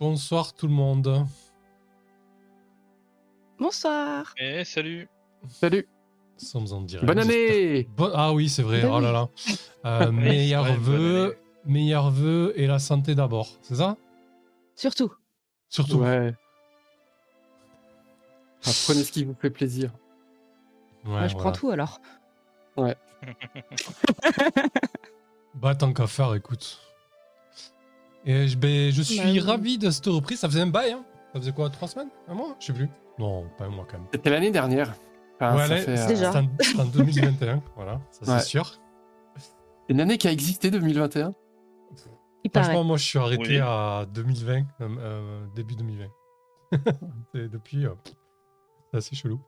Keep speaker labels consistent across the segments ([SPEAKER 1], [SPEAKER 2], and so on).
[SPEAKER 1] Bonsoir tout le monde.
[SPEAKER 2] Bonsoir.
[SPEAKER 3] Eh, salut.
[SPEAKER 4] Salut.
[SPEAKER 1] Nous sommes en direct.
[SPEAKER 4] Bonne année.
[SPEAKER 1] Bon- Ah oui, c'est vrai.
[SPEAKER 2] Bonne
[SPEAKER 1] Oh là là. Euh, meilleurs
[SPEAKER 3] Ouais, bonne
[SPEAKER 1] vœux, meilleurs vœux et la santé d'abord. C'est ça?
[SPEAKER 2] Surtout.
[SPEAKER 1] Surtout.
[SPEAKER 4] Ouais. Ah, prenez ce qui vous fait plaisir.
[SPEAKER 1] Ouais,
[SPEAKER 2] je
[SPEAKER 1] voilà.
[SPEAKER 2] prends tout alors.
[SPEAKER 1] Bah tant qu'à faire, écoute. Et je, ben, je suis
[SPEAKER 2] Bah oui.
[SPEAKER 1] ravi de cette reprise. Ça faisait un bail, hein Ça faisait quoi Trois semaines? Un mois? Je sais plus. Non, pas un mois quand même.
[SPEAKER 4] C'était l'année dernière. Enfin,
[SPEAKER 1] Ouais, c'est-
[SPEAKER 4] euh,
[SPEAKER 2] Déjà.
[SPEAKER 1] c'est en, c'est en 2021, voilà, ça c'est
[SPEAKER 4] Ouais.
[SPEAKER 1] sûr.
[SPEAKER 4] une année qui a existé 2021.
[SPEAKER 2] Il paraît.
[SPEAKER 1] Franchement, moi je suis arrêté
[SPEAKER 3] Oui.
[SPEAKER 1] à 2020, euh, euh, début 2020. Et depuis, euh, c'est assez chelou.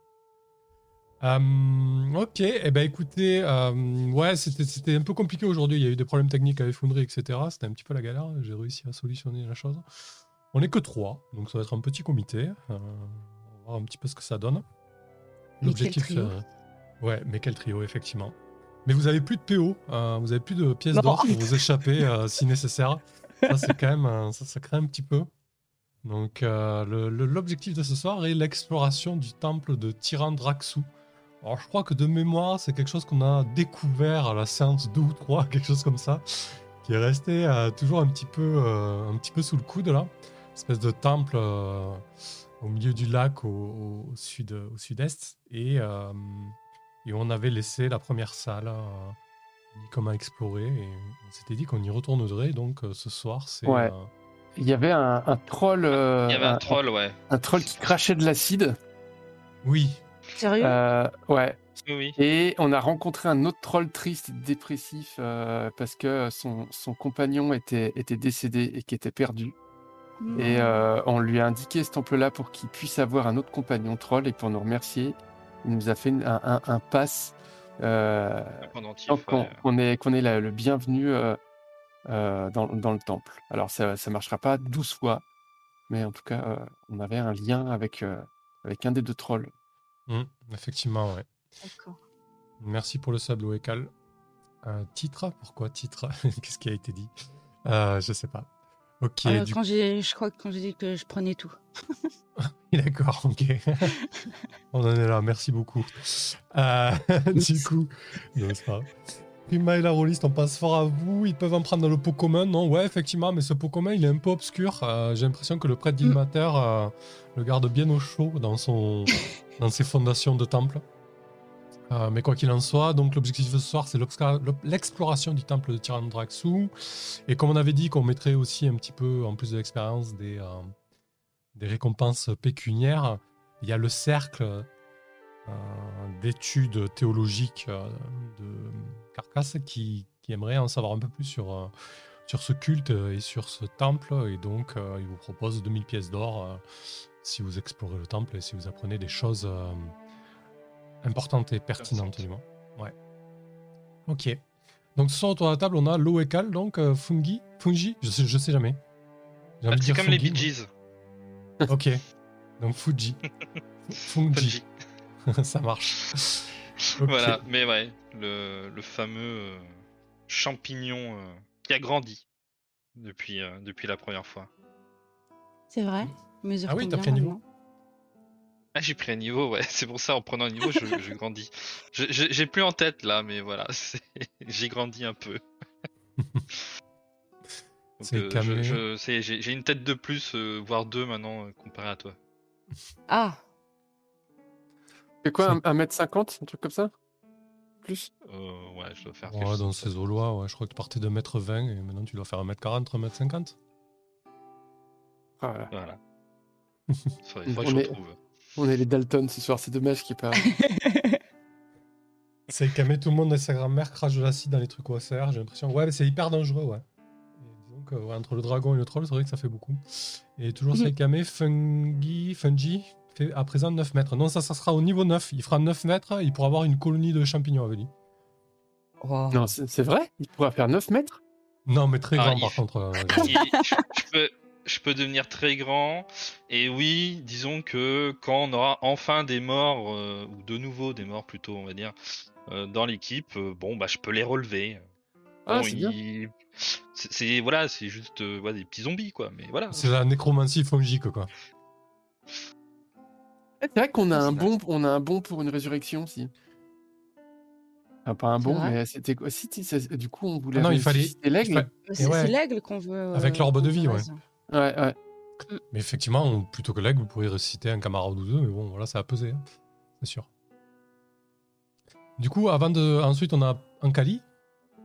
[SPEAKER 1] Euh, ok, et ben écoutez, euh, ouais, c'était un peu compliqué aujourd'hui. Il y a eu des problèmes techniques avec Foundry, etc. C'était un petit peu la galère. J'ai réussi à solutionner la chose. On n'est que trois, donc ça va être un petit comité. Euh, on va voir un petit peu ce que ça donne. Euh, ouais, mais quel trio, effectivement. Mais vous avez plus de PO, vous avez plus de pièces d'or pour vous échapper si nécessaire. Ça, c'est quand même, ça, ça crée un petit peu. Donc, l'objectif de ce soir est l'exploration du temple de Tyrandraxu. Alors, je crois que de mémoire, c'est quelque chose qu'on a découvert à la séance 2 ou 3, quelque chose comme ça, qui est resté euh, toujours un petit, peu, euh, un petit peu sous le coude, là. Espèce de temple euh, au milieu du lac au, sud, au sud-est. Et, euh, et on avait laissé la première salle euh, comme à explorer. Et on s'était dit qu'on y retournerait. Donc, euh, ce soir, c'est.
[SPEAKER 4] Ouais.
[SPEAKER 1] euh,
[SPEAKER 4] Il y avait un, un troll. euh,
[SPEAKER 3] Il y avait un troll, ouais.
[SPEAKER 4] un troll qui crachait de l'acide.
[SPEAKER 1] Oui,
[SPEAKER 2] Sérieux?
[SPEAKER 4] Euh, ouais.
[SPEAKER 3] Oui.
[SPEAKER 4] Et on a rencontré un autre troll triste et dépressif euh, parce que son, son compagnon était, était décédé et qui était perdu. Et euh, on lui a indiqué ce temple-là pour qu'il puisse avoir un autre compagnon troll. Et pour nous remercier, il nous a fait un, un, un pass. Euh, qu'on
[SPEAKER 3] ouais.
[SPEAKER 4] qu'on est, qu'on est la- le bienvenu euh, euh, dans, dans le temple. Alors ça ne marchera pas 12 fois, mais en tout cas, euh, on avait un lien avec, euh, avec un des deux trolls.
[SPEAKER 1] Mm, effectivement, ouais.
[SPEAKER 2] D'accord.
[SPEAKER 1] Merci pour le sub, Loécal. Euh, titre? Pourquoi titre? Qu'est-ce qui a été dit? Euh, Je sais pas. Ok,
[SPEAKER 2] Euh,
[SPEAKER 1] du
[SPEAKER 2] quand j'ai, je crois que quand j'ai dit que je prenais tout.
[SPEAKER 1] D'accord, ok. On en est là, merci beaucoup. Euh, du coup, non, c'est pas grave. Prima et la rôliste, on passe fort à vous. Ils peuvent en prendre dans le pot commun, non? Ouais, effectivement, mais ce pot commun, il est un peu obscur. Euh, J'ai l'impression que le prêtre d'Ilmater euh, le garde bien au chaud dans, son, dans ses fondations de temple. Euh, mais quoi qu'il en soit, donc l'objectif de ce soir, c'est l'exploration du temple de Tyrandraxu. Et comme on avait dit qu'on mettrait aussi un petit peu, en plus de l'expérience, des, des récompenses pécuniaires, il y a le cercle d'études théologiques euh, de Carcasse qui, qui aimerait en savoir un peu plus sur, euh, sur ce culte et sur ce temple. Et donc, euh, il vous propose 2000 pièces d'or euh, si vous explorez le temple et si vous apprenez des choses euh, importantes et pertinentes, du moins. Ouais. Ok. Donc, ce soir, autour de la table, on a Loekal, donc euh, Fungi. Fungi Je sais, je sais jamais.
[SPEAKER 3] Ah, C'est comme les Bee Gees.
[SPEAKER 1] Ok. Donc Fuji. Fungi.
[SPEAKER 3] Fungi.
[SPEAKER 1] Ça marche.
[SPEAKER 3] Voilà, mais ouais, le, le fameux euh, champignon euh, qui a grandi depuis, euh, depuis la première fois.
[SPEAKER 2] C'est vrai? Mesure
[SPEAKER 1] Ah oui, t'as pris un niveau
[SPEAKER 3] Ah, j'ai pris un niveau, ouais, c'est pour ça, en prenant un niveau, je, je grandis. J'ai plus en tête là, mais voilà, j'ai grandi un peu. Euh, J'ai j'ai une tête de plus, euh, voire deux maintenant, euh, comparé à toi.
[SPEAKER 2] Ah
[SPEAKER 4] C'est quoi,
[SPEAKER 1] Ça-
[SPEAKER 4] un, un mètre cinquante, un truc comme ça? Plus
[SPEAKER 3] Euh, ouais, je dois faire
[SPEAKER 1] Ouais, dans ces eaux-là, ouais, je crois que tu partais de 1m20 et maintenant tu dois faire 1m40, 1m50.
[SPEAKER 4] Ah, voilà.
[SPEAKER 3] Voilà. Faudrait, faudrait que
[SPEAKER 4] On est-
[SPEAKER 3] retrouve.
[SPEAKER 4] On est les Dalton ce soir, c'est dommage qu'il pas.
[SPEAKER 1] C'est camé tout le monde et sa grand-mère crache de l'acide dans les trucs OSR, j'ai l'impression. Ouais, mais c'est hyper dangereux, ouais. Et disons que, ouais, entre le dragon et le troll, c'est vrai que ça fait beaucoup. Et toujours
[SPEAKER 2] Mhm.
[SPEAKER 1] c'est camé, Fungi, Fungi, fait à présent 9 mètres. Non, ça, ça sera au niveau 9. Il fera 9 mètres, il pourra avoir une colonie de champignons avec lui.
[SPEAKER 2] Wow.
[SPEAKER 4] non, c'est vrai? Il pourra faire 9 mètres?
[SPEAKER 1] Non, mais très
[SPEAKER 3] Ah,
[SPEAKER 1] grand
[SPEAKER 3] il-
[SPEAKER 1] par contre. euh,
[SPEAKER 3] je, je peux, je peux devenir très grand. Et oui, disons que quand on aura enfin des morts, euh, ou de nouveau des morts plutôt, on va dire, euh, dans l'équipe, euh, bon, bah, je peux les relever.
[SPEAKER 4] Ah,
[SPEAKER 3] Bon,
[SPEAKER 4] c'est
[SPEAKER 3] il- voilà, c'est juste euh, voilà, des petits zombies quoi. Mais voilà.
[SPEAKER 1] C'est la nécromancie fongique, quoi.
[SPEAKER 4] C'est vrai qu'on a
[SPEAKER 2] Ouais,
[SPEAKER 4] un bon, on a un bon pour une résurrection aussi. Enfin, pas un bon, mais c'était quoi? Si, Du coup, on voulait.
[SPEAKER 1] Ah non, il fallait-
[SPEAKER 4] l'aigle.
[SPEAKER 1] Fa-
[SPEAKER 2] C'est
[SPEAKER 1] ouais.
[SPEAKER 2] l'aigle qu'on veut. euh,
[SPEAKER 1] Avec l'orbe de vie, ouais.
[SPEAKER 4] Ouais, ouais.
[SPEAKER 1] Mais effectivement, on- plutôt que l'aigle, vous pourriez ressusciter un camarade ou deux, mais bon, voilà, ça a pesé, hein, c'est sûr. Du coup, avant de. Ensuite, on a Ankali.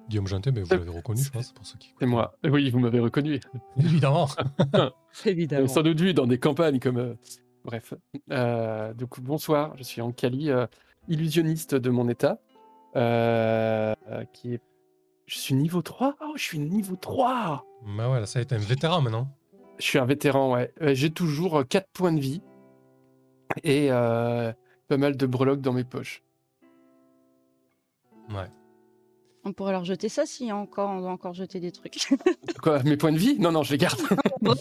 [SPEAKER 1] Guillaume Janté, mais vous l'avez reconnu, je pense, pour ceux qui.
[SPEAKER 4] C'est moi. Oui, vous m'avez reconnu.
[SPEAKER 1] Évidemment.
[SPEAKER 2] Évidemment.
[SPEAKER 4] Sans doute vu dans des campagnes comme. euh, Bref. Euh, donc, bonsoir, je suis Ankali, euh, illusionniste de mon état. euh, euh, qui est... Je suis niveau 3 Oh, je suis niveau 3
[SPEAKER 1] bah ouais, là, ça a été un vétéran maintenant.
[SPEAKER 4] Je suis un vétéran, ouais. J'ai toujours 4 points de vie et pas mal de breloques dans mes poches.
[SPEAKER 1] Ouais.
[SPEAKER 2] On pourrait leur jeter ça si encore, on doit encore jeter des trucs.
[SPEAKER 4] Quoi, mes points de vie? Non, non, je les garde.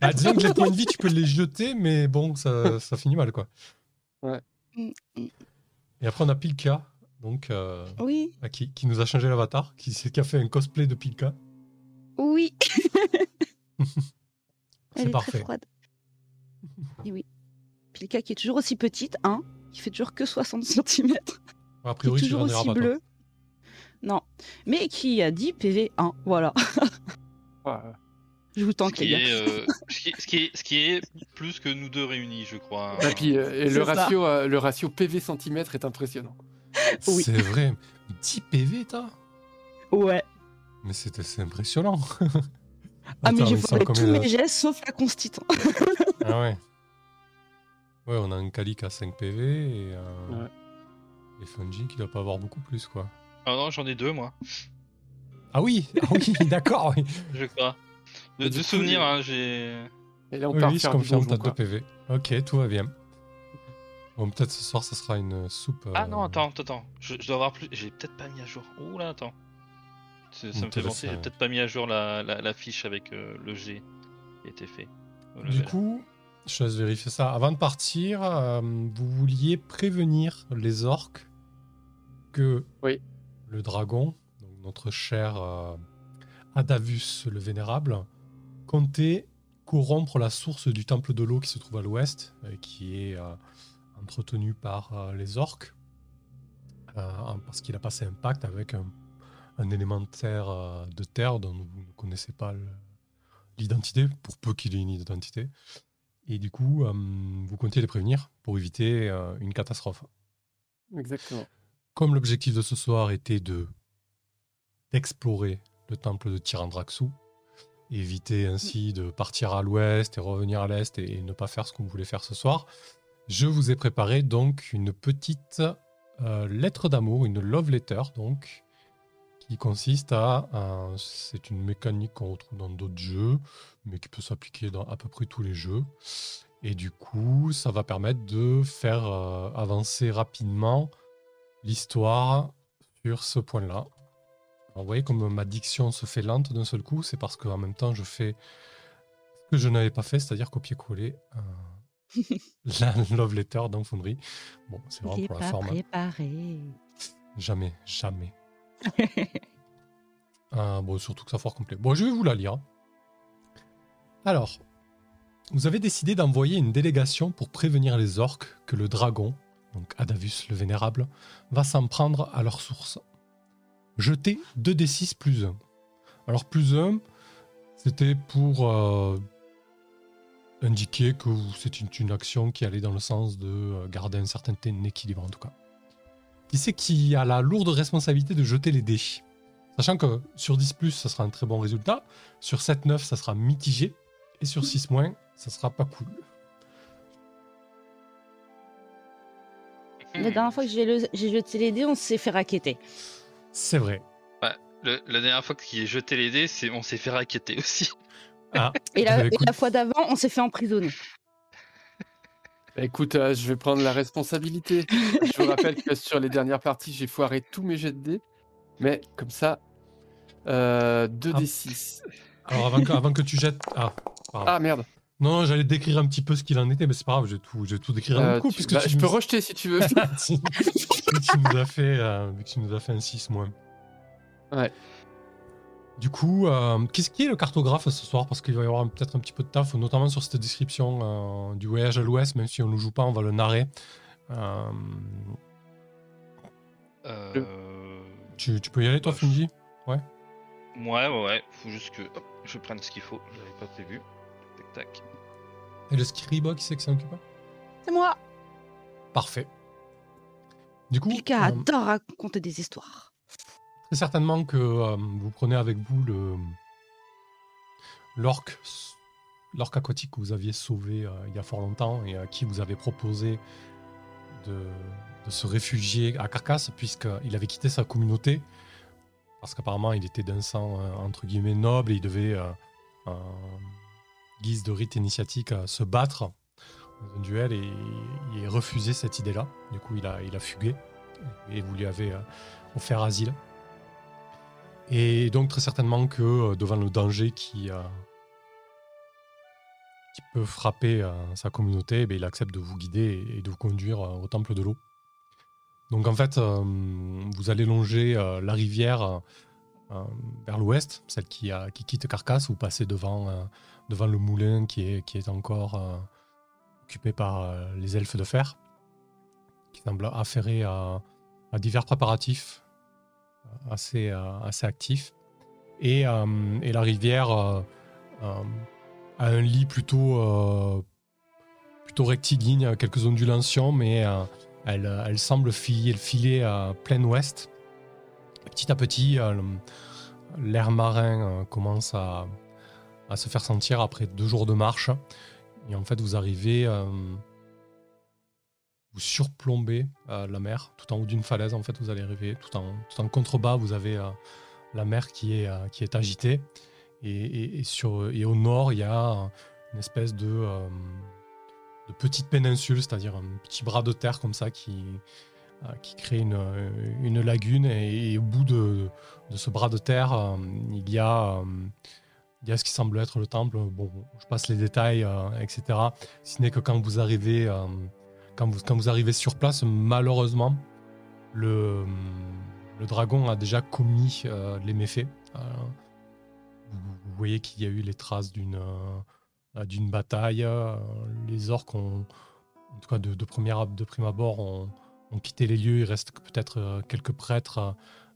[SPEAKER 1] Ah, disons que les points de vie, tu peux les jeter, mais bon, ça, ça finit mal, quoi.
[SPEAKER 2] Mm, mm.
[SPEAKER 1] Et après, on a Pilka, donc, euh,
[SPEAKER 2] oui,
[SPEAKER 1] bah, qui, qui nous a changé l'avatar, qui, s'est- qui a fait un cosplay de Pilka.
[SPEAKER 2] oui.
[SPEAKER 1] C'est
[SPEAKER 2] Elle est
[SPEAKER 1] parfait.
[SPEAKER 2] très froide. Et oui. Pilka qui est toujours aussi petite, hein, qui fait toujours que 60 cm,
[SPEAKER 1] A
[SPEAKER 2] qui est
[SPEAKER 1] priori, tu
[SPEAKER 2] toujours aussi bleu. Non, mais qui a 10 PV 1, voilà.
[SPEAKER 4] Ouais.
[SPEAKER 2] Je vous
[SPEAKER 3] Ce
[SPEAKER 2] les gars.
[SPEAKER 3] est, euh, ce, qui, ce qui est, ce qui est plus que nous deux réunis, je crois.
[SPEAKER 4] Et puis, euh,
[SPEAKER 2] C'est
[SPEAKER 4] le, ratio, euh, le ratio PV centimètre est impressionnant.
[SPEAKER 2] Oui.
[SPEAKER 1] C'est vrai. 10 PV, toi
[SPEAKER 2] Ouais.
[SPEAKER 1] Mais c'était c'est impressionnant.
[SPEAKER 2] Ah mais j'ai fait tous mes gestes sauf la constite.
[SPEAKER 1] Ah ouais. Ouais, on a un Kalik à 5 PV et un...
[SPEAKER 4] Ouais.
[SPEAKER 1] Et Fungi qui doit pas avoir beaucoup plus, quoi.
[SPEAKER 3] Ah non, j'en ai deux moi,
[SPEAKER 1] Ah oui, ah oui d'accord, oui.
[SPEAKER 3] je crois. De, de
[SPEAKER 4] coup,
[SPEAKER 3] souvenir,
[SPEAKER 4] euh,
[SPEAKER 3] hein, j'ai.
[SPEAKER 4] Et là, on
[SPEAKER 1] Oui,
[SPEAKER 4] part
[SPEAKER 1] oui, je
[SPEAKER 4] faire du
[SPEAKER 1] confirme,
[SPEAKER 4] donjon,
[SPEAKER 1] t'as 2
[SPEAKER 4] quoi.
[SPEAKER 1] PV. Ok, tout va bien. Bon, peut-être ce soir, ça sera une soupe.
[SPEAKER 3] Ah
[SPEAKER 1] euh,
[SPEAKER 3] non, attends, attends, attends. Je, je dois avoir plus. J'ai peut-être pas mis à jour. Ouh là, attends. Ça, me fait penser, j'ai
[SPEAKER 1] euh,
[SPEAKER 3] peut-être pas mis à jour la, la, la fiche avec euh, le G qui été fait.
[SPEAKER 1] Du coup, je laisse vérifier ça. Avant de partir, euh, vous vouliez prévenir les orques que
[SPEAKER 4] Oui.
[SPEAKER 1] Le dragon, notre cher euh, Adavus le Vénérable, comptait corrompre la source du temple de l'eau qui se trouve à l'ouest, euh, qui est euh, entretenu par les orques, parce qu'il a passé un pacte avec un, un élémentaire de terre dont vous ne connaissez pas l'identité, pour peu qu'il ait une identité. Et du coup, vous comptiez les prévenir pour éviter une catastrophe.
[SPEAKER 4] Exactement.
[SPEAKER 1] Comme l'objectif de ce soir était de d'explorer le temple de Tyrandraxu, éviter ainsi de partir à l'ouest et revenir à l'est et, et ne pas faire ce qu'on voulait faire ce soir, je vous ai préparé donc une petite euh, lettre d'amour, une love letter donc, qui consiste à, à- c'est une mécanique qu'on retrouve dans d'autres jeux, mais qui peut s'appliquer dans à peu près tous les jeux. Et du coup, ça va permettre de faire euh, avancer rapidement l'histoire sur ce point-là. Vous voyez comme ma diction se fait lente d'un seul coup, c'est parce qu'en même temps je fais ce que je n'avais pas fait, c'est-à-dire copier-coller euh, la love letter dans. Bon, c'est vraiment pour la forme.
[SPEAKER 2] préparé.
[SPEAKER 1] Jamais, jamais. Ah, bon, surtout que ça fort complet. Bon, je vais vous la lire. Alors, vous avez décidé d'envoyer une délégation pour prévenir les orques que le dragon, donc Adavus le Vénérable, va s'en prendre à leur source. Jetez 2d6 plus 1. Alors, plus 1, c'était pour euh, indiquer que c'est une, action qui allait dans le sens de euh, garder un certain équilibre, en tout cas. Qui c'est qui a la lourde responsabilité de jeter les dés Sachant que sur 10, ça sera un très bon résultat. Sur 7, 9, ça sera mitigé. Et sur 6, ça sera pas cool.
[SPEAKER 2] La dernière fois que j'ai le- j'ai jeté les dés, on s'est fait raqueter.
[SPEAKER 1] C'est vrai.
[SPEAKER 3] Le- la dernière fois qu'il ait jeté les dés, c'est on s'est fait raqueter aussi.
[SPEAKER 1] Ah,
[SPEAKER 2] Et la,
[SPEAKER 1] Bah,
[SPEAKER 2] et
[SPEAKER 1] écoute.
[SPEAKER 2] la fois d'avant, on s'est fait emprisonner.
[SPEAKER 4] Bah, Écoute, euh, je vais prendre la responsabilité. je vous rappelle que sur les dernières parties, j'ai foiré tous mes jets de dés. Mais comme ça, euh, 2d6.
[SPEAKER 1] alors avant que, avant que tu jettes. Ah, pardon.
[SPEAKER 4] Ah merde.
[SPEAKER 1] Non, non, j'allais décrire un petit peu ce qu'il en était, mais c'est pas grave, je vais tout, je vais tout décrire d'un
[SPEAKER 4] Euh,
[SPEAKER 1] coup.
[SPEAKER 4] tu-
[SPEAKER 1] puisque
[SPEAKER 4] bah,
[SPEAKER 1] tu
[SPEAKER 4] je peux rejeter si tu veux.
[SPEAKER 1] tu, tu nous as fait, euh, vu que tu nous as fait un 6 moins.
[SPEAKER 4] Ouais.
[SPEAKER 1] Du coup, euh, qu'est-ce qui est le cartographe ce soir? Parce qu'il va y avoir peut-être un petit peu de taf, notamment sur cette description euh, du voyage à l'ouest, même si on ne le joue pas, on va le narrer. Euh,
[SPEAKER 3] Euh,
[SPEAKER 1] tu, tu peux y aller, toi, Fungi?
[SPEAKER 3] Ouais, ouais, ouais. Faut juste que hop, je prenne ce qu'il faut. J'avais pas prévu. Tac, tac.
[SPEAKER 1] Et le Skriba qui sait que c'est occupé
[SPEAKER 2] C'est moi.
[SPEAKER 1] Parfait. Du coup,
[SPEAKER 2] Pilka
[SPEAKER 1] euh,
[SPEAKER 2] adore raconter des histoires.
[SPEAKER 1] très certainement que euh, vous prenez avec vous le l'orque l'orque aquatique que vous aviez sauvé euh, il y a fort longtemps et à qui vous avez proposé de, de se réfugier à Carcasse puisqu'il avait quitté sa communauté parce qu'apparemment il était d'un sang euh, entre guillemets noble et il devait euh, guise de rite initiatique euh, se battre dans un duel et refusé cette idée-là. Du coup il a, il a fugué et vous lui avez euh, offert asile. Et donc très certainement que euh, devant le danger qui, euh, qui peut frapper sa communauté, eh il accepte de vous guider et, de vous conduire au temple de l'eau. Donc en fait, vous allez longer la rivière vers l'ouest, celle qui, quitte Carcasse, vous passez devant, euh, devant le moulin qui est, encore euh, occupé par euh, les elfes de fer, qui semble affairé à, divers préparatifs euh, assez, euh, actifs. Et, euh, la rivière euh, euh, a un lit plutôt, euh, rectiligne, quelques ondulations, mais euh, elle, semble filer, filer à plein ouest. Et petit à petit, euh, l'air marin euh, commence à, se faire sentir après deux jours de marche. Et en fait, vous arrivez, euh, vous surplombez la mer tout en haut d'une falaise. En fait, vous allez arriver tout en, contrebas. Vous avez la mer qui est, agitée. Et, au nord, il y a une espèce de, petite péninsule, c'est-à-dire un petit bras de terre comme ça qui, qui crée une, une lagune. Et, au bout de, de ce bras de terre, euh, il, y a, euh, il y a ce qui semble être le temple. Bon, je passe les détails, euh, etc. Si ce n'est que quand vous arrivez, euh, quand vous, quand vous arrivez sur place, malheureusement, le, le dragon a déjà commis euh, les méfaits. Euh, vous, voyez qu'il y a eu les traces d'une euh, d'une bataille. euh, les orques ont, en tout cas de, de, première, de prime abord, ont, ont quitté les lieux. Il reste peut-être euh, quelques prêtres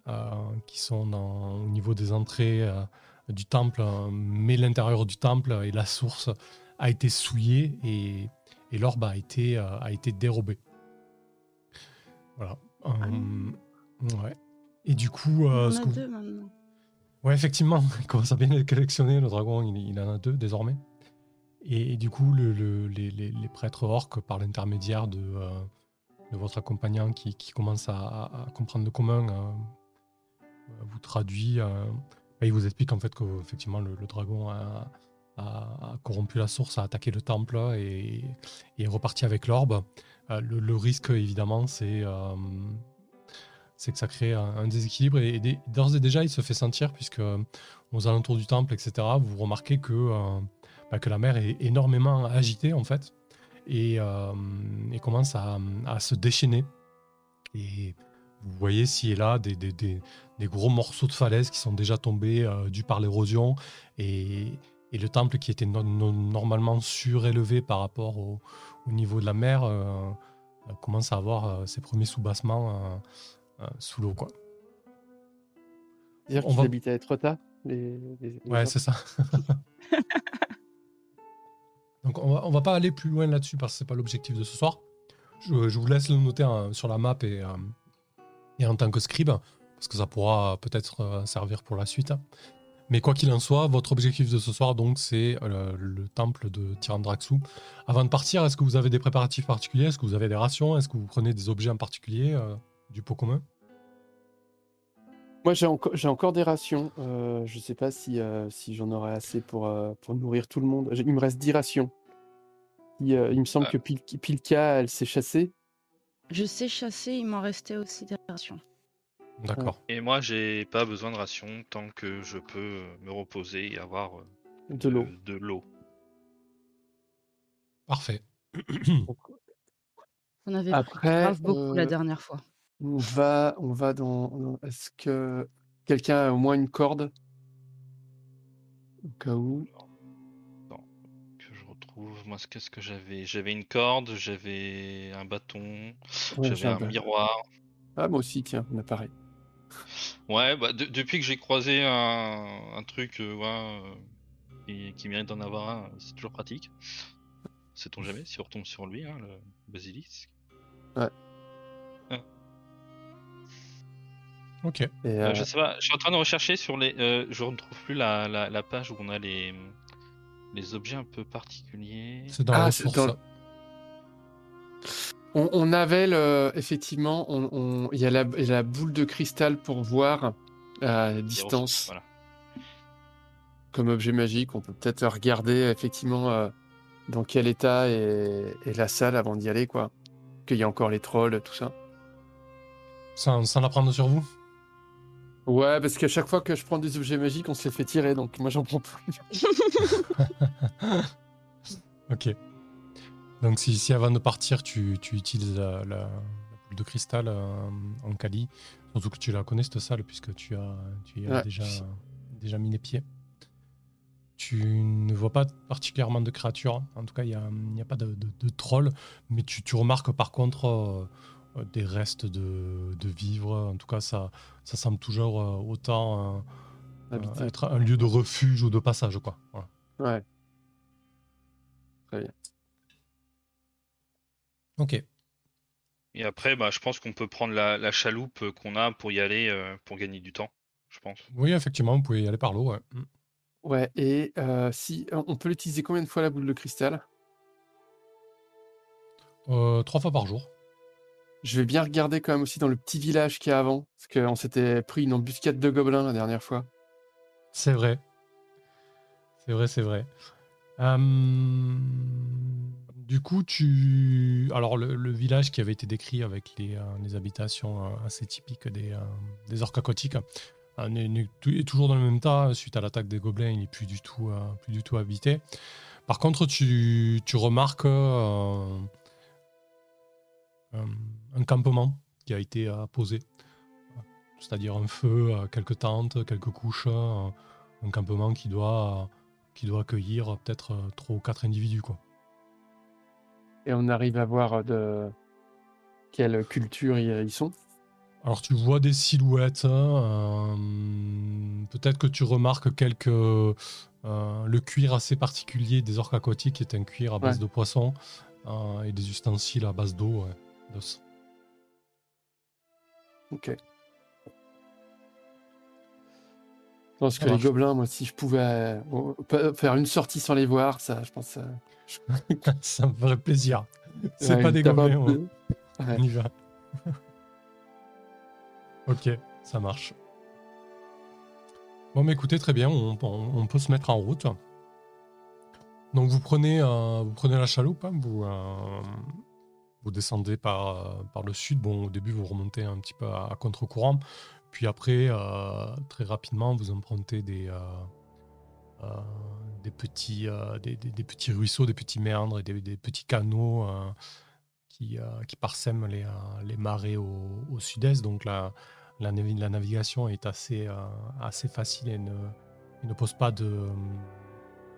[SPEAKER 1] euh, qui sont dans- au niveau des entrées euh, du temple, euh, mais l'intérieur du temple et la source a été souillée et, et l'orbe a été, euh, a été dérobé. Voilà. Euh, ouais. Et du coup, euh, ce vous-
[SPEAKER 2] deux maintenant.
[SPEAKER 1] Ouais, effectivement, il commence à bien les collectionner. Le dragon, il, il en a deux désormais. Et, et du coup, le- le- les, les- les prêtres orques, par l'intermédiaire de, euh, de votre accompagnant qui, qui commence à, comprendre le commun, euh, euh, vous traduit. euh, il vous explique en fait que effectivement le, dragon a, corrompu la source, a attaqué le temple et, est reparti avec l'orbe. Euh, le, risque, évidemment, c'est que ça crée un, déséquilibre et, d'ores et déjà il se fait sentir puisque aux alentours du temple, etc., vous remarquez que, bah, que la mer est énormément agitée en fait et, euh, et commence à, à se déchaîner. Et vous voyez ci et là des, des- des- des gros morceaux de falaise qui sont déjà tombés euh, dus par l'érosion et, et le temple qui était no- no- normalement surélevé par rapport au, au niveau de la mer euh, euh, commence à avoir euh, ses premiers soubassements euh, euh, sous l'eau quoi.
[SPEAKER 4] C'est-à-dire
[SPEAKER 1] On
[SPEAKER 4] qu'ils
[SPEAKER 1] va-
[SPEAKER 4] habitent à Etretat les, les- les
[SPEAKER 1] Ouais, c'est ça. On va, va pas aller plus loin là-dessus parce que c'est pas l'objectif de ce soir. Je, vous laisse le noter hein, sur la map et, euh, et en tant que scribe parce que ça pourra peut-être euh, servir pour la suite. Mais quoi qu'il en soit, votre objectif de ce soir donc c'est euh, le temple de Tyrandraxu. Avant de partir, est-ce que vous avez des préparatifs particuliers? Est-ce que vous avez des rations? Est-ce que vous prenez des objets en particulier du pot commun?
[SPEAKER 4] Moi, j'ai encore, j'ai encore des rations. Euh, je sais pas si, euh, si j'en aurai assez pour, euh, pour nourrir tout le monde. Il me reste 10 rations. Il, euh, il me semble
[SPEAKER 3] Ah.
[SPEAKER 4] que Pil- Pilka, elle s'est chassée.
[SPEAKER 2] Je sais chasser, il m'en restait aussi des rations.
[SPEAKER 1] D'accord.
[SPEAKER 3] Et moi, j'ai pas besoin de ration tant que je peux me reposer et avoir
[SPEAKER 4] De l'eau.
[SPEAKER 3] de l'eau.
[SPEAKER 1] Parfait.
[SPEAKER 2] On avait
[SPEAKER 4] Après,
[SPEAKER 2] grave beaucoup la dernière fois.
[SPEAKER 4] On va, on va dans. Est-ce que quelqu'un a au moins une corde? Au cas où.
[SPEAKER 3] Attends, que je retrouve. Moi, ce- qu'est-ce que j'avais? J'avais une corde, j'avais un bâton,
[SPEAKER 4] Ouais,
[SPEAKER 3] j'avais un miroir.
[SPEAKER 4] Ah, moi aussi, tiens, on a pareil.
[SPEAKER 3] Ouais, bah, de- depuis que j'ai croisé un, un truc euh, ouais, euh, qui, qui mérite d'en avoir un, c'est toujours pratique. Sait-on jamais si on retombe sur lui, hein, le basilisque.
[SPEAKER 1] Ok.
[SPEAKER 4] Et,
[SPEAKER 3] Euh,
[SPEAKER 4] euh,
[SPEAKER 3] je sais pas, je suis en train de rechercher sur les. euh, je ne trouve plus la, la, la page où on a les, les objets un peu particuliers.
[SPEAKER 1] C'est dans
[SPEAKER 4] Ah,
[SPEAKER 1] la
[SPEAKER 4] c'est
[SPEAKER 1] ressource.
[SPEAKER 4] dans- on, on avait le, effectivement, on- on- il y, a la- il y a la boule de cristal pour voir à distance
[SPEAKER 3] ressources, Voilà.
[SPEAKER 4] comme objet magique. On peut peut-être regarder effectivement euh, dans quel état est, est la salle avant d'y aller, quoi. Qu'il y a encore les trolls, tout ça.
[SPEAKER 1] Sans, sans la prendre sur vous?
[SPEAKER 4] Ouais, parce qu'à chaque fois que je prends des objets magiques, on se les fait tirer, donc moi j'en prends plus.
[SPEAKER 1] Ok. Donc si, si avant de partir, tu, tu utilises la, la- la boule de cristal euh, en Kali, surtout que tu la connais cette salle puisque tu as, tu y as
[SPEAKER 4] Ouais.
[SPEAKER 1] déjà, déjà mis les pieds. Tu ne vois pas particulièrement de créatures, en tout cas il n'y a, a pas de, de, de trolls, mais tu, tu remarques par contre euh, des restes de, de vivres, en tout cas ça, ça semble toujours euh, autant euh, euh, être un lieu de refuge ou de passage. Quoi. Voilà.
[SPEAKER 4] Ouais. Très bien.
[SPEAKER 1] Ok.
[SPEAKER 3] Et après, bah, je pense qu'on peut prendre la, la chaloupe euh, qu'on a pour y aller euh, pour gagner du temps, je pense.
[SPEAKER 1] Oui, effectivement, vous pouvez y aller par l'eau. ouais. Mm.
[SPEAKER 4] Ouais, et euh, si on peut l'utiliser combien de fois la boule de cristal?
[SPEAKER 1] Euh, trois fois par jour.
[SPEAKER 4] Je vais bien regarder quand même aussi dans le petit village qu'il y a avant, parce qu'on s'était pris une embuscade de gobelins la dernière fois.
[SPEAKER 1] C'est vrai. C'est vrai, c'est vrai. Euh, du coup, tu. Alors, le, village qui avait été décrit avec les, euh, habitations euh, assez typiques des, euh, orques aquatiques n'est- est toujours dans le même tas. Suite à l'attaque des gobelins, il n'est plus, du tout, plus du tout habité. Par contre, tu, tu remarques un, un campement qui a été euh, posé. C'est-à-dire un feu, euh, quelques tentes, quelques couches, euh, un campement qui doit, euh, qui doit accueillir peut-être euh, trois ou quatre individus. Quoi.
[SPEAKER 4] Et on arrive à voir de quelle culture ils ils sont?
[SPEAKER 1] Alors tu vois des silhouettes, euh, peut-être que tu remarques quelques... euh, le cuir assez particulier des orques aquatiques qui est un cuir à base
[SPEAKER 4] Ouais.
[SPEAKER 1] de poisson euh, et des ustensiles à base d'eau, ouais, d'os.
[SPEAKER 4] Ok. Je pense
[SPEAKER 1] Ça
[SPEAKER 4] que les gobelins, moi, si je pouvais euh, faire une sortie sans les voir, ça, je pense. euh,
[SPEAKER 1] Ça me ferait plaisir. C'est
[SPEAKER 4] ouais,
[SPEAKER 1] pas des gobelins, ouais.
[SPEAKER 4] bleue. Ouais.
[SPEAKER 1] On y va. ok, ça marche. Bon, mais écoutez, très bien, on, on- on peut se mettre en route. Donc, vous prenez, euh, vous prenez la chaloupe, hein, vous, euh, vous descendez par, euh, par le sud. Bon, au début, vous remontez un petit peu à, contre-courant. Puis après, euh, très rapidement, vous empruntez des, euh, des, petits, des, petits ruisseaux, des petits méandres et des, petits canaux qui, qui parsèment les, les marais au, sud-est. Donc la, la, navi- la navigation est assez, assez facile et ne, ne pose pas de,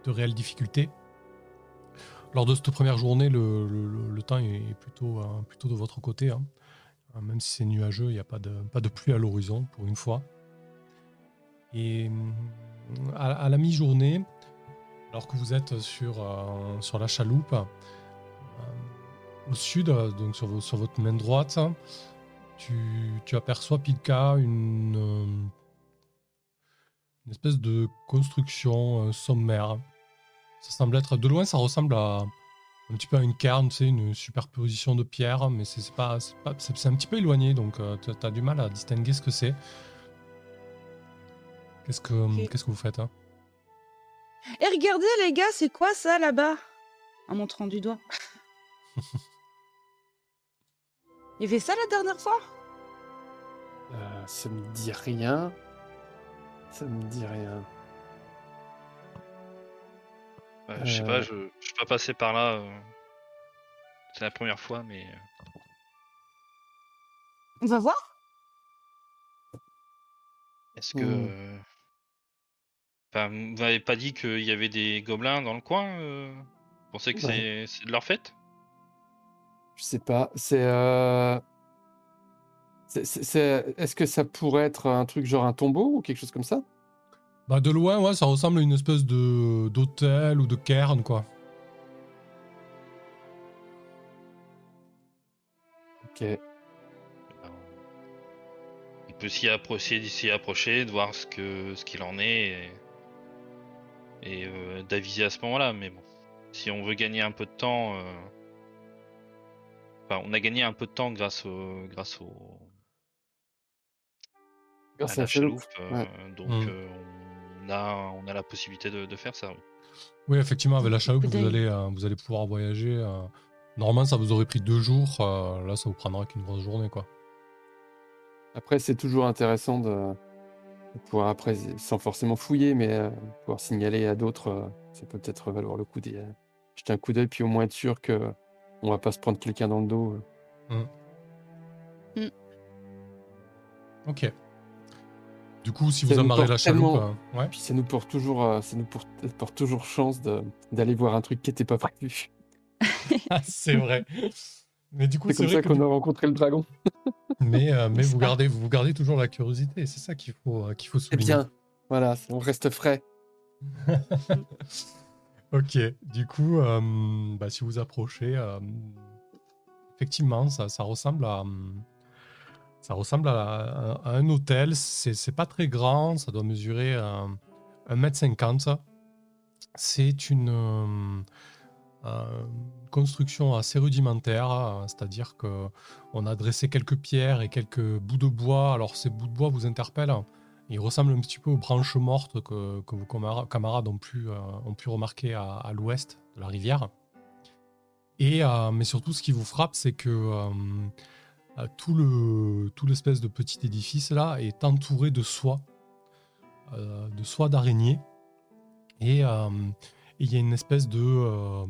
[SPEAKER 1] de réelles difficultés. Lors de cette première journée, le, temps est plutôt, euh, plutôt de votre côté. hein. Euh, Même si c'est nuageux, il n'y a pas de, pluie à l'horizon pour une fois. Et hum, à, la mi-journée, alors que vous êtes sur, euh, la chaloupe, euh, au sud, euh, donc sur, vo- sur votre main droite, tu, tu aperçois Pilka une, euh, espèce de construction euh, sommaire. Ça semble être de loin, ça ressemble à un petit peu à une cairn, tu sais, une superposition de pierres, mais c'est pas, c'est un petit peu éloigné, donc tu as, du mal à distinguer ce que c'est. Qu'est-ce que qu'est-ce que vous faites hein?
[SPEAKER 2] Et regardez les gars, c'est quoi ça là-bas? En montrant du doigt. Il y avait ça la dernière fois?
[SPEAKER 4] Euh, ça me dit rien. Ça me dit rien.
[SPEAKER 3] Ouais, Je sais
[SPEAKER 4] Euh.
[SPEAKER 3] pas, je, je suis pas passé par là. euh, C'est la première fois, mais. euh,
[SPEAKER 2] On va voir
[SPEAKER 3] Est-ce que.
[SPEAKER 4] Hmm.
[SPEAKER 3] euh, Enfin, vous m'avez pas dit qu'il y avait des gobelins dans le coin euh? Vous pensez que
[SPEAKER 4] Ouais.
[SPEAKER 3] c'est c'est de leur fête?
[SPEAKER 4] Je sais pas. C'est. euh, c'est- c'est- c'est- Est-ce que ça pourrait être un truc genre un tombeau ou quelque chose comme ça?
[SPEAKER 1] Bah de loin, ouais, ça ressemble à une espèce de d'hôtel ou de cairn, quoi.
[SPEAKER 4] Ok.
[SPEAKER 3] On peut s'y approcher, s'y approcher, de voir ce que ce qu'il en est et, et, euh, d'aviser à ce moment-là. Mais bon, si on veut gagner un peu de temps, euh, enfin, on a gagné un peu de temps grâce au grâce au
[SPEAKER 4] Grâce
[SPEAKER 3] à
[SPEAKER 4] à
[SPEAKER 3] la
[SPEAKER 4] chaloupe.
[SPEAKER 3] euh, donc
[SPEAKER 1] Mm.
[SPEAKER 3] euh, on a on a la possibilité de, de faire ça. oui.
[SPEAKER 1] Oui, effectivement, avec la chaloupe, vous allez, euh, vous allez pouvoir voyager. euh, Normalement, ça vous aurait pris deux jours. euh, là, ça vous prendra qu'une grosse journée, quoi.
[SPEAKER 4] Après, c'est toujours intéressant de, de pouvoir, après, sans forcément fouiller, mais euh, pouvoir signaler à d'autres. euh, ça peut peut-être valoir le coup de jeter un coup d'œil, puis au moins être sûr que on va pas se prendre quelqu'un dans le dos. euh.
[SPEAKER 1] Ok. Du coup, si
[SPEAKER 4] Ça
[SPEAKER 1] vous amarrez la chaloupe, euh, ouais.
[SPEAKER 4] Puis ça nous porte toujours, euh, ça nous porte, porte toujours chance d'aller voir un truc qui n'était pas prévu.
[SPEAKER 1] Ah, c'est vrai. Mais du coup,
[SPEAKER 4] C'est comme
[SPEAKER 1] vrai
[SPEAKER 4] ça qu'on a rencontré le dragon.
[SPEAKER 1] mais euh, mais vous gardez vous gardez toujours la curiosité. C'est ça qu'il faut euh, qu'il faut
[SPEAKER 4] Eh
[SPEAKER 1] souligner.
[SPEAKER 4] bien, voilà, on reste frais.
[SPEAKER 1] Ok, du coup, euh, bah, si vous approchez, effectivement, ça, ça ressemble à, ça ressemble à, un hôtel. C'est pas très grand, ça doit mesurer euh, 1m50. C'est une euh, euh, construction assez rudimentaire, euh, c'est-à-dire que on a dressé quelques pierres et quelques bouts de bois. Alors ces bouts de bois vous interpellent. Ils ressemblent un petit peu aux branches mortes que, vos camara- camarades ont pu, euh, remarquer à, à l'ouest de la rivière. Et, euh, mais surtout, ce qui vous frappe, c'est que euh, euh, tout, le, tout l'espèce de petit édifice là est entouré de soie, euh, de soie d'araignée. Et euh, et il y a une espèce de, euh,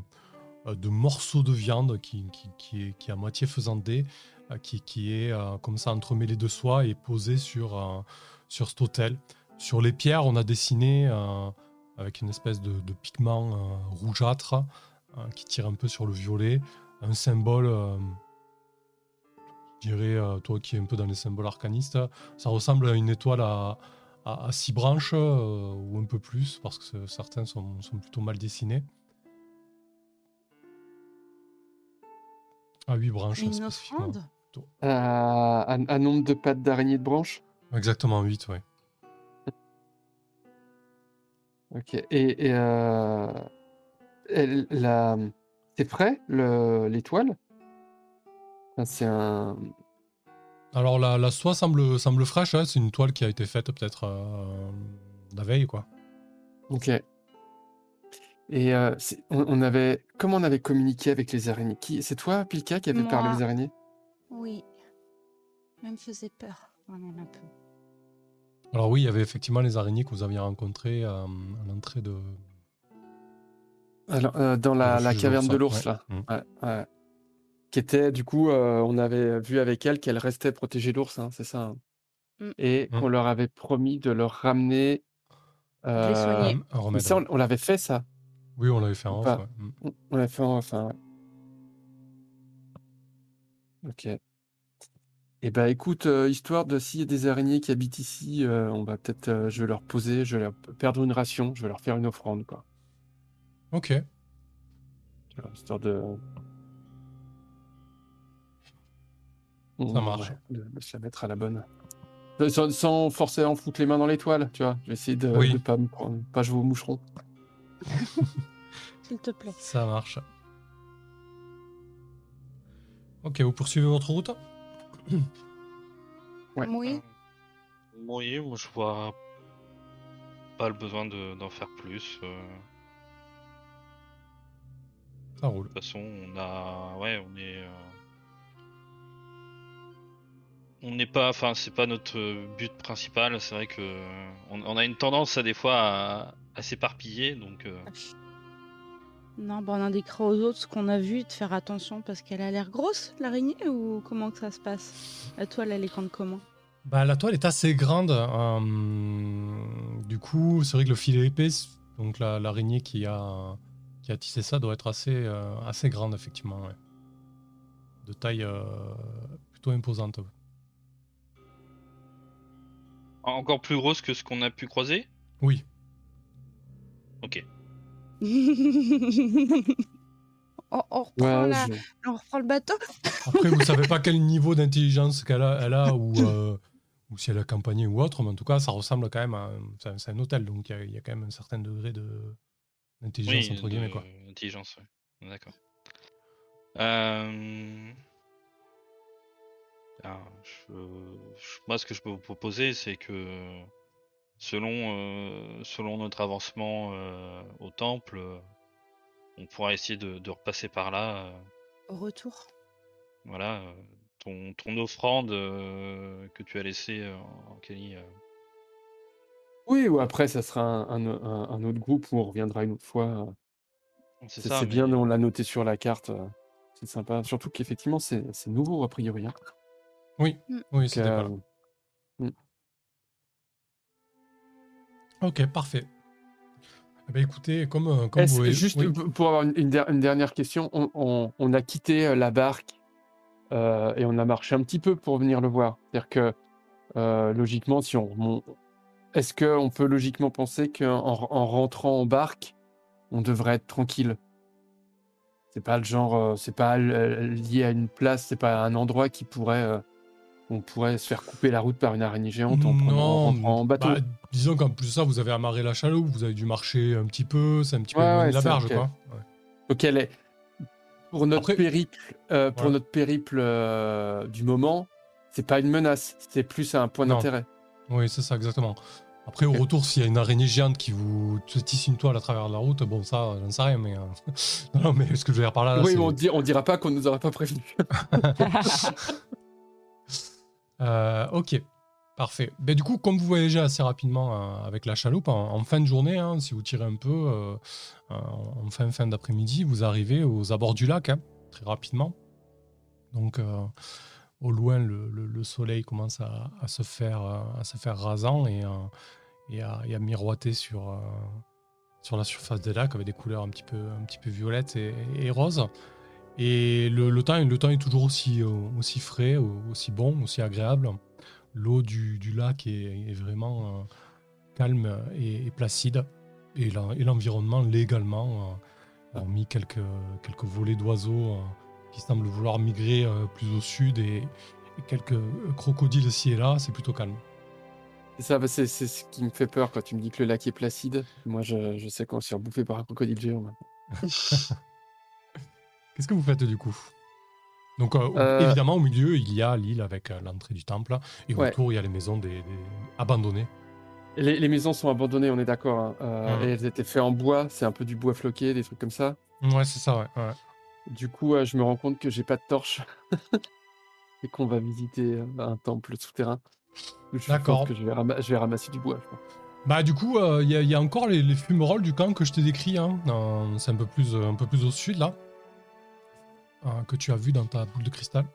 [SPEAKER 1] euh, de morceau de viande qui, qui, est, qui est à moitié faisandé, euh, qui, qui est euh, comme ça entremêlé de soie et posé sur, euh, sur cet hôtel. Sur les pierres, on a dessiné euh, avec une espèce de, pigment euh, rougeâtre euh, qui tire un peu sur le violet, un symbole, euh, je dirais, euh, toi qui es un peu dans les symboles arcanistes, ça ressemble à une étoile à, à, à six branches euh, ou un peu plus, parce que ce- certains sont, sont plutôt mal dessinés. À huit branches
[SPEAKER 2] Une
[SPEAKER 1] spécifiquement.
[SPEAKER 4] à nombre de pattes d'araignée de branches.
[SPEAKER 1] Exactement, 8, ouais.
[SPEAKER 4] Ok. Et, et, euh, la... c'est prêt, le- l'étoile? C'est un.
[SPEAKER 1] Alors la, la soie semble, semble fraîche, hein, c'est une toile qui a été faite peut-être euh, la veille, quoi.
[SPEAKER 4] Ok. Et euh, on, on avait. Comment on avait communiqué avec les araignées? Qui... C'est toi, Pilka, qui avait parlé aux araignées?
[SPEAKER 2] Oui. Ça me faisait peur, quand même un peu.
[SPEAKER 1] Alors oui, il y avait effectivement les araignées que vous aviez rencontrées euh, à l'entrée de...
[SPEAKER 4] Alors, euh, dans la,
[SPEAKER 1] de
[SPEAKER 4] caverne de
[SPEAKER 1] l'ours, ouais.
[SPEAKER 4] là.
[SPEAKER 1] Mm.
[SPEAKER 4] Ouais, ouais. Qui était, du coup, euh, on avait vu avec elle qu'elle restait protéger l'ours, hein, c'est ça. hein.
[SPEAKER 2] Mm.
[SPEAKER 4] Et
[SPEAKER 1] Mm.
[SPEAKER 4] qu'on leur avait promis de leur ramener.
[SPEAKER 2] les
[SPEAKER 4] euh,
[SPEAKER 1] un
[SPEAKER 4] mais ça, on, on l'avait fait, ça.
[SPEAKER 1] Oui, on l'avait fait en off,
[SPEAKER 4] pas
[SPEAKER 1] ouais. Mm.
[SPEAKER 4] On l'avait fait en enfin, ouais. Ok. Eh ben, écoute, euh, histoire de s'il y a des araignées qui habitent ici, euh, on va peut-être, euh, je vais leur poser, je vais leur perdre une ration, je vais leur faire une offrande, quoi.
[SPEAKER 1] Ok.
[SPEAKER 4] Histoire de.
[SPEAKER 1] Ça marche.
[SPEAKER 4] Ouais, de, de se la mettre à la bonne. De- Sans, sans forcément foutre les mains dans l'étoile, tu vois. Je vais essayer de
[SPEAKER 1] Oui.
[SPEAKER 4] ne pas me prendre, pas jouer au moucheron.
[SPEAKER 2] S'il te plaît.
[SPEAKER 1] Ça marche. Ok, vous poursuivez votre route
[SPEAKER 4] Ouais.
[SPEAKER 2] Oui.
[SPEAKER 3] Oui, moi je vois pas le besoin de- d'en faire plus. euh.
[SPEAKER 1] Ça roule.
[SPEAKER 3] De toute façon, on a, ouais, on est, euh, on n'est pas, enfin, c'est pas notre but principal. C'est vrai que on, on a une tendance à des fois à, à s'éparpiller, donc euh,
[SPEAKER 2] Non, bah on indiquera aux autres ce qu'on a vu et de faire attention parce qu'elle a l'air grosse, l'araignée, ou comment que ça se passe? La toile, elle est grande comment?
[SPEAKER 1] Bah, la toile est assez grande. euh, du coup, c'est vrai que le filet épais, donc la- l'araignée qui a, qui a tissé ça, doit être assez, euh, assez grande, effectivement. ouais. De taille euh, plutôt imposante.
[SPEAKER 3] Encore plus grosse que ce qu'on a pu croiser?
[SPEAKER 1] Oui.
[SPEAKER 3] Ok.
[SPEAKER 2] on, on reprend
[SPEAKER 4] Ouais,
[SPEAKER 2] la-
[SPEAKER 4] je-
[SPEAKER 2] on reprend le bateau.
[SPEAKER 1] Après, vous savez pas quel niveau d'intelligence qu'elle a, elle a ou, euh, ou si elle a campagné ou autre, mais en tout cas, ça ressemble quand même à. un- C'est un, c'est un hôtel, donc il y a- il y, a quand même un certain degré de d'intelligence,
[SPEAKER 3] Oui,
[SPEAKER 1] entre guillemets. Quoi.
[SPEAKER 3] Intelligence, ouais. D'accord. Euh... ah, je- je- Moi, ce que je peux vous proposer, c'est que selon, euh, selon notre avancement euh, au temple, on pourra essayer de, de repasser par là. euh,
[SPEAKER 2] Au retour.
[SPEAKER 3] voilà, ton, ton offrande euh, que tu as laissée euh, en euh,
[SPEAKER 4] Oui, ou après, ça sera un, un- un- un autre groupe où on reviendra une autre fois.
[SPEAKER 3] c'est
[SPEAKER 4] C'est
[SPEAKER 3] ça,
[SPEAKER 4] c'est
[SPEAKER 3] mais-
[SPEAKER 4] bien, on l'a noté sur la carte. C'est sympa. Surtout qu'effectivement, c'est c'est nouveau a priori. hein.
[SPEAKER 1] Oui,
[SPEAKER 2] Mm.
[SPEAKER 1] oui, c'était pas
[SPEAKER 4] euh,
[SPEAKER 1] là. Ok, parfait. Eh ben, écoutez, comme, euh, comme vous voyez.
[SPEAKER 4] juste
[SPEAKER 1] oui.
[SPEAKER 4] pour avoir une, une der- une dernière question, on, on- on a quitté euh, la barque euh, et on a marché un petit peu pour venir le voir. C'est-à-dire que euh, logiquement, si on remonte, est-ce qu'on peut logiquement penser qu'en en rentrant en barque, on devrait être tranquille? C'est pas le genre, c'est pas lié à une place, c'est pas un endroit qui pourrait, euh, on pourrait se faire couper la route par une araignée géante en, prenant, en en bateau.
[SPEAKER 1] bah, disons qu'en plus de ça, vous avez amarré la chaloupe, vous avez dû marcher un petit peu, c'est un petit peu
[SPEAKER 4] Ouais,
[SPEAKER 1] éloigné
[SPEAKER 4] ouais,
[SPEAKER 1] de la
[SPEAKER 4] ok.
[SPEAKER 1] quoi. Ouais.
[SPEAKER 4] Donc elle est pour notre
[SPEAKER 1] Après-
[SPEAKER 4] périple, euh, pour
[SPEAKER 1] Voilà.
[SPEAKER 4] notre périple euh, du moment, c'est pas une menace, c'est plus un point d'intérêt.
[SPEAKER 1] Oui, c'est ça, exactement. Après, au retour, s'il y a une araignée géante qui vous tisse une toile à travers la route, bon, ça, j'en sais rien, mais. euh, non, mais ce que je veux dire par là, là,
[SPEAKER 4] oui,
[SPEAKER 1] c'est-
[SPEAKER 4] mais on, dit, on dira pas qu'on nous aurait pas prévenu.
[SPEAKER 1] Euh, ok, parfait. Du coup, comme vous voyagez assez rapidement euh, avec la chaloupe, en, fin de journée, hein, si vous tirez un peu, euh, en fin, d'après-midi, vous arrivez aux abords du lac, hein, très rapidement. Donc, au loin, le, le- le soleil commence à, se, faire, à se faire rasant et, à, miroiter sur, la surface des lacs avec des couleurs un petit peu, un violettes et, et roses. Et le, le temps, le temps est toujours aussi, euh, aussi frais, au- aussi bon, aussi agréable. L'eau du, du lac est, est vraiment euh, calme et, et placide. Et l'environnement l'est également, euh, hormis quelques, quelques volets d'oiseaux euh, qui semblent vouloir migrer euh, plus au sud et, et quelques crocodiles ici et là, c'est plutôt calme.
[SPEAKER 4] C'est ça, c'est ce qui me fait peur quand tu me dis que le lac est placide. Moi, je, je sais qu'on se fait bouffer par un crocodile géant. maintenant.
[SPEAKER 1] Qu'est-ce que vous faites du coup? Donc, euh,
[SPEAKER 4] Euh,
[SPEAKER 1] évidemment, au milieu, il y a l'île avec euh, l'entrée du temple. Et
[SPEAKER 4] Ouais.
[SPEAKER 1] autour, il y a les maisons des, des- abandonnées.
[SPEAKER 4] Les, les maisons sont abandonnées, on est d'accord. hein. Euh. Et elles étaient faites en bois, c'est un peu du bois floqué, des trucs comme ça.
[SPEAKER 1] Ouais, c'est ça, ouais. ouais.
[SPEAKER 4] Du coup, euh, je me rends compte que j'ai pas de torche et qu'on va visiter un temple souterrain. Je
[SPEAKER 1] D'accord.
[SPEAKER 4] que je vais, je vais ramasser du bois. je pense.
[SPEAKER 1] Bah du coup, euh, il y, a- il y a encore les, les fumerolles du camp que je t'ai décrit. Hein. Euh, c'est un peu plus, euh, un peu plus au sud là, euh, que tu as vu dans ta boule de cristal.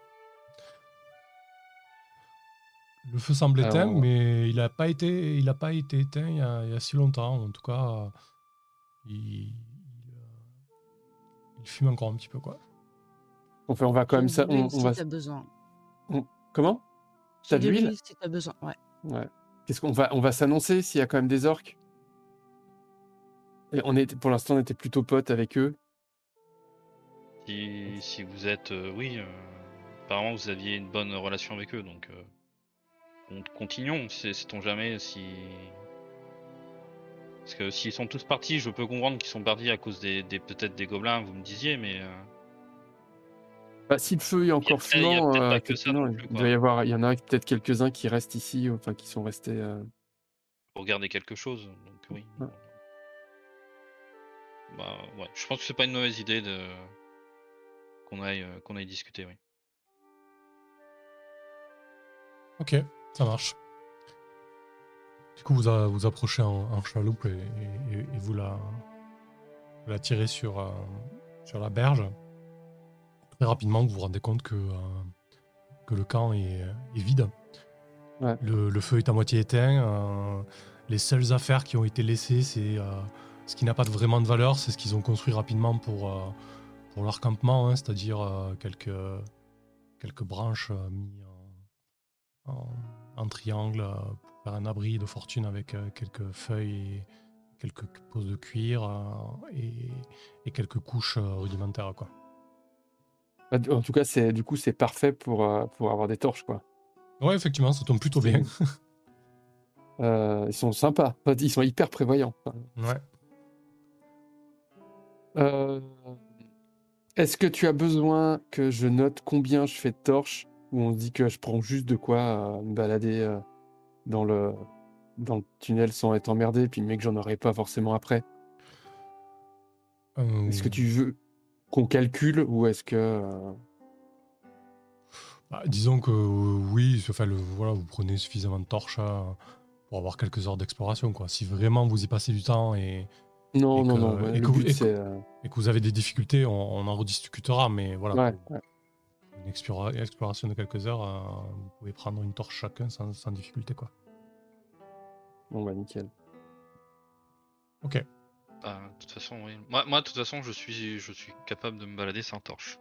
[SPEAKER 1] Le feu semble
[SPEAKER 4] Alors-
[SPEAKER 1] éteint, mais il n'a pas été, il a pas été éteint il y, a, il y a si longtemps. En tout cas, euh, il, euh, fume encore un petit peu quoi.
[SPEAKER 4] Enfin, on va quand même ça. On, on
[SPEAKER 2] si
[SPEAKER 4] va...
[SPEAKER 2] t'as besoin.
[SPEAKER 4] Comment? T'as de l'huile
[SPEAKER 2] si t'as besoin, ouais.
[SPEAKER 4] Ouais. Qu'est-ce qu'on va, on va s'annoncer s'il y a quand même des orques? Et on est, pour l'instant, on était plutôt potes avec eux.
[SPEAKER 3] Si, si vous êtes, euh, oui, euh, apparemment vous aviez une bonne relation avec eux, donc euh, on- continuons. C'est- Sait-on jamais si, parce que s'ils sont tous partis, je peux comprendre qu'ils sont partis à cause des, des- peut-être des gobelins, vous me disiez, mais euh,
[SPEAKER 4] Bah, si le feu est encore
[SPEAKER 3] Il y a- il y a
[SPEAKER 4] fumant,
[SPEAKER 3] peut-être
[SPEAKER 4] euh,
[SPEAKER 3] pas que ça non
[SPEAKER 4] effectivement,
[SPEAKER 3] plus,
[SPEAKER 4] il
[SPEAKER 3] quoi.
[SPEAKER 4] doit y avoir, il y en a peut-être quelques-uns qui restent ici, enfin qui sont restés. euh,
[SPEAKER 3] pour regarder quelque chose, donc oui.
[SPEAKER 4] Ouais.
[SPEAKER 3] Bah ouais, je pense que c'est pas une mauvaise idée de qu'on aille euh, qu'on aille discuter, oui.
[SPEAKER 1] Ok, ça marche. Du coup, vous, a- vous approchez en, en chaloupe et, et- et vous, la, tirez sur, euh, sur la berge. Très rapidement, vous vous rendez compte que, euh, que le camp est, est vide.
[SPEAKER 4] Ouais.
[SPEAKER 1] Le, le feu est à moitié éteint. euh, les seules affaires qui ont été laissées, c'est euh, ce qui n'a pas vraiment de valeur, c'est ce qu'ils ont construit rapidement pour, euh, pour leur campement, hein, c'est-à-dire euh, quelques, quelques branches euh, mises en, en- en triangle euh, pour faire un abri de fortune avec quelques feuilles et quelques poses de cuir et, et quelques couches rudimentaires. Quoi.
[SPEAKER 4] Bah, En tout cas, c'est du coup, c'est parfait pour, pour avoir des torches, quoi.
[SPEAKER 1] Ouais, effectivement, ça tombe plutôt bien.
[SPEAKER 4] Ils sont sympas. Ils sont hyper prévoyants.
[SPEAKER 1] ouais.
[SPEAKER 4] Est-ce que tu as besoin que je note combien je fais de torches ou on se dit que je prends juste de quoi euh, me balader euh, dans, le, dans le tunnel sans être emmerdé, puis mais que j'en aurai pas forcément après?
[SPEAKER 1] Euh,
[SPEAKER 4] Est-ce que tu veux qu'on calcule ou est-ce que. euh,
[SPEAKER 1] Bah, disons que oui, enfin, le, voilà, vous prenez suffisamment de torches pour avoir quelques heures d'exploration. quoi. Si vraiment vous y passez du temps et,
[SPEAKER 4] Non, non, non.
[SPEAKER 1] et que vous- avez des difficultés, on, on en rediscutera. Mais voilà,
[SPEAKER 4] Ouais,
[SPEAKER 1] pour
[SPEAKER 4] ouais.
[SPEAKER 1] une explora- exploration de quelques heures, euh, vous pouvez prendre une torche chacun sans, sans difficulté. Quoi.
[SPEAKER 4] Bon, bah, nickel.
[SPEAKER 1] Ok.
[SPEAKER 3] Bah, de toute façon, oui. Moi, moi, de toute façon, je suis, je suis capable de me balader sans torche.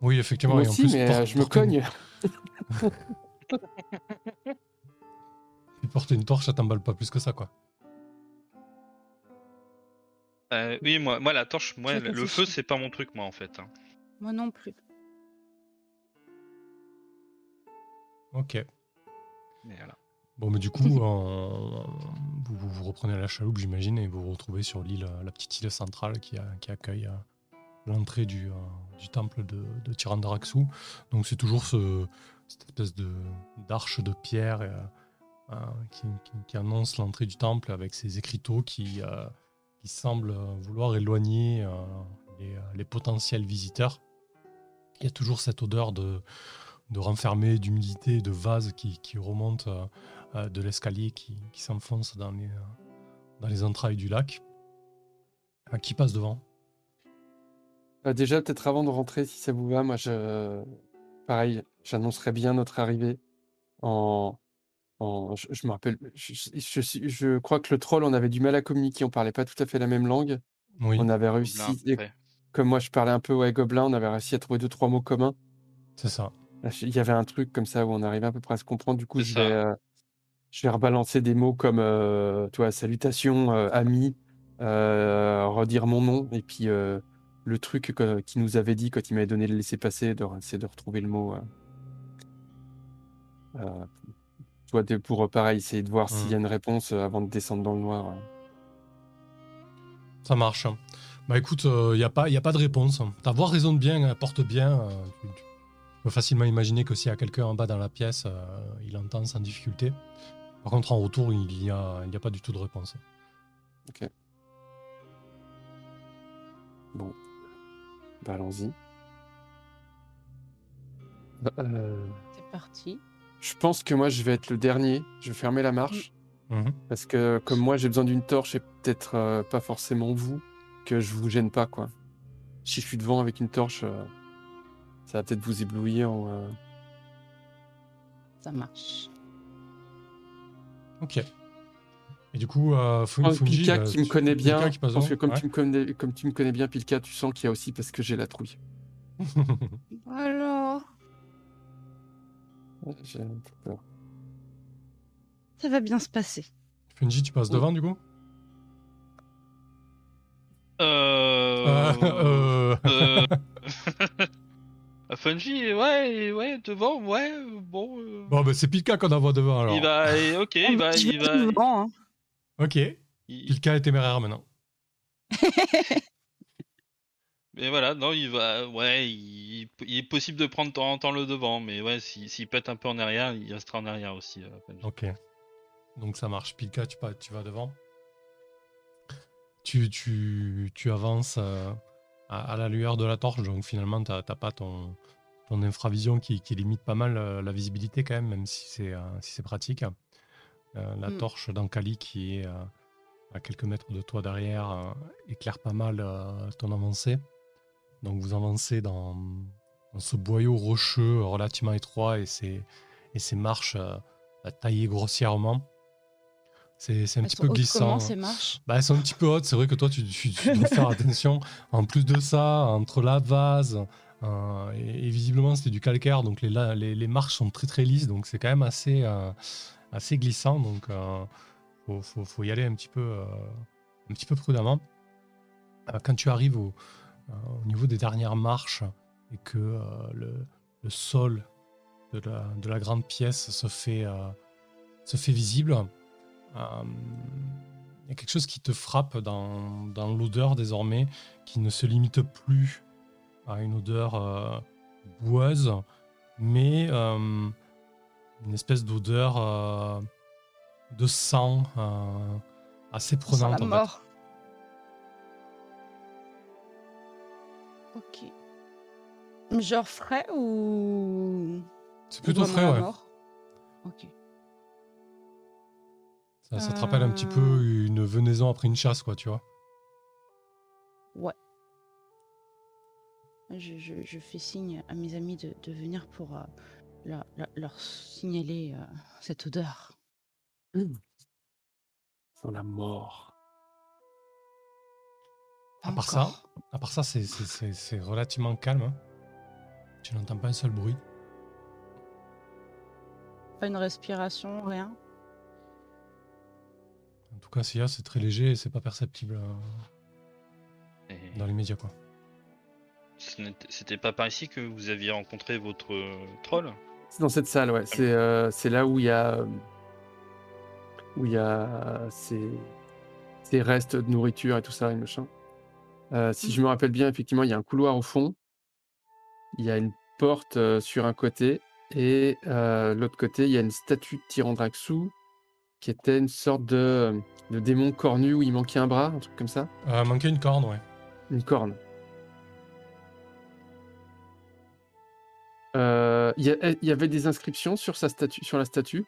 [SPEAKER 1] Oui, effectivement.
[SPEAKER 4] Moi
[SPEAKER 1] et en
[SPEAKER 4] aussi,
[SPEAKER 1] plus,
[SPEAKER 4] mais
[SPEAKER 1] porte-
[SPEAKER 4] euh, je me
[SPEAKER 1] porter une-
[SPEAKER 4] cogne.
[SPEAKER 1] Si porter une torche, ça t'emballe pas plus que ça. quoi.
[SPEAKER 3] Euh, oui, moi, moi, la torche, moi, le, feu, c'est pas mon truc, moi, en fait. hein.
[SPEAKER 2] Moi non plus.
[SPEAKER 1] Ok.
[SPEAKER 3] Mais voilà.
[SPEAKER 1] Bon, mais du coup, on- vous, vous vous reprenez la chaloupe, j'imagine, et vous vous retrouvez sur l'île, euh, la petite île centrale qui, a- qui accueille euh, l'entrée du, euh, du temple de, de Tirandaraxu. Donc, c'est toujours ce, cette espèce de d'arche de pierre euh, euh, qui, qui- qui annonce l'entrée du temple avec ces écriteaux qui, euh, qui semblent euh, vouloir éloigner euh, les, euh, les potentiels visiteurs. Il y a toujours cette odeur de, de renfermé, d'humidité, de vase qui, qui remonte de l'escalier qui, qui s'enfonce dans les, dans les entrailles du lac. Euh, qui passe devant?
[SPEAKER 4] Déjà, peut-être avant de rentrer, si ça vous va, moi, je... pareil, j'annoncerai bien notre arrivée en. En... Je, je me rappelle, je, crois que le troll, on avait du mal à communiquer, on parlait pas tout à fait la même langue.
[SPEAKER 1] Oui,
[SPEAKER 4] On avait
[SPEAKER 3] Gobelin,
[SPEAKER 4] réussi, et comme moi je parlais un peu ouais, gobelin, on avait réussi à trouver deux, trois mots communs.
[SPEAKER 1] c'est ça.
[SPEAKER 4] Il y avait un truc comme ça où on arrivait à peu près à se comprendre. Du coup, je vais, euh, je vais rebalancer des mots comme euh, tu vois, salutations, euh, ami, redire mon nom, et puis le truc qu'il nous avait dit quand il m'avait donné le laisser-passer, de, c'est de retrouver le mot. Euh, euh, tu vois, de- pour euh, pareil, essayer de voir s'il y a une réponse euh, avant de descendre dans le noir. euh.
[SPEAKER 1] Ça marche. Bah écoute, il n'y a, pas- y a pas de réponse. Ta voix résonne bien, elle porte bien. euh, tu, tu peux facilement imaginer que s'il y a quelqu'un en bas dans la pièce, euh, il entend sans difficulté. Par contre, en retour, il n'y a, il y a pas du tout de réponse.
[SPEAKER 4] Bon, bah, allons-y. Bah, euh,
[SPEAKER 2] C'est parti.
[SPEAKER 4] Je pense que moi je vais être le dernier. Je vais fermer la marche.
[SPEAKER 1] Mhm.
[SPEAKER 4] Parce que comme moi j'ai besoin d'une torche et peut-être euh, pas forcément vous, que je vous gêne pas quoi. Si je suis devant avec une torche, euh, ça va peut-être vous éblouir. ou, euh,
[SPEAKER 2] Ça marche.
[SPEAKER 1] Ok. Et du coup, euh, Fun-
[SPEAKER 4] Oh,
[SPEAKER 1] Fungi,
[SPEAKER 4] Pilka
[SPEAKER 1] euh,
[SPEAKER 4] qui me connaît
[SPEAKER 1] Pilka
[SPEAKER 4] bien,
[SPEAKER 1] qui passe
[SPEAKER 4] je pense que comme, tu me connais, comme tu me connais bien Pilka, tu sens qu'il y a aussi parce que j'ai la trouille.
[SPEAKER 1] ouais.
[SPEAKER 2] Alors,
[SPEAKER 4] Ouais, J'ai un peu peur.
[SPEAKER 2] ça va bien se passer.
[SPEAKER 1] Fungi, tu passes devant du coup?
[SPEAKER 3] Euh...
[SPEAKER 1] Euh, euh,
[SPEAKER 3] euh, Fungi, ouais, ouais, devant, ouais, bon. euh,
[SPEAKER 1] Bon, bah, c'est Pilka qu'on envoie devant alors.
[SPEAKER 3] Il va, ok, il va, il va.
[SPEAKER 2] devant, hein.
[SPEAKER 1] Ok.
[SPEAKER 3] il-
[SPEAKER 1] Pilka est téméraire maintenant.
[SPEAKER 3] Mais voilà, non, il va, ouais, il, il est possible de prendre de temps en temps le devant, mais ouais, s'il s'il pète un peu en arrière, il restera en arrière aussi. euh.
[SPEAKER 1] Ok. Donc ça marche. Pilka, tu, pas, tu vas devant. Tu, tu, tu avances euh, à, à la lueur de la torche, donc finalement, tu n'as pas ton, ton infravision qui, qui limite pas mal euh, la visibilité quand même, même si c'est euh, si c'est pratique. Euh, la
[SPEAKER 2] Mm.
[SPEAKER 1] torche d'Ankali qui est euh, à quelques mètres de toi derrière euh, éclaire pas mal euh, ton avancée. Donc vous avancez dans, dans ce boyau rocheux relativement étroit et ces, et ces marches euh, taillées grossièrement. C'est un
[SPEAKER 2] Elles
[SPEAKER 1] petit peu glissant.
[SPEAKER 2] Comment ces marches?
[SPEAKER 1] Bah, elles sont un petit peu hautes, c'est vrai que toi tu, tu- tu dois faire attention. En plus de ça, entre la vase euh, et, et visiblement c'était du calcaire, donc les, la- les, les marches sont très très lisses, donc c'est quand même assez, euh, assez glissant, donc faut, faut, faut y aller un petit peu, un petit peu prudemment. Quand tu arrives au, euh, au niveau des dernières marches et que euh, le, le sol de la, de la grande pièce se fait, euh, se fait visible, euh, il y a quelque chose qui te frappe dans, dans l'odeur désormais, qui ne se limite plus à une odeur boueuse, mais une espèce d'odeur de sang assez prenante.
[SPEAKER 2] la
[SPEAKER 1] en fait.
[SPEAKER 2] Ok. Genre frais ou.
[SPEAKER 1] C'est plutôt frais, ouais.
[SPEAKER 2] mort Ok.
[SPEAKER 1] Ça, ça te rappelle un petit peu
[SPEAKER 2] Euh.
[SPEAKER 1] une venaison après une chasse, quoi, tu vois.
[SPEAKER 2] Je, je- je fais signe à mes amis de, de venir pour euh, leur, leur- leur signaler euh, cette odeur.
[SPEAKER 4] Sans la mort.
[SPEAKER 1] À part ça. À part ça, c'est- c'est c'est- c'est relativement calme. hein. Tu n'entends pas un seul bruit.
[SPEAKER 2] Pas une respiration, rien.
[SPEAKER 1] En tout cas, s'il y a, c'est très léger et c'est pas perceptible euh,
[SPEAKER 3] Et
[SPEAKER 1] dans les médias, quoi.
[SPEAKER 3] C'était pas par ici que vous aviez rencontré votre euh, troll?
[SPEAKER 4] C'est dans cette salle, ouais. C'est euh, c'est là où il y a. euh, Où il y a ces, ces restes de nourriture et tout ça et machin. Euh, si je me rappelle bien, effectivement, il y a un couloir au fond. Il y a une porte euh, sur un côté. Et euh, l'autre côté, il y a une statue de Tyrandraxu qui était une sorte de, de démon cornu où il manquait un bras, un truc comme ça.
[SPEAKER 1] Euh, manquait une corne, ouais.
[SPEAKER 4] Une corne. Euh, Il y, avait des inscriptions sur, sa statue, sur la statue,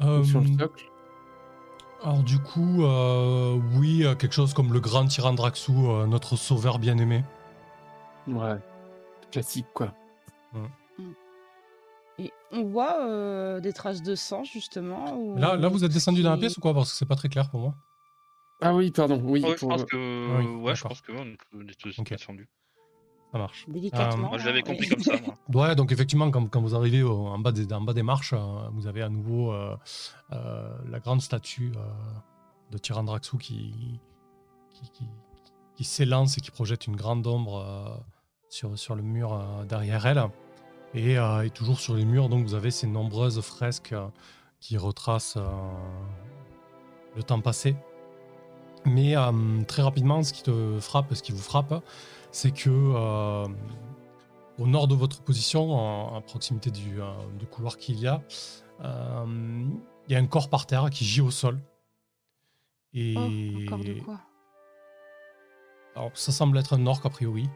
[SPEAKER 4] sur le socle?
[SPEAKER 1] Alors du coup, euh, oui, euh, quelque chose comme le grand Tyrandraxu, euh, notre sauveur bien-aimé.
[SPEAKER 4] Ouais. Classique, quoi.
[SPEAKER 2] Et on voit euh, des traces de sang, justement. ou-
[SPEAKER 1] Là, là, vous êtes descendu dans la pièce ou quoi? Parce que c'est pas très clair pour moi.
[SPEAKER 4] Ah oui, pardon. Oui,
[SPEAKER 3] Ouais, je
[SPEAKER 4] pour-
[SPEAKER 3] pense que.
[SPEAKER 1] oui,
[SPEAKER 3] ouais, je pense que on est tous
[SPEAKER 1] Ok.
[SPEAKER 3] descendus.
[SPEAKER 1] Ça marche.
[SPEAKER 2] Délicatement.
[SPEAKER 3] Moi, je l'avais compris comme ça, moi.
[SPEAKER 1] Ouais, donc effectivement, quand, quand vous arrivez au- en, bas des, en bas des marches, euh, vous avez à nouveau euh, euh, la grande statue euh, de Tyrandraxu qui, qui, qui, qui s'élance et qui projette une grande ombre euh, sur, sur le mur euh, derrière elle. Et, euh, et toujours sur les murs, donc vous avez ces nombreuses fresques euh, qui retracent euh, le temps passé. Mais euh, très rapidement, ce qui te frappe, ce qui vous frappe, c'est que euh, au nord de votre position, en- à proximité du, euh, du couloir qu'il y a, euh, il y a un corps par terre qui gît au sol. Et
[SPEAKER 2] Oh, encore de quoi?
[SPEAKER 1] Alors, ça semble être un orc a priori.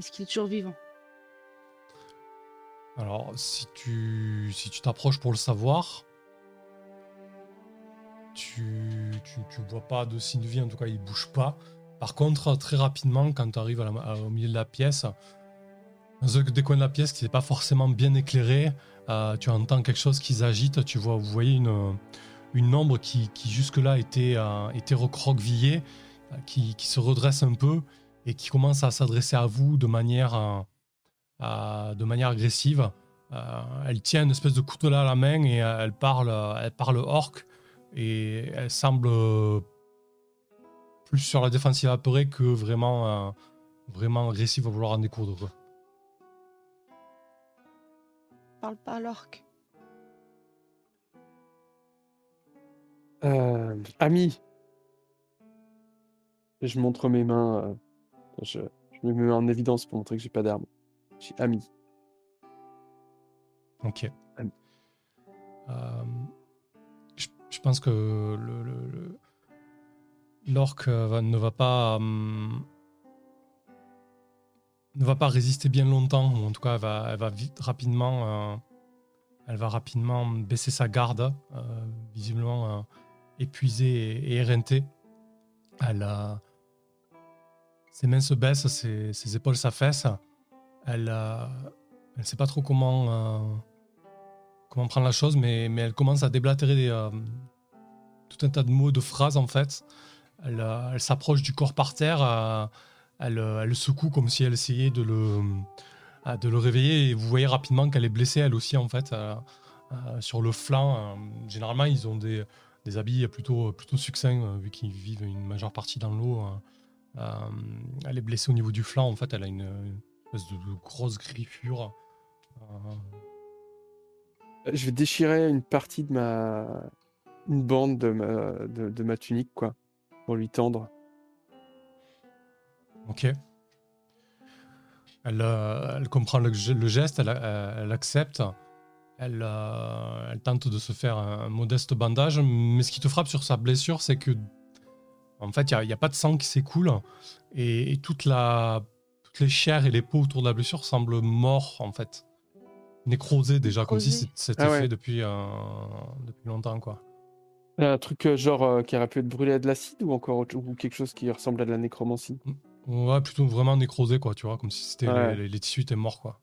[SPEAKER 2] Est-ce qu'il est toujours vivant?
[SPEAKER 1] Alors, si tu si tu t'approches pour le savoir, tu, tu, vois pas de signe de vie, en tout cas, il bouge pas. Par contre, très rapidement, quand tu arrives au milieu de la pièce, dans un des coins de la pièce qui n'est pas forcément bien éclairé, euh, tu entends quelque chose qui s'agite. Tu vois, vous voyez une, une ombre qui, qui jusque-là était, euh, était recroquevillée, euh, qui, qui se redresse un peu et qui commence à s'adresser à vous de manière, de manière agressive. Elle tient une espèce de couteau à la main et elle parle, elle parle orc et elle semble euh, plus sur la défensive apeurée que vraiment, euh, vraiment agressive à vouloir en découdre. Quoi.
[SPEAKER 2] Parle pas à l'orque.
[SPEAKER 4] Euh, ami. Je montre mes mains. euh, je, je me mets en évidence pour montrer que j'ai pas d'arme. Je dis ami.
[SPEAKER 1] Ok.
[SPEAKER 4] Ami.
[SPEAKER 1] Euh, je, pense que le, le- l'orque euh, ne va pas hum, ne va pas résister bien longtemps ou en tout cas elle va, elle va vite rapidement euh, elle va rapidement baisser sa garde euh, visiblement épuisée et, et éreintée elle ses mains se baissent, ses, épaules s'affaissent. Elle ne sait pas trop comment, comment prendre la chose, mais, mais elle commence à déblatérer euh, tout un tas de mots, de phrases en fait. Elle, euh, elle s'approche du corps par terre, euh, elle, elle le secoue comme si elle essayait de le, de le réveiller. Et vous voyez rapidement qu'elle est blessée elle aussi en fait. sur le flanc, généralement ils ont des, des habits plutôt, plutôt succincts vu qu'ils vivent une majeure partie dans l'eau. Euh, elle est blessée au niveau du flanc en fait, elle a une, espèce de grosse griffure.
[SPEAKER 4] Je vais déchirer une partie de ma. une bande de ma, de, ma tunique, quoi. Pour lui tendre.
[SPEAKER 1] Ok. Elle, euh, comprend le, ge- le geste, elle, euh, accepte. Elle, euh, elle tente de se faire un, modeste bandage. Mais ce qui te frappe sur sa blessure, c'est que, en fait, il n'y a, pas de sang qui s'écoule. Et, toutes les chairs et les peaux autour de la blessure semblent morts, en fait. Nécrosées déjà, comme si c'était
[SPEAKER 4] Ah ouais.
[SPEAKER 1] fait depuis, euh, depuis longtemps, quoi.
[SPEAKER 4] Un truc euh, genre euh, qui aurait pu être brûlé à de l'acide ou encore autre- ou quelque chose qui ressemble à de la nécromancie.
[SPEAKER 1] Ouais, plutôt vraiment nécrosé, quoi, tu vois, comme si c'était
[SPEAKER 4] Ouais.
[SPEAKER 1] les, les- les tissus étaient morts, quoi.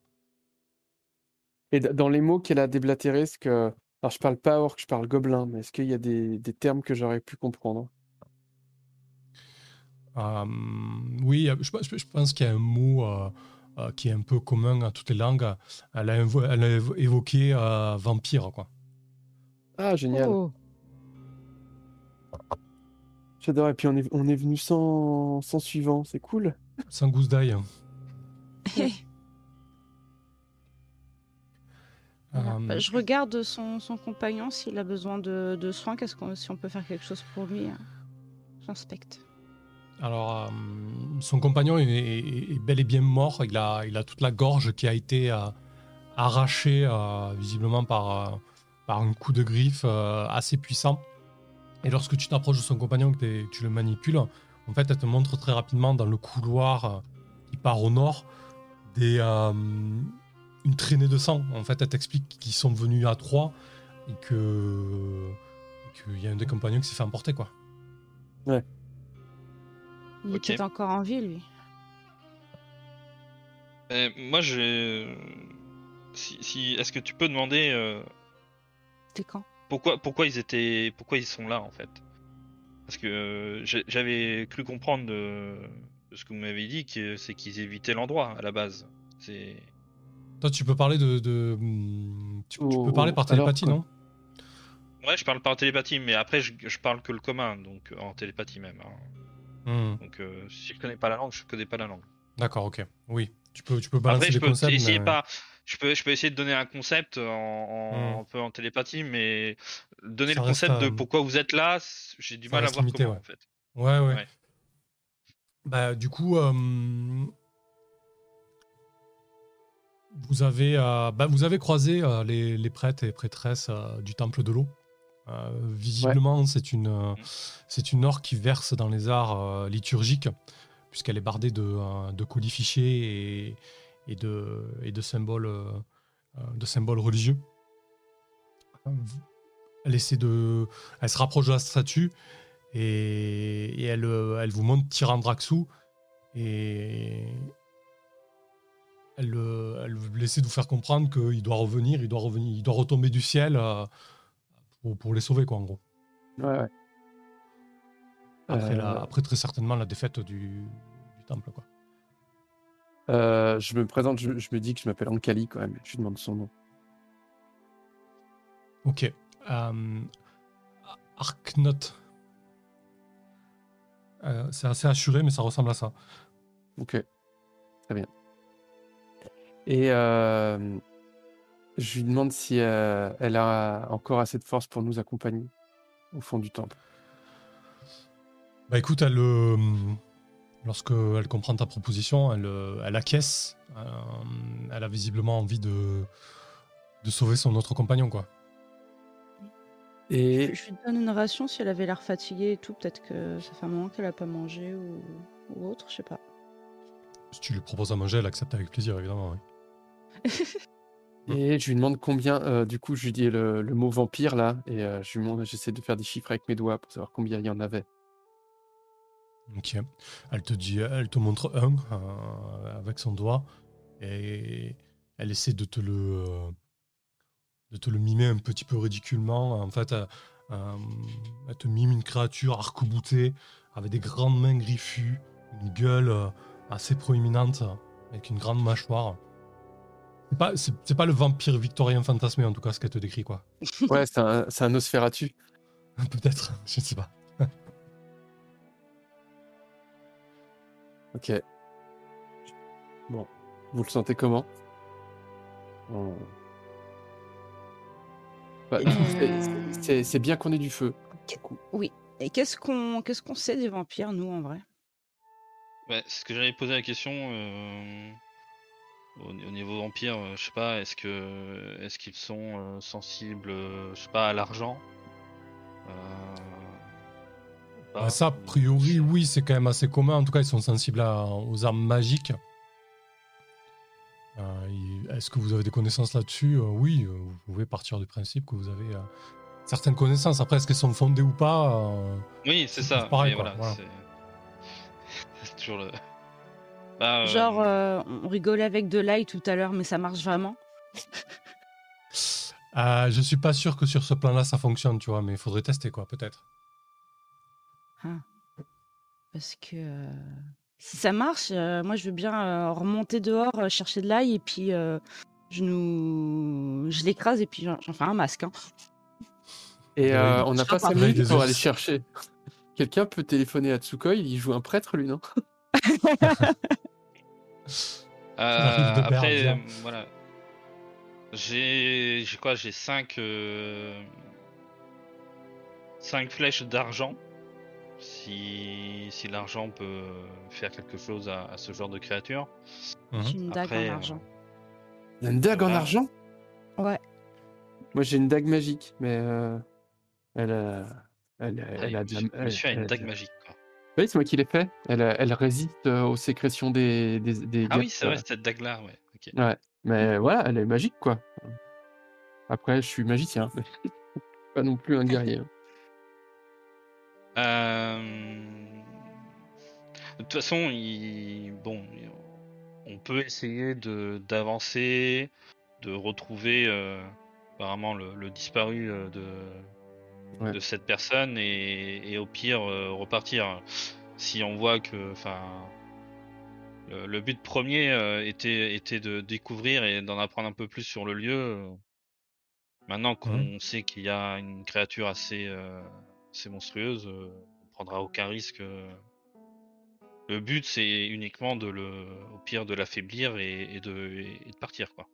[SPEAKER 4] Et dans les mots qu'elle a déblatérés, est-ce que. Alors, je parle pas orc, je parle gobelin, mais est-ce qu'il y a des, des termes que j'aurais pu comprendre?
[SPEAKER 1] Euh, oui, je, je- je pense qu'il y a un mot euh, qui est un peu commun à toutes les langues. Elle a, invo- elle a évoqué euh, vampire, quoi.
[SPEAKER 4] Ah, génial.
[SPEAKER 2] Oh.
[SPEAKER 4] J'adore. Et puis, on est, on est venu sans, sans suivant, c'est cool.
[SPEAKER 1] Sans gousse d'ail.
[SPEAKER 2] Voilà.
[SPEAKER 1] Euh,
[SPEAKER 2] je regarde son, son compagnon s'il a besoin de, de soins, qu'est-ce qu'on, si on peut faire quelque chose pour lui. hein? J'inspecte.
[SPEAKER 1] Alors, euh, son compagnon est, bel et bien mort. Il a, il a toute la gorge qui a été euh, arrachée, euh, visiblement par, par un coup de griffe assez puissant. Et lorsque tu t'approches de son compagnon, que tu le manipules, en fait, elle te montre très rapidement dans le couloir qui part au nord des, une traînée de sang. En fait, elle t'explique qu'ils sont venus à trois et que qu'il y a un des compagnons qui s'est fait emporter, quoi.
[SPEAKER 2] Il
[SPEAKER 3] Ok.
[SPEAKER 2] est encore en vie, lui.
[SPEAKER 3] Euh, moi, je. Si, si- Est-ce que tu peux demander euh,
[SPEAKER 2] C'était quand?
[SPEAKER 3] pourquoi, pourquoi ils étaient, pourquoi ils sont là en fait? Parce que euh, j'avais cru comprendre de, de ce que vous m'avez dit que c'est qu'ils évitaient l'endroit à la base. C'est.
[SPEAKER 1] Toi, tu peux parler de. de- tu, tu peux parler par télépathie, non?
[SPEAKER 3] Ouais, je parle par télépathie, mais après je, je parle que le commun, donc en télépathie même. hein.
[SPEAKER 1] Hum,
[SPEAKER 3] Donc euh, si je connais pas la langue, je connais pas la langue.
[SPEAKER 1] D'accord, ok. Oui, tu peux, tu peux balancer
[SPEAKER 3] Après, je
[SPEAKER 1] des
[SPEAKER 3] peux
[SPEAKER 1] concepts.
[SPEAKER 3] essayer
[SPEAKER 1] mais-
[SPEAKER 3] pas. Je peux, je peux essayer de donner un concept en, en-
[SPEAKER 1] Hmm.
[SPEAKER 3] un peu en télépathie, mais donner
[SPEAKER 1] Ça
[SPEAKER 3] le concept de pourquoi vous êtes là, j'ai du
[SPEAKER 1] ça
[SPEAKER 3] mal à voir
[SPEAKER 1] limité,
[SPEAKER 3] comment
[SPEAKER 1] ouais.
[SPEAKER 3] en fait.
[SPEAKER 1] Ouais, ouais.
[SPEAKER 3] Ouais.
[SPEAKER 1] Bah, du coup, euh, vous, avez, euh, bah, vous avez croisé les, les prêtres et prêtresses du temple de l'eau? Euh, visiblement, c'est une, euh, c'est une orque qui verse dans les arts euh, liturgiques, puisqu'elle est bardée de, de et, et, de, et de, symboles, de symboles religieux. Elle essaie de, elle se rapproche de la statue et, et elle, elle vous montre Tyrandraxu et elle, elle essaie de vous faire comprendre qu'il doit revenir, il doit revenir, il doit retomber du ciel euh, pour, pour les sauver quoi en gros.
[SPEAKER 4] Ouais, ouais.
[SPEAKER 1] Après,
[SPEAKER 4] Euh,
[SPEAKER 1] la- après très certainement la défaite du, du temple quoi.
[SPEAKER 4] euh, je me présente, je, je me dis que je m'appelle Ankali quand même. Je lui demande son nom.
[SPEAKER 1] Ok. Euh, Arknot. Euh, c'est assez assuré mais ça ressemble à ça.
[SPEAKER 4] Ok. Très bien. Et euh, je lui demande si euh, elle a encore assez de force pour nous accompagner au fond du temple.
[SPEAKER 1] Bah écoute, elle, euh, lorsque elle comprend ta proposition, elle, euh, elle acquiesce. Euh, elle a visiblement envie de, de sauver son autre compagnon, quoi.
[SPEAKER 4] Et
[SPEAKER 2] Je, je lui donne une ration si elle avait l'air fatiguée et tout. Peut-être que ça fait un moment qu'elle a pas mangé ou, ou autre, je sais pas.
[SPEAKER 1] Si tu lui proposes à manger, elle accepte avec plaisir, évidemment. oui.
[SPEAKER 4] Et je lui demande combien, euh, du coup, je lui dis le, le mot vampire là, et euh, je lui j'essaie de faire des chiffres avec mes doigts pour savoir combien il y en avait.
[SPEAKER 1] Ok. Elle te dit, elle te montre un euh, avec son doigt et elle essaie de te le, de te le mimer un petit peu ridiculement. En fait, elle te mime une créature arc-boutée avec des grandes mains griffues, une gueule assez proéminente avec une grande mâchoire. C'est pas, c'est, c'est pas le vampire victorien fantasmé en tout cas ce qu'elle te décrit quoi.
[SPEAKER 4] Ouais, c'est un, c'est un.
[SPEAKER 1] Peut-être, je ne sais pas.
[SPEAKER 4] Ok. Bon. Vous le sentez comment? On- Bah,
[SPEAKER 2] Euh.
[SPEAKER 4] c'est- c'est- C'est bien qu'on ait du feu. Du coup.
[SPEAKER 2] Oui. Et qu'est-ce qu'on qu'est-ce qu'on sait des vampires, nous, en vrai?
[SPEAKER 3] Ouais, c'est ce que j'avais posé la question. euh, au, au niveau vampire, euh, je sais pas, est-ce que est-ce qu'ils sont euh, sensibles, euh, je sais pas, à l'argent? Euh,
[SPEAKER 1] Bah, ça, a priori, oui, c'est quand même assez commun. En tout cas, ils sont sensibles à- aux armes magiques. Euh, Est-ce que vous avez des connaissances là-dessus? Euh, Oui, vous pouvez partir du principe que vous avez certaines connaissances. Après, est-ce qu'elles sont fondées ou pas
[SPEAKER 3] Oui, c'est ça.
[SPEAKER 1] pareil,
[SPEAKER 3] voilà,
[SPEAKER 1] voilà.
[SPEAKER 3] c'est toujours le. Bah, euh,
[SPEAKER 2] Genre, euh, on rigolait avec de l'ail tout à l'heure, mais ça marche vraiment
[SPEAKER 1] euh, Je suis pas sûr que sur ce plan-là, ça fonctionne, tu vois, mais il faudrait tester, quoi, peut-être.
[SPEAKER 2] Parce que euh, si ça marche, euh, moi, je veux bien euh, remonter dehors, euh, chercher de l'ail, et puis euh, je nous... je l'écrase, et puis j'en fais un masque. hein.
[SPEAKER 4] Et
[SPEAKER 1] Ouais,
[SPEAKER 4] euh,
[SPEAKER 1] il-
[SPEAKER 4] on n'a pas
[SPEAKER 2] serai
[SPEAKER 4] 5
[SPEAKER 2] pas
[SPEAKER 4] minutes pour aller chercher. Quelqu'un peut téléphoner à Tsukoi, il joue un prêtre lui, non?
[SPEAKER 3] Euh, après, euh, voilà. J'ai, j'ai quoi J'ai 5 cinq flèches d'argent. Si, si l'argent peut faire quelque chose à, à ce genre de créature.
[SPEAKER 1] Mhm.
[SPEAKER 2] J'ai une dague
[SPEAKER 3] Après,
[SPEAKER 2] en
[SPEAKER 3] euh,
[SPEAKER 2] argent.
[SPEAKER 4] Une dague en argent?
[SPEAKER 2] Ouais.
[SPEAKER 4] Moi j'ai une dague magique, mais euh, elle, a, elle, a- elle a de la-
[SPEAKER 3] Monsieur- a une
[SPEAKER 4] elle-
[SPEAKER 3] dague magique.
[SPEAKER 4] Oui, c'est moi qui l'ai fait. Elle, elle résiste euh, aux sécrétions des, des, des
[SPEAKER 3] Ah oui, c'est vrai,
[SPEAKER 4] euh,
[SPEAKER 3] cette dague-là, ouais.
[SPEAKER 4] Ouais, mais voilà, elle est magique quoi. Après, je suis magicien, mais pas non plus un guerrier.
[SPEAKER 3] Euh, De toute façon, il... bon, on peut essayer de d'avancer, de retrouver euh, apparemment le, le disparu euh, de
[SPEAKER 4] Ouais.
[SPEAKER 3] de cette personne et, et au pire euh, repartir. Si on voit que, enfin, le, le but premier euh, était était de découvrir et d'en apprendre un peu plus sur le lieu. euh, Maintenant qu'on sait qu'il y a une créature assez euh, assez monstrueuse, euh, on prendra aucun risque. Le but, c'est uniquement de le, au pire, de l'affaiblir et, et de, et de partir, quoi.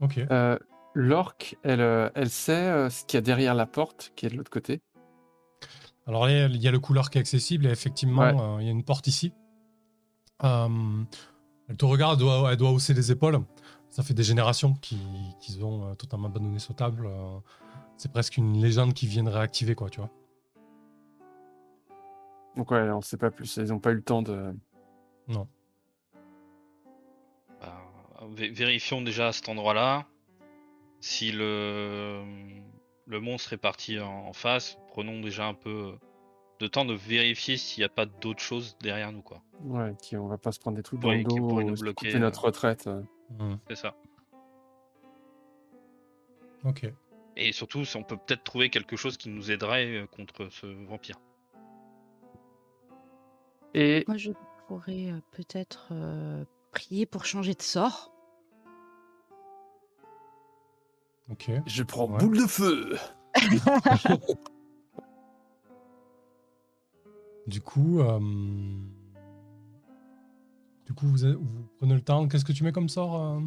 [SPEAKER 1] Ok.
[SPEAKER 4] Euh, L'orque, elle, euh, elle sait euh, ce qu'il y a derrière la porte qui est de l'autre côté.
[SPEAKER 1] Alors là, il y a le couloir qui est accessible et effectivement,
[SPEAKER 4] Ouais.
[SPEAKER 1] euh, il y a une porte ici. Euh, elle te regarde, elle doit, elle doit hausser les épaules. Ça fait des générations qui, qui ont euh, totalement abandonné ce table. euh, c'est presque une légende qui vient de réactiver, quoi, tu vois.
[SPEAKER 4] Donc ouais, on ne sait pas plus. Ils n'ont pas eu le temps de.
[SPEAKER 1] Non.
[SPEAKER 3] Bah, vé- vérifions déjà à cet endroit-là. Si le, le monstre est parti en, en face, prenons déjà un peu de temps de vérifier s'il n'y a pas d'autres choses derrière nous, quoi.
[SPEAKER 4] Ouais, qui, on va pas se prendre des trucs dans
[SPEAKER 3] Ouais,
[SPEAKER 4] le dos,
[SPEAKER 3] nous bloquer,
[SPEAKER 4] couper notre
[SPEAKER 3] euh.
[SPEAKER 4] retraite. euh.
[SPEAKER 3] C'est ça.
[SPEAKER 1] Ok.
[SPEAKER 3] Et surtout, si on peut peut-être trouver quelque chose qui nous aiderait euh, contre ce vampire.
[SPEAKER 4] Et
[SPEAKER 2] Moi, je pourrais euh, peut-être euh, prier pour changer de sort.
[SPEAKER 1] Ok.
[SPEAKER 4] je prends
[SPEAKER 1] Ouais.
[SPEAKER 4] boule de feu.
[SPEAKER 1] Du coup, euh, du coup, vous, avez- vous prenez le temps. Qu'est-ce que tu mets comme sort euh?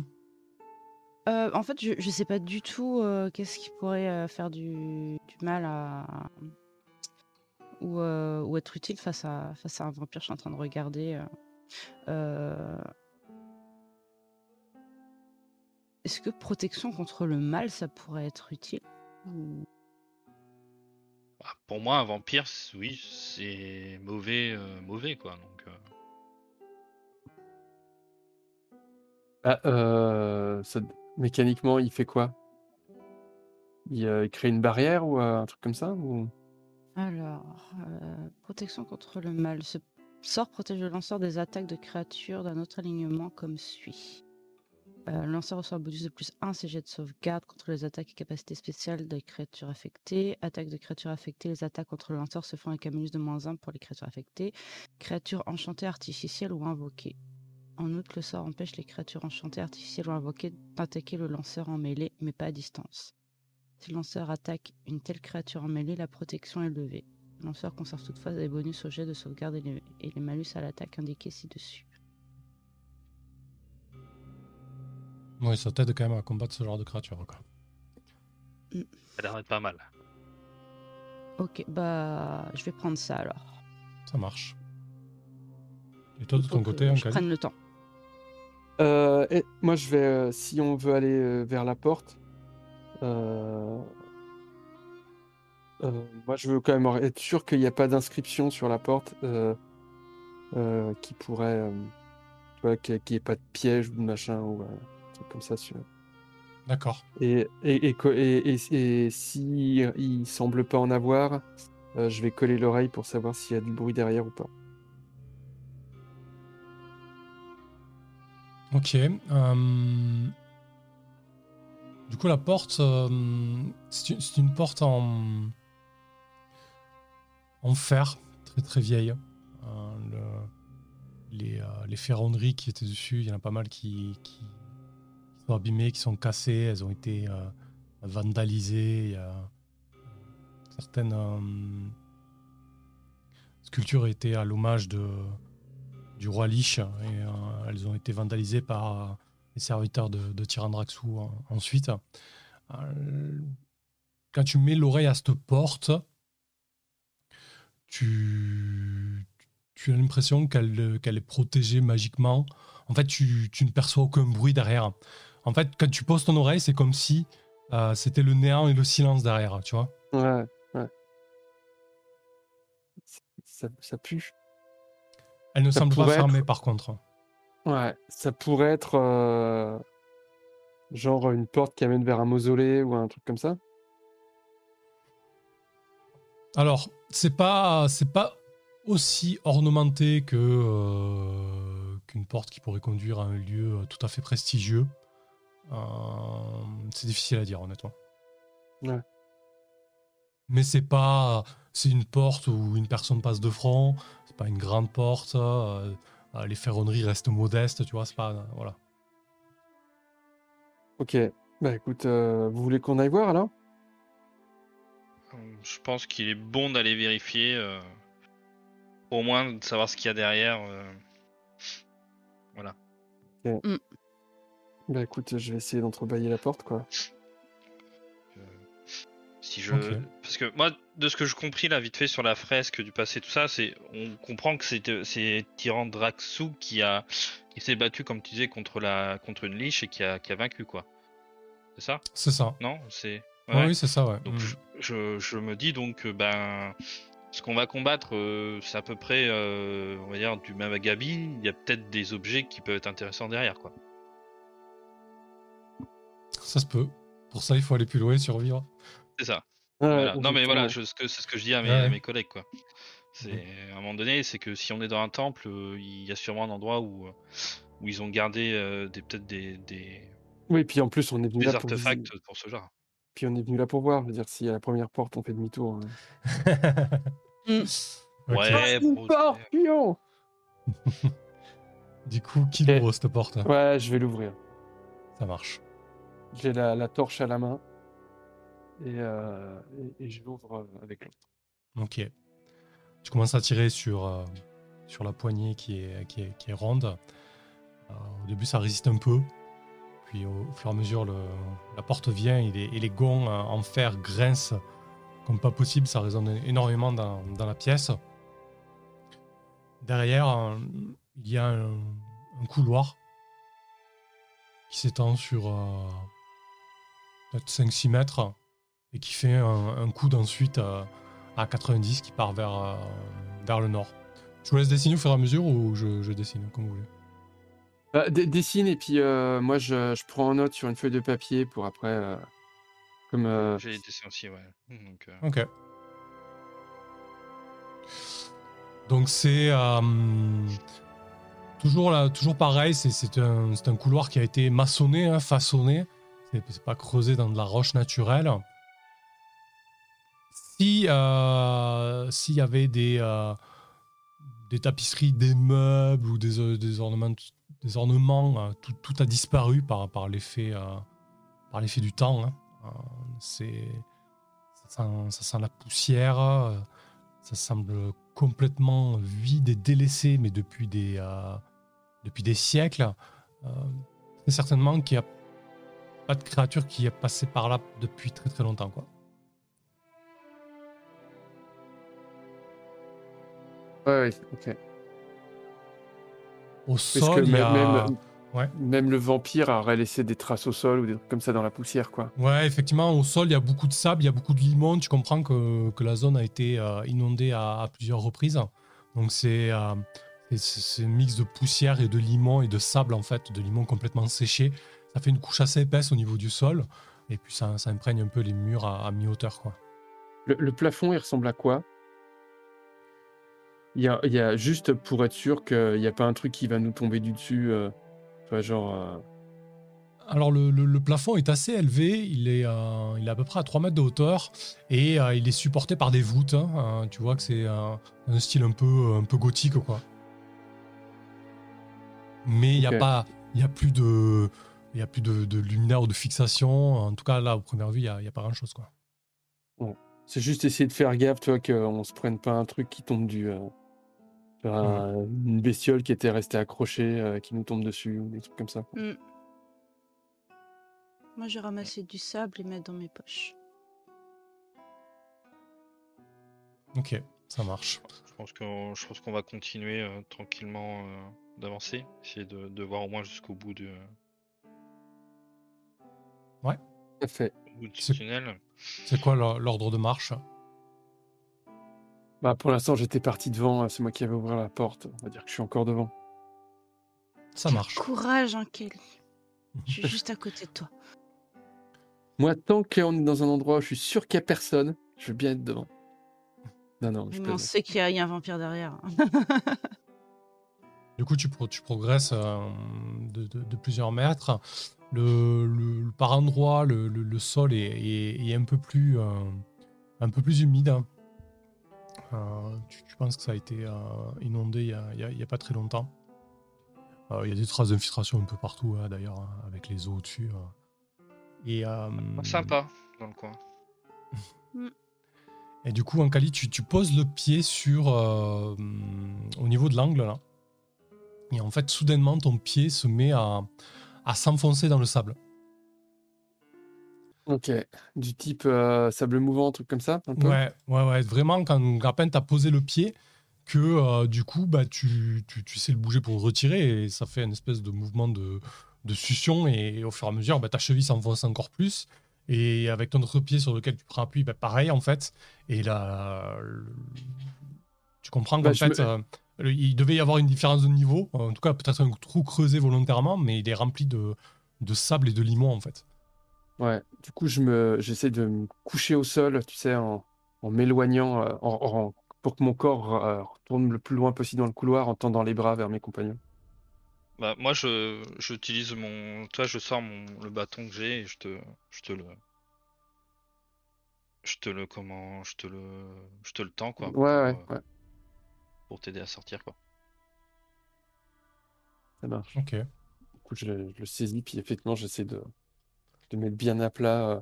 [SPEAKER 2] Euh, en fait, je, je sais pas du tout euh, qu'est-ce qui pourrait euh, faire du, du mal à. Ou, euh, ou être utile face à, face à un vampire. Je suis en train de regarder. euh. Est-ce que protection contre le mal, ça pourrait être utile Ou-
[SPEAKER 3] Bah, pour moi, un vampire, oui, c'est mauvais, euh, mauvais, quoi. Donc, euh,
[SPEAKER 4] Ah, euh, ça- Mécaniquement, il fait quoi? Il, euh, il crée une barrière ou euh, un truc comme ça ou...
[SPEAKER 2] Alors, euh, protection contre le mal. Ce sort protège le lanceur des attaques de créatures d'un autre alignement comme suit. Euh, le lanceur reçoit un bonus de plus 1 CG de sauvegarde contre les attaques et capacités spéciales des créatures affectées. Attaque de créatures affectées, les attaques contre le lanceur se font avec un bonus de moins 1 pour les créatures affectées. Créatures enchantées, artificielles ou invoquées. En outre, le sort empêche les créatures enchantées, artificielles ou invoquées d'attaquer le lanceur en mêlée, mais pas à distance. Si le lanceur attaque une telle créature en mêlée, la protection est levée. Le lanceur conserve toutefois des bonus au jet de sauvegarde et les, et les malus à l'attaque indiqués ci-dessus.
[SPEAKER 1] Oui, ça t'aide quand même à combattre ce genre de créature. Quoi.
[SPEAKER 3] Ça a l'air d'être pas mal.
[SPEAKER 2] Ok, bah je vais prendre ça alors.
[SPEAKER 1] Ça marche. Et toi, de ton côté,
[SPEAKER 2] je
[SPEAKER 1] Ankali
[SPEAKER 2] prenne le temps.
[SPEAKER 4] Euh, et moi, je vais, euh, si on veut aller euh, vers la porte, euh, euh, moi, je veux quand même être sûr qu'il n'y a pas d'inscription sur la porte euh, euh, qui pourrait, euh, tu vois, qu'il n'y ait pas de piège ou de machin ou euh, truc comme ça. Sur...
[SPEAKER 1] D'accord.
[SPEAKER 4] Et, et, et, et, si il semble pas en avoir, euh, je vais coller l'oreille pour savoir s'il y a du bruit derrière ou pas.
[SPEAKER 1] Ok. euh, Du coup, la porte, euh, c'est une, porte en... en fer, très très vieille. Le- Les, les ferronneries qui étaient dessus, il y en a pas mal qui, qui abîmées, qui sont cassées, elles ont été euh, vandalisées. A certaines euh, sculptures étaient à l'hommage de, du roi Lich et euh, elles ont été vandalisées par euh, les serviteurs de, de Tyrandraxu en- ensuite. Euh, quand tu mets l'oreille à cette porte, tu, tu as l'impression qu'elle est protégée magiquement. En fait, tu ne perçois aucun bruit derrière. En fait, quand tu poses ton oreille, c'est comme si euh, c'était le néant et le silence derrière, tu vois.
[SPEAKER 4] Ouais, ouais. Ça, ça pue.
[SPEAKER 1] Elle ne
[SPEAKER 4] Ça
[SPEAKER 1] semble pas
[SPEAKER 4] être-
[SPEAKER 1] fermée, par contre.
[SPEAKER 4] Ouais, ça pourrait être euh, genre une porte qui amène vers un mausolée ou un truc comme ça.
[SPEAKER 1] Alors, c'est pas, c'est pas aussi ornementé que euh, qu'une porte qui pourrait conduire à un lieu tout à fait prestigieux. Euh, c'est difficile à dire, honnêtement.
[SPEAKER 4] Ouais.
[SPEAKER 1] Mais c'est pas, c'est une porte où une personne passe de front. C'est pas une grande porte. euh, euh, les ferronneries restent modestes, tu vois. C'est pas, voilà.
[SPEAKER 4] Ok, bah écoute, euh, vous voulez qu'on aille voir alors?
[SPEAKER 3] Je pense qu'il est bon d'aller vérifier, euh, au moins de savoir ce qu'il y a derrière. euh. Voilà.
[SPEAKER 4] Bah écoute, je vais essayer d'entrebâiller la porte quoi.
[SPEAKER 3] Si je... Parce que moi, de ce que je compris là, vite fait sur la fresque du passé, tout ça, c'est on comprend que c'est c'est Tyrandraxu qui a qui s'est battu, comme tu disais, contre la contre une liche et qui a, qui a vaincu quoi. C'est ça?
[SPEAKER 1] C'est ça.
[SPEAKER 3] Non C'est.
[SPEAKER 1] Ouais, oui, c'est ça, ouais.
[SPEAKER 3] Donc
[SPEAKER 1] Mm.
[SPEAKER 3] je, je, je me dis donc euh, ben ce qu'on va combattre, euh, c'est à peu près, euh, on va dire, du même gabi. Il y a peut-être des objets qui peuvent être intéressants derrière quoi.
[SPEAKER 1] Ça se peut. Pour ça, il faut aller plus loin et survivre.
[SPEAKER 3] C'est ça. Voilà. Non mais voilà, c'est ce que je dis à mes,
[SPEAKER 1] Ouais.
[SPEAKER 3] à mes collègues quoi. C'est à un moment donné, c'est que si on est dans un temple, euh, il y a sûrement un endroit où euh, où ils ont gardé euh, des peut-être des, des,
[SPEAKER 4] Oui, puis en plus on est venu
[SPEAKER 3] des
[SPEAKER 4] là pour
[SPEAKER 3] artefacts
[SPEAKER 4] visiter.
[SPEAKER 3] pour ce genre.
[SPEAKER 4] Puis on est venu là pour voir. Je veux dire, si à la première porte on fait demi-tour. hein.
[SPEAKER 1] Ok.
[SPEAKER 3] Ouais,
[SPEAKER 4] Une
[SPEAKER 3] pour-
[SPEAKER 4] porte, pion
[SPEAKER 1] Du coup, qui
[SPEAKER 4] Ok.
[SPEAKER 1] ouvre cette porte?
[SPEAKER 4] Ouais, je vais l'ouvrir.
[SPEAKER 1] Ça marche.
[SPEAKER 4] J'ai la, torche à la main et, euh, je l'ouvre euh, avec l'autre.
[SPEAKER 1] Ok. Tu commences à tirer sur, euh, sur la poignée qui est, qui est, qui est ronde. Au début, ça résiste un peu. Puis au, fur et à mesure, la porte vient et les, gonds en fer grincent comme pas possible. Ça résonne énormément dans, dans la pièce. Derrière, il y a un, couloir qui s'étend sur peut-être 5-6 mètres et qui fait un, un coude ensuite euh, à 90 qui part vers, euh, vers le nord. Je vous laisse dessiner au fur et à mesure ou je, je dessine comme vous voulez.
[SPEAKER 4] Bah, d- dessine et puis euh, moi je, je prends en note sur une feuille de papier pour après. euh, comme euh,
[SPEAKER 3] J'ai les dessins aussi, ouais. Donc, euh,
[SPEAKER 1] Ok. Donc c'est euh, toujours, là, toujours pareil, c'est- c'est un, c'est un couloir qui a été maçonné, hein, façonné. C'est pas creusé dans de la roche naturelle. Si euh, s'il y avait des, euh, des tapisseries, des meubles ou des, euh, des ornements, des ornements tout, tout a disparu par, par l'effet par l'effet du temps. hein. C'est ça sent, la poussière. ça semble complètement vide et délaissé, mais depuis des, depuis des siècles. Euh, certainement qu'il n'y a pas de créature qui est passée par là depuis très très longtemps. Quoi.
[SPEAKER 4] Ouais, ouais, ok.
[SPEAKER 1] Au
[SPEAKER 4] Parce
[SPEAKER 1] sol,
[SPEAKER 4] que
[SPEAKER 1] il y
[SPEAKER 4] même,
[SPEAKER 1] a...
[SPEAKER 4] même,
[SPEAKER 1] Ouais.
[SPEAKER 4] même le vampire aurait laissé des traces au sol ou des trucs comme ça dans la poussière, quoi.
[SPEAKER 1] Ouais, effectivement, au sol, il y a beaucoup de sable, il y a beaucoup de limon. Tu comprends que, que la zone a été euh, inondée à, à plusieurs reprises. Donc, c'est euh, un mix de poussière et de limon et de sable, en fait, de limon complètement séché. Ça fait une couche assez épaisse au niveau du sol. Et puis, ça, ça imprègne un peu les murs à, à mi-hauteur, quoi.
[SPEAKER 4] Le, le plafond, il ressemble à quoi? Il y, a, il y a juste pour être sûr qu'il n'y a pas un truc qui va nous tomber du dessus. euh, genre. euh,
[SPEAKER 1] Alors, le, le- le plafond est assez élevé. Il est, euh, il est à peu près à 3 mètres de hauteur. Et euh, il est supporté par des voûtes. hein. Tu vois que c'est euh, un style un peu, un peu gothique, quoi. Mais il n'y a pas, il a plus de, il y a plus de, de luminaire ou de fixation. En tout cas, là, au première vue, il n'y a, il y a pas grand-chose, quoi.
[SPEAKER 4] C'est juste essayer de faire gaffe, tu vois, qu'on se prenne pas un truc qui tombe du. euh, Une bestiole qui était restée accrochée, euh, qui nous tombe dessus, ou des trucs comme ça. quoi.
[SPEAKER 2] Mm. Moi, j'ai ramassé du sable et mettre dans mes poches.
[SPEAKER 1] Ok, ça marche.
[SPEAKER 3] Je pense qu'on va continuer euh, tranquillement euh, d'avancer, essayer de, de voir au moins jusqu'au bout, de,
[SPEAKER 4] Tout à fait.
[SPEAKER 3] au bout de
[SPEAKER 1] C'est- quoi l'or- l'ordre de marche?
[SPEAKER 4] Bah, pour l'instant, j'étais parti devant, euh, c'est moi qui avais ouvert la porte. On va dire que je suis encore devant.
[SPEAKER 1] Ça marche.
[SPEAKER 2] Courage, hein, Kelly. Je suis juste à côté de toi.
[SPEAKER 4] Moi, tant qu'on est dans un endroit où je suis sûr qu'il n'y a personne, je veux bien être devant. Non, non, je
[SPEAKER 2] Mais on sait qu'il y, a- il y a un vampire derrière.
[SPEAKER 1] Du coup, tu, pro- tu progresses euh, de, de- de plusieurs mètres. Le, le- le- par endroits, le, le- le sol est, est- est un, peu plus, euh, un peu plus humide. hein. Euh, tu, tu penses que ça a été euh, inondé il n'y a, pas très longtemps. Euh, Il y a des traces d'infiltration un peu partout, hein, d'ailleurs, hein, avec les eaux au-dessus. Et, euh,
[SPEAKER 3] Sympa dans le coin.
[SPEAKER 1] et du coup, Ankali, tu, tu poses le pied sur euh, au niveau de l'angle là. Et en fait, soudainement, ton pied se met à, à s'enfoncer dans le sable.
[SPEAKER 4] Ok. Du type euh, sable mouvant, truc comme ça un peu
[SPEAKER 1] Ouais, ouais, ouais. Vraiment, quand à peine tu as posé le pied, que euh, du coup, bah, tu, tu, tu sais le bouger pour le retirer et ça fait une espèce de mouvement de, de succion. Et au fur et à mesure, bah, ta cheville s'enfonce encore plus. Et avec ton autre pied sur lequel tu prends appui, bah, pareil en fait. Et là, le- tu comprends qu'en
[SPEAKER 4] Bah, je
[SPEAKER 1] fait,
[SPEAKER 4] me-
[SPEAKER 1] euh, il devait y avoir une différence de niveau. En tout cas, peut-être un trou creusé volontairement, mais il est rempli de, de sable et de limon en fait.
[SPEAKER 4] Ouais. Du coup, je me, j'essaie de me coucher au sol, tu sais, en, en m'éloignant, euh, en- en- pour que mon corps euh, retourne le plus loin possible dans le couloir en tendant les bras vers mes compagnons.
[SPEAKER 3] Bah, moi, je j'utilise mon. Toi, je sors mon, le bâton que j'ai et je te, je te le. Je te le. Comment. Je te le. Je te le tends, quoi.
[SPEAKER 4] Ouais,
[SPEAKER 3] pour,
[SPEAKER 4] ouais,
[SPEAKER 3] euh,
[SPEAKER 4] ouais,
[SPEAKER 3] Pour t'aider à sortir, quoi.
[SPEAKER 4] ça marche.
[SPEAKER 1] Ok.
[SPEAKER 4] Du coup, je, je le saisis, puis effectivement, j'essaie de, de mettre bien à plat. euh,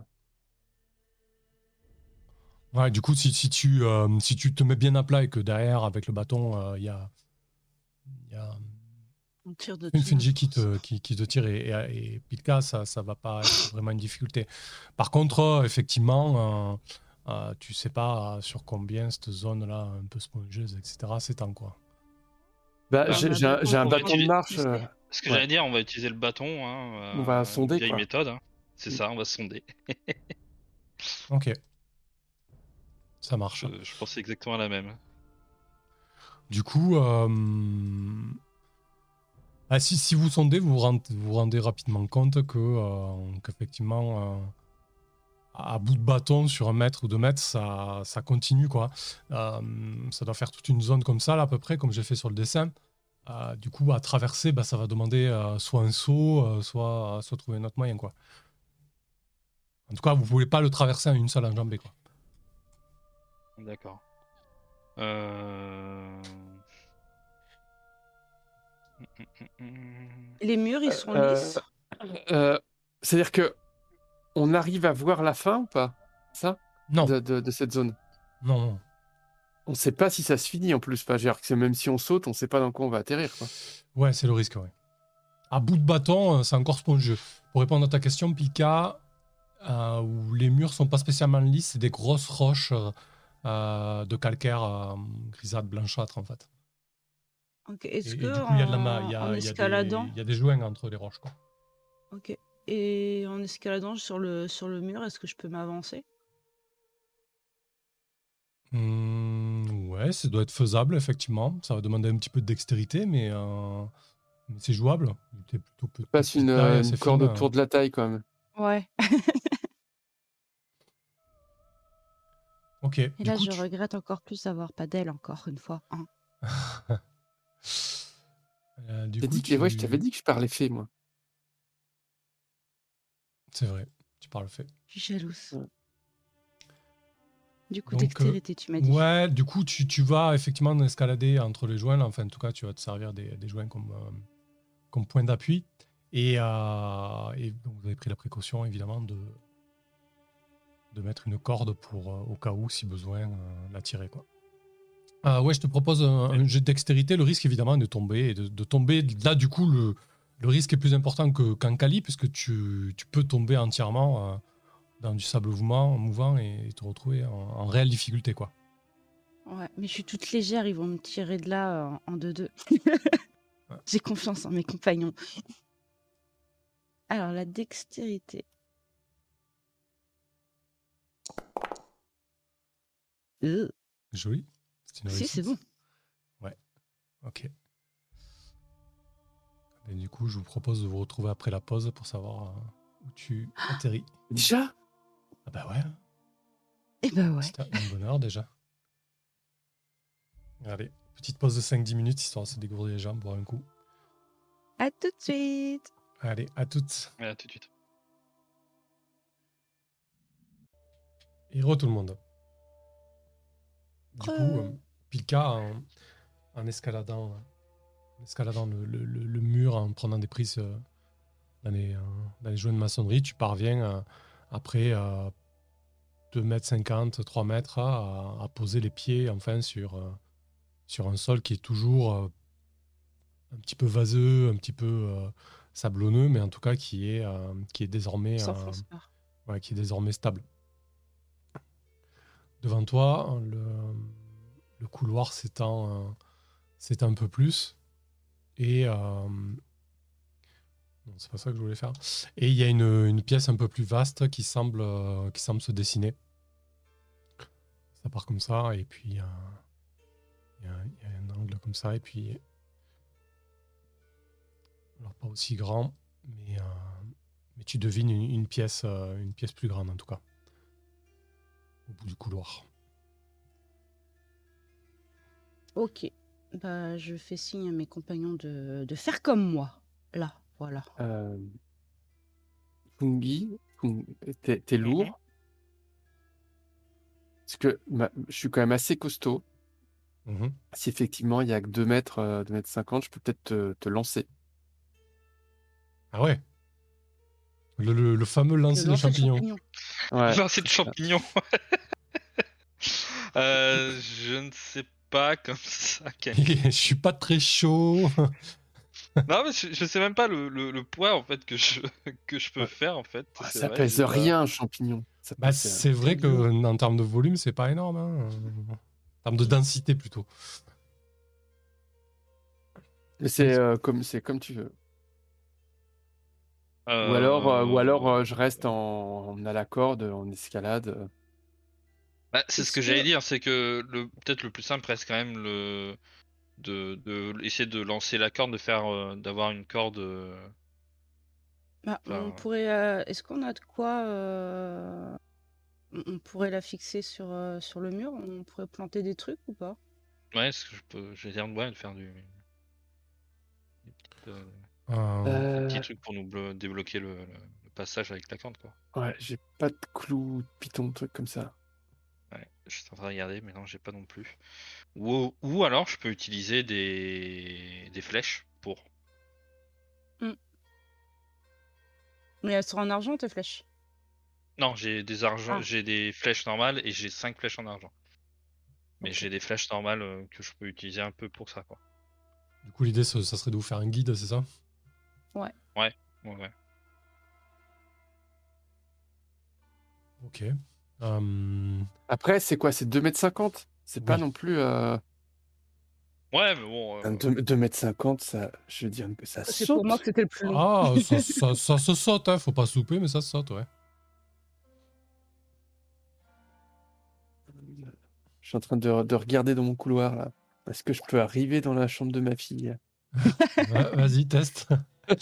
[SPEAKER 1] Ouais, du coup, si, si tu, euh, si tu te mets bien à plat et que derrière, avec le bâton, euh, il y a, il y a
[SPEAKER 2] On tire de
[SPEAKER 1] une. Finji qui te, qui, qui te tire et, et, et Pilka, ça ça va pas être vraiment une difficulté. Par contre, euh, effectivement, euh, euh, tu sais pas sur combien cette zone-là, un peu spongeuse, etc., s'étend quoi?
[SPEAKER 4] Bah,
[SPEAKER 2] Bah,
[SPEAKER 4] j'ai un, bâton de marche. euh,
[SPEAKER 3] Ce que
[SPEAKER 4] Ouais.
[SPEAKER 3] j'allais dire, on va utiliser le bâton. Hein,
[SPEAKER 4] On va
[SPEAKER 3] euh,
[SPEAKER 4] sonder,
[SPEAKER 3] Vieille
[SPEAKER 4] quoi.
[SPEAKER 3] méthode. hein. C'est
[SPEAKER 4] Mm.
[SPEAKER 3] ça, on va sonder.
[SPEAKER 1] Ok. Ça marche.
[SPEAKER 3] Je, je pensais exactement à la même.
[SPEAKER 1] Du coup, euh, ah, si, si vous sondez, vous vous rendez, vous vous rendez rapidement compte que euh, qu'effectivement, à bout de bâton sur un mètre ou deux mètres, ça, ça continue. Quoi. Euh, ça doit faire toute une zone comme ça, là, à peu près, comme j'ai fait sur le dessin. Euh, du coup, à traverser, bah, ça va demander euh, soit un saut, soit, soit trouver un autre moyen. Quoi. En tout cas, vous ne pouvez pas le traverser en une seule enjambée. Quoi.
[SPEAKER 3] D'accord. Euh...
[SPEAKER 2] Les murs, ils sont
[SPEAKER 4] Euh,
[SPEAKER 2] lisses.
[SPEAKER 4] euh, C'est-à-dire que on arrive à voir la fin ou pas? Ça?
[SPEAKER 1] Non,
[SPEAKER 4] de, de- de cette zone?
[SPEAKER 1] Non, non.
[SPEAKER 4] On sait pas si ça se finit en plus. Pas, que même si on saute, on sait pas dans quoi on va atterrir. Quoi.
[SPEAKER 1] Ouais, c'est le risque, ouais. À bout de bâton, euh, c'est encore spongieux. Pour répondre à ta question, Pika, euh, où les murs sont pas spécialement lisses, c'est des grosses roches euh, de calcaire euh, grisâtre, blanchâtre, en fait.
[SPEAKER 2] Est-ce que
[SPEAKER 1] du coup, il y a de la ma-
[SPEAKER 2] en,
[SPEAKER 1] il y a,
[SPEAKER 2] en
[SPEAKER 1] il y a
[SPEAKER 2] escaladant,
[SPEAKER 1] des, il y a des joints entre les roches, quoi.
[SPEAKER 2] ok, et en escaladant sur le sur le mur, est-ce que je peux m'avancer?
[SPEAKER 1] Hmm, ouais, ça doit être faisable, effectivement. Ça va demander un petit peu de dextérité, mais, euh, mais c'est jouable. T'es plutôt pe-
[SPEAKER 4] Passe
[SPEAKER 1] petite
[SPEAKER 4] une, euh, une corde
[SPEAKER 1] fine,
[SPEAKER 4] autour de la taille quand même.
[SPEAKER 2] Ouais.
[SPEAKER 1] Ok.
[SPEAKER 2] Et
[SPEAKER 1] du
[SPEAKER 2] là,
[SPEAKER 1] coup,
[SPEAKER 2] je
[SPEAKER 1] tu-
[SPEAKER 2] regrette encore plus d'avoir pas d'elle encore une fois. hein.
[SPEAKER 1] Euh, du
[SPEAKER 4] T'as
[SPEAKER 1] coup,
[SPEAKER 4] dit que- ouais, je
[SPEAKER 1] tu-
[SPEAKER 4] t'avais dit que je parlais fait, moi.
[SPEAKER 1] C'est vrai, tu parles fait.
[SPEAKER 2] Je suis jalouse.
[SPEAKER 4] Ouais.
[SPEAKER 2] Du coup,
[SPEAKER 1] Donc, euh,
[SPEAKER 2] dextérité, tu m'as dit.
[SPEAKER 1] Ouais, du coup, tu, tu vas effectivement escalader entre les joints. Enfin, en tout cas, tu vas te servir des, des joints comme, euh, comme point d'appui. Et, euh, et donc, vous avez pris la précaution, évidemment, de, de mettre une corde pour, euh, au cas où, si besoin, euh, la tirer. Quoi. Euh, ouais, je te propose un, un jet de dextérité. Le risque, évidemment, est de tomber. Et de, de tomber, là, du coup, le, le risque est plus important que- qu'en Cali, puisque tu, tu peux tomber entièrement euh, dans du sable mouvant, mouvant et te retrouver en, en réelle difficulté. quoi.
[SPEAKER 2] Ouais, mais je suis toute légère, ils vont me tirer de là euh, en 2-2. J'ai confiance en mes compagnons. Alors, la dextérité. Euh,
[SPEAKER 1] Joli.
[SPEAKER 2] Si, c'est bon.
[SPEAKER 1] Ok. Et du coup, je vous propose de vous retrouver après la pause pour savoir euh, où tu atterris.
[SPEAKER 4] Déjà?
[SPEAKER 1] Ah bah ouais,
[SPEAKER 2] Eh ben ouais.
[SPEAKER 1] c'était une bonne heure déjà. Allez, petite pause de 5-10 minutes histoire de se dégourdir les jambes, boire un coup.
[SPEAKER 2] À tout de suite.
[SPEAKER 1] Allez, à toutes.
[SPEAKER 3] Ouais, à tout de suite.
[SPEAKER 1] Et re tout le monde. Du coup,
[SPEAKER 2] Re.
[SPEAKER 1] euh, Pika, en, en escaladant, escaladant le, le- mur, en prenant des prises euh, dans, les, euh, dans les joints de maçonnerie, tu parviens après euh, 2 mètres 50, 3 mètres à, à poser les pieds enfin sur, euh, sur un sol qui est toujours un petit peu vaseux, un petit peu sablonneux, mais en tout cas qui est, qui est désormais ouais, qui est désormais stable. Devant toi, le, le couloir s'étend euh, s'étend un peu plus. Et. euh, je voulais faire. Et il y a une, pièce un peu plus vaste qui semble, euh, qui semble se dessiner. Ça part comme ça, et puis il y a, il y a- un angle comme ça, et puis. Alors, pas aussi grand, mais. euh, mais tu devines une, pièce, euh, une pièce plus grande en tout cas. Au bout du couloir.
[SPEAKER 2] Ok. Bah, je fais signe à mes compagnons de, de faire comme moi. Là, voilà.
[SPEAKER 4] euh... Fungi, Fung- t'es t'es lourd. Parce que ma- je suis quand même assez costaud.
[SPEAKER 1] Mhm.
[SPEAKER 4] Si effectivement il y a que 2 mètres, euh, 2 mètres 50, je peux peut-être te, te lancer.
[SPEAKER 1] Ah ouais le, le- le fameux lancer
[SPEAKER 2] Le
[SPEAKER 1] de
[SPEAKER 2] lancer de
[SPEAKER 1] champignons.
[SPEAKER 2] champignons.
[SPEAKER 4] Ouais.
[SPEAKER 3] Lancer de champignons. Euh, je ne sais pas comme ça.
[SPEAKER 1] Je suis pas très chaud.
[SPEAKER 3] Non, mais je, je sais même pas le, le, le poids en fait que je que je peux
[SPEAKER 4] Ouais.
[SPEAKER 3] faire en fait.
[SPEAKER 4] Ah, ça
[SPEAKER 3] vrai,
[SPEAKER 4] pèse rien, un champignon.
[SPEAKER 1] Bah,
[SPEAKER 4] euh,
[SPEAKER 1] c'est vrai que en termes de volume, c'est pas énorme. hein. En termes de densité plutôt.
[SPEAKER 4] Mais C'est euh, comme, c'est comme tu veux.
[SPEAKER 3] Euh,
[SPEAKER 4] Ou alors, euh, ou alors euh, je reste en, en à la corde, en escalade.
[SPEAKER 3] Bah, c'est ce que,
[SPEAKER 2] que-
[SPEAKER 3] j'allais dire, c'est que le peut-être le plus simple reste quand même le de, de essayer de lancer la corde, de faire euh, d'avoir une corde. euh,
[SPEAKER 2] Bah, on pourrait. euh, Est-ce qu'on a de quoi euh, on pourrait la fixer sur, euh, sur le mur. On pourrait planter des trucs ou pas?
[SPEAKER 3] Ouais, est-ce que je peux. J'ai ouais, de faire du. des petites, euh,
[SPEAKER 1] Euh,
[SPEAKER 4] Euh,
[SPEAKER 3] petits trucs pour nous blo- débloquer le, le- le passage avec la corde, quoi.
[SPEAKER 4] ouais, j'ai pas de clous, de python, de trucs comme ça.
[SPEAKER 3] Ouais, je suis en train de regarder, mais non, j'ai pas non plus. Ou, ou alors, je peux utiliser des, des flèches pour.
[SPEAKER 2] Mais elles sont en argent, tes flèches?
[SPEAKER 3] Non, j'ai des argent,
[SPEAKER 2] Ah.
[SPEAKER 3] j'ai des flèches normales et j'ai 5 flèches en argent. Mais j'ai des flèches normales euh, que je peux utiliser un peu pour ça, quoi.
[SPEAKER 1] du coup, l'idée, ça, ça serait de vous faire un guide, c'est ça?
[SPEAKER 3] Ouais, ouais.
[SPEAKER 1] Ok. Euh,
[SPEAKER 4] Après, c'est quoi? C'est 2m50 C'est pas non plus. Euh...
[SPEAKER 3] Ouais, mais bon. euh,
[SPEAKER 4] 2m50, ça, je veux dire que ça
[SPEAKER 2] C'est
[SPEAKER 4] saute.
[SPEAKER 2] pour moi que c'était le plus long.
[SPEAKER 1] Ah, ça, ça- ça se saute, hein. faut pas souper, mais ça se saute, ouais.
[SPEAKER 4] Je suis en train de, de regarder dans mon couloir là. Est-ce que je peux arriver dans la chambre de ma fille?
[SPEAKER 1] Vas-y, teste.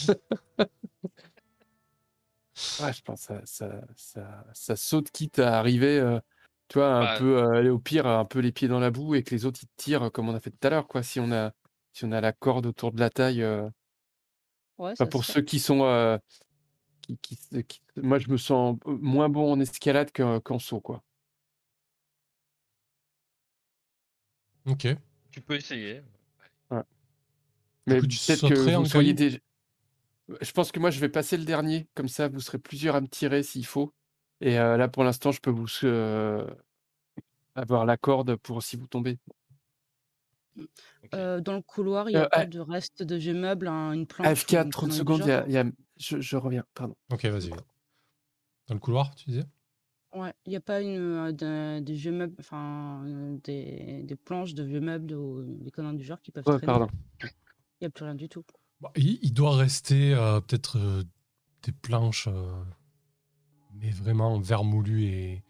[SPEAKER 4] Ouais, je pense que ça, ça, ça, ça saute quitte à arriver, euh, tu vois, un
[SPEAKER 3] Bah.
[SPEAKER 4] peu, euh, au pire, un peu les pieds dans la boue et que les autres ils tirent comme on a fait tout à l'heure, quoi. Si on a, si on a la corde autour de la taille. euh,
[SPEAKER 2] Ouais,
[SPEAKER 4] Enfin,
[SPEAKER 2] ça
[SPEAKER 4] pour
[SPEAKER 2] fait.
[SPEAKER 4] ceux qui sont. euh, qui, qui- qui- moi, je me sens moins bon en escalade que- qu'en saut, quoi.
[SPEAKER 1] Ok.
[SPEAKER 3] Tu peux essayer.
[SPEAKER 4] Mais
[SPEAKER 1] coup, tu
[SPEAKER 4] peut-être que vous soyez déjà. Je pense que moi, je vais passer le dernier. Comme ça, vous serez plusieurs à me tirer s'il faut. Et euh, là, pour l'instant, je peux vous euh, avoir la corde pour si vous tombez.
[SPEAKER 2] Euh, dans le couloir, il n'y a
[SPEAKER 4] Euh,
[SPEAKER 2] pas de reste de vieux meubles, un- une planche. une
[SPEAKER 4] 30
[SPEAKER 2] connerie du
[SPEAKER 4] secondes, il y a,
[SPEAKER 2] genre
[SPEAKER 4] il y a- Je, je reviens, pardon.
[SPEAKER 1] Ok, vas-y. Dans le couloir, tu disais?
[SPEAKER 2] Ouais, il n'y a pas une, de- vieux meubles, enfin, des, des planches de vieux meubles ou des conneries du genre qui peuvent
[SPEAKER 4] Ouais,
[SPEAKER 2] traîner.
[SPEAKER 4] pardon.
[SPEAKER 2] Il n'y a plus rien du tout.
[SPEAKER 1] Bah, il, il doit rester euh, peut-être euh, des planches, euh, mais vraiment vermoulues et,